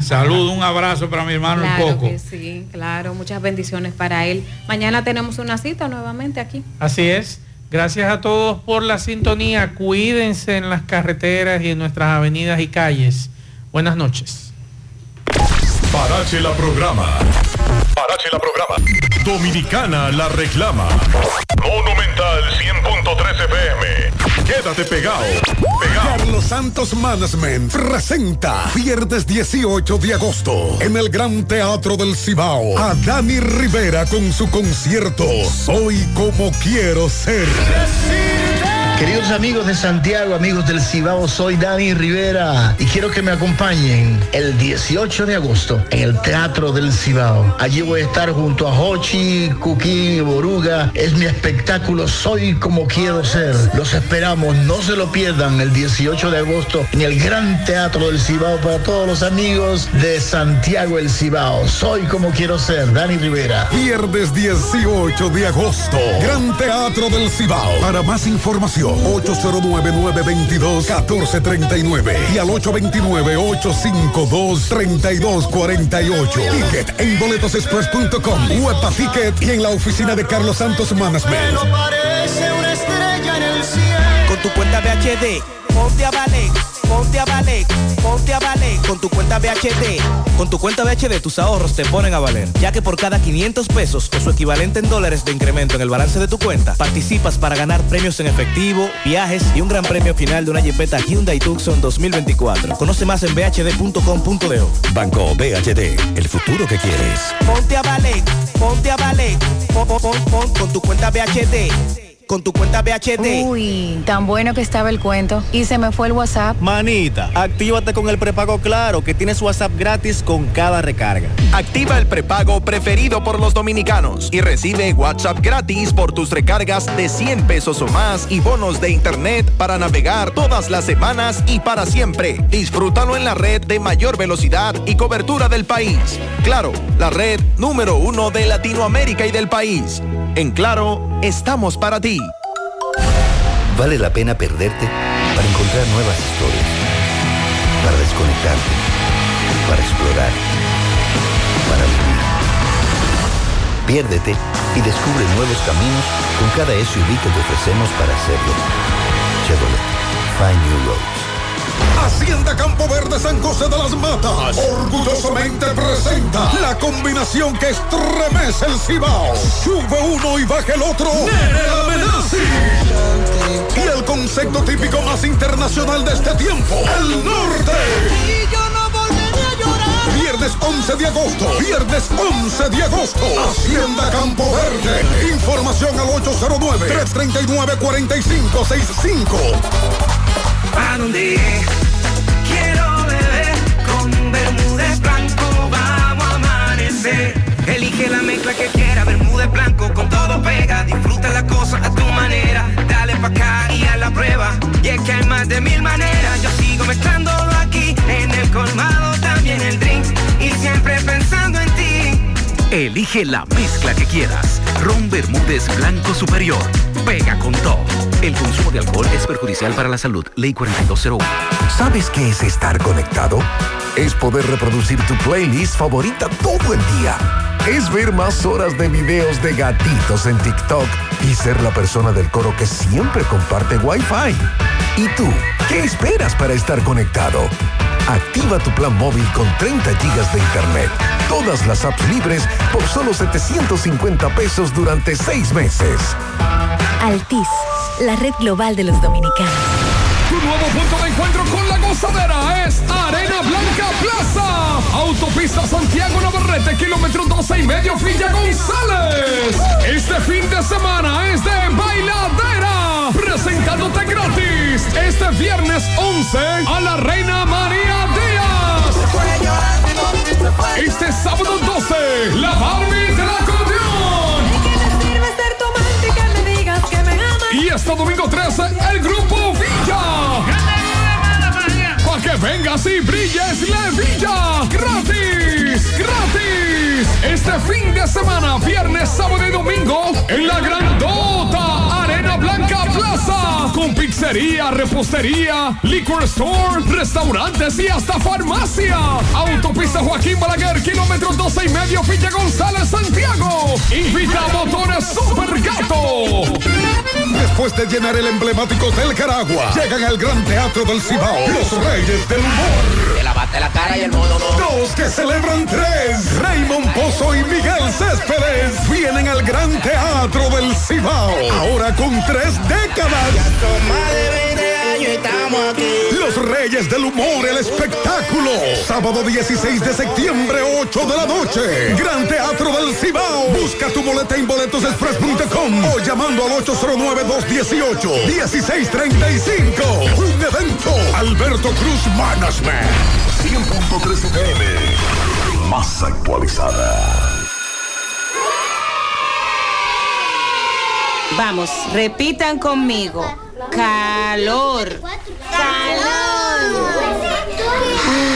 Saludos, un abrazo para mi hermano el Claro Coco. que sí, claro, muchas bendiciones para él. Mañana tenemos una cita nuevamente aquí. Así es. Gracias a todos por la sintonía. Cuídense en las carreteras y en nuestras avenidas y calles. Buenas noches. Parache la programa. Parache la programa. Dominicana la reclama. Monumental 100.13 FM. Quédate pegado. Pegado. Carlos Santos Management presenta viernes 18 de agosto en el Gran Teatro del Cibao a Dani Rivera con su concierto Soy como quiero ser. Queridos amigos de Santiago, amigos del Cibao, soy Dani Rivera y quiero que me acompañen el 18 de agosto en el Teatro del Cibao. Allí voy a estar junto a Hochi, Cuquín y Boruga. Es mi espectáculo Soy como quiero ser. Los esperamos, no se lo pierdan el 18 de agosto en el Gran Teatro del Cibao para todos los amigos de Santiago el Cibao. Soy como quiero ser, Dani Rivera. Viernes 18 de agosto, Gran Teatro del Cibao. Para más información, 809-922-1439 y al 829-852-3248. Ticket en boletosexpress.com, Huepa Ticket y en la oficina de Carlos Santos Management. Parece una estrella en el cielo. Con tu cuenta VHD, ponte a valer, ponte a valer, ponte a valer. Con tu cuenta VHD, con tu cuenta VHD tus ahorros te ponen a valer, ya que por cada 500 pesos o su equivalente en dólares de incremento en el balance de tu cuenta, participas para ganar premios en efectivo, viajes y un gran premio final de una Jeepeta Hyundai Tucson 2024. Conoce más en bhd.com.de. Banco BHD, el futuro que quieres. Ponte a valer, ponte a valer, pon, pon, pon, pon con tu cuenta VHD. Con tu cuenta VHD. Uy, tan bueno que estaba el cuento. Y se me fue el WhatsApp. Manita, actívate con el prepago Claro, que tienes WhatsApp gratis con cada recarga. Activa el prepago preferido por los dominicanos y recibe WhatsApp gratis por tus recargas de 100 pesos o más y bonos de internet para navegar todas las semanas y para siempre. Disfrútalo en la red de mayor velocidad y cobertura del país. Claro, la red número uno de Latinoamérica y del país. En Claro, estamos para ti. Vale la pena perderte para encontrar nuevas historias, para desconectarte, para explorar, para vivir. Piérdete y descubre nuevos caminos con cada SUV que te ofrecemos para hacerlo. Chevrolet, Find New Roads. Hacienda Campo Verde San José de las Matas orgullosamente presenta la combinación que estremece el Cibao. Sube uno y baja el otro. Nene. Y el concepto típico más internacional de este tiempo, el norte. Y yo no volveré a llorar. Viernes Viernes 11 de agosto. Viernes 11 de agosto. Hacienda Campo Verde. Información al 809-339-4565. ¿A dónde quiero beber? Con Bermúdez Blanco vamos a amanecer. Elige la mezcla que quiera, Bermúdez Blanco con todo pega. Disfruta la cosa a tu manera. Dale pa' acá y a la prueba. Y es que hay más de mil maneras. Yo sigo mezclándolo aquí en el colmado, también el drink. Y siempre pensando en ti. Elige la mezcla que quieras. Ron Bermúdez Blanco Superior. Pega con todo. El consumo de alcohol es perjudicial para la salud. Ley 4201. ¿Sabes qué es estar conectado? Es poder reproducir tu playlist favorita todo el día. Es ver más horas de videos de gatitos en TikTok y ser la persona del coro que siempre comparte Wi-Fi. ¿Y tú? ¿Qué esperas para estar conectado? Activa tu plan móvil con 30 gigas de internet, todas las apps libres por solo 750 pesos durante 6 meses. Altis, la red global de los dominicanos. Tu nuevo punto de encuentro con gozadera es Arena Blanca Plaza. Autopista Santiago Navarrete, kilómetro 12 y medio, Villa González. Este fin de semana es de bailadera. Presentándote gratis este viernes 11 a la Reina María Díaz. Este sábado 12, la Barbie del acordeón. Y este domingo 13, el grupo Villa. Vengas y brilles la Villa. Gratis, gratis. Este fin de semana, viernes, sábado y domingo, en la grandota Arena Blanca Plaza. Con pizzería, repostería, liquor store, restaurantes y hasta farmacia. Autopista Joaquín Balaguer, kilómetros 12 y medio, Villa González, Santiago. Invita a motores Super Gato. Después de llenar el emblemático del Caragua, llegan al Gran Teatro del Cibao. Los Reyes del Humor. Te lavaste la cara y el modo dos. Dos que celebran tres. Raymond Pozo y Miguel Céspedes vienen al Gran Teatro del Cibao. Ahora con tres décadas. Los Reyes del Humor, el espectáculo. Sábado 16 de septiembre, 8 de la noche. Gran Teatro del Cibao. Busca tu boleta en boletosexpress.com o llamando al 809-218-1635. Un evento. Alberto Cruz Management. 100.3 FM. Más actualizada. Vamos, repitan conmigo. Calor. Sí,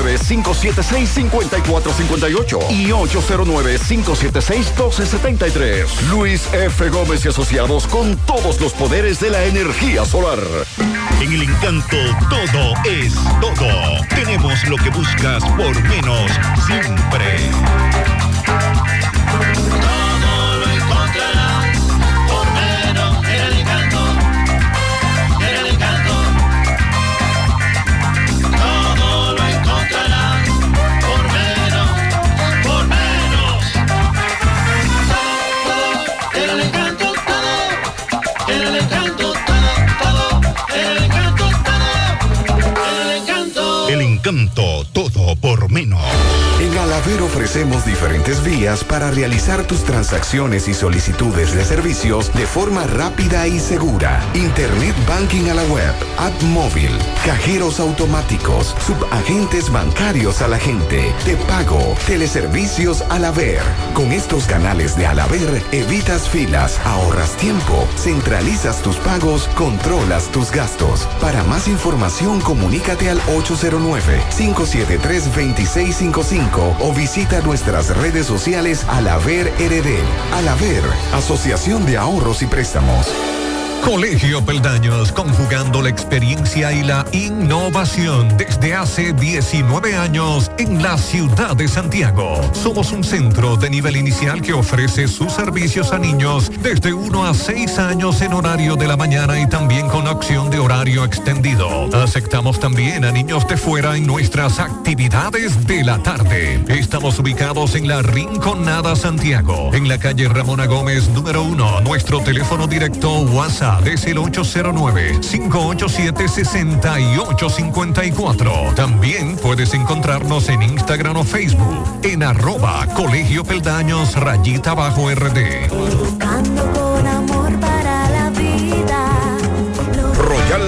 809-576-5458 y 809-576-1273. Luis F. Gómez y Asociados con todos los poderes de la energía solar. En el encanto todo es todo. Tenemos lo que buscas por menos siempre. Encanto. Todo por menos. En Ver ofrecemos diferentes vías para realizar tus transacciones y solicitudes de servicios de forma rápida y segura. Internet Banking a la web, app móvil, cajeros automáticos, subagentes bancarios a la gente, te pago, teleservicios al haber. Con estos canales de al haber, evitas filas, ahorras tiempo, centralizas tus pagos, controlas tus gastos. Para más información, comunícate al 809-573-2655 o visita nuestras redes sociales al haber RD. Al haber, Asociación de Ahorros y Préstamos. Colegio Peldaños, conjugando la experiencia y la innovación desde hace 19 años en la ciudad de Santiago. Somos un centro de nivel inicial que ofrece sus servicios a niños desde 1 a 6 años en horario de la mañana y también con opción de horario extendido. Aceptamos también a niños de fuera en nuestras actividades de la tarde. Estamos ubicados en la Rinconada Santiago, en la calle Ramona Gómez número 1. Nuestro teléfono directo WhatsApp es el 809-587-6854. También puedes encontrarnos en Instagram o Facebook en arroba Colegio Peldaños rayita bajo RD. con amor para la vida. Royal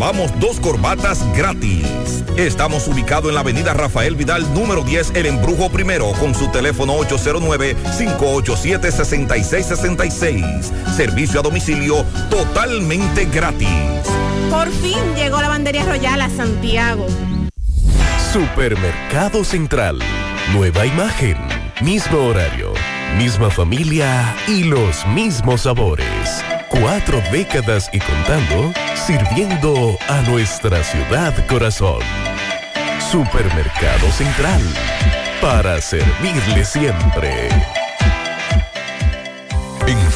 lavamos dos corbatas gratis. Estamos ubicados en la avenida Rafael Vidal, número 10, El Embrujo Primero, con su teléfono 809-587-6666. Servicio a domicilio totalmente gratis. Por fin llegó la bandería royal a Santiago. Supermercado Central. Nueva imagen. Mismo horario. Misma familia y los mismos sabores. Cuatro décadas y contando, sirviendo a nuestra ciudad corazón. Supermercado Central. Para servirle siempre.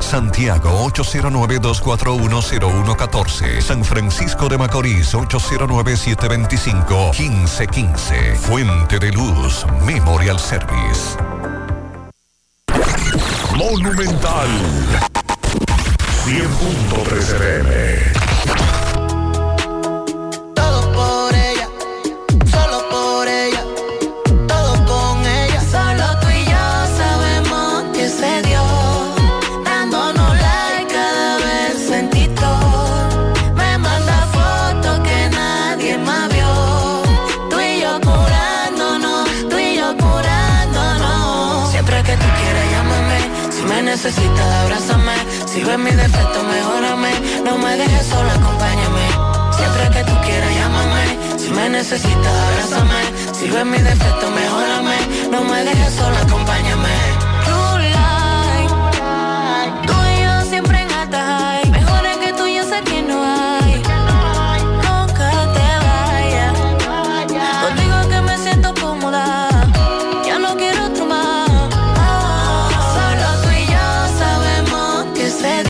Santiago 809-241-0114. San Francisco de Macorís 809-725-1515. Fuente de Luz Memorial Service. Monumental. 100.3 FM. Si ves mi defecto mejórame, no me dejes sola, acompáñame. Siempre que tú quieras llámame, si me necesitas abrázame. Si ves mi defecto mejórame, no me dejes sola, acompáñame.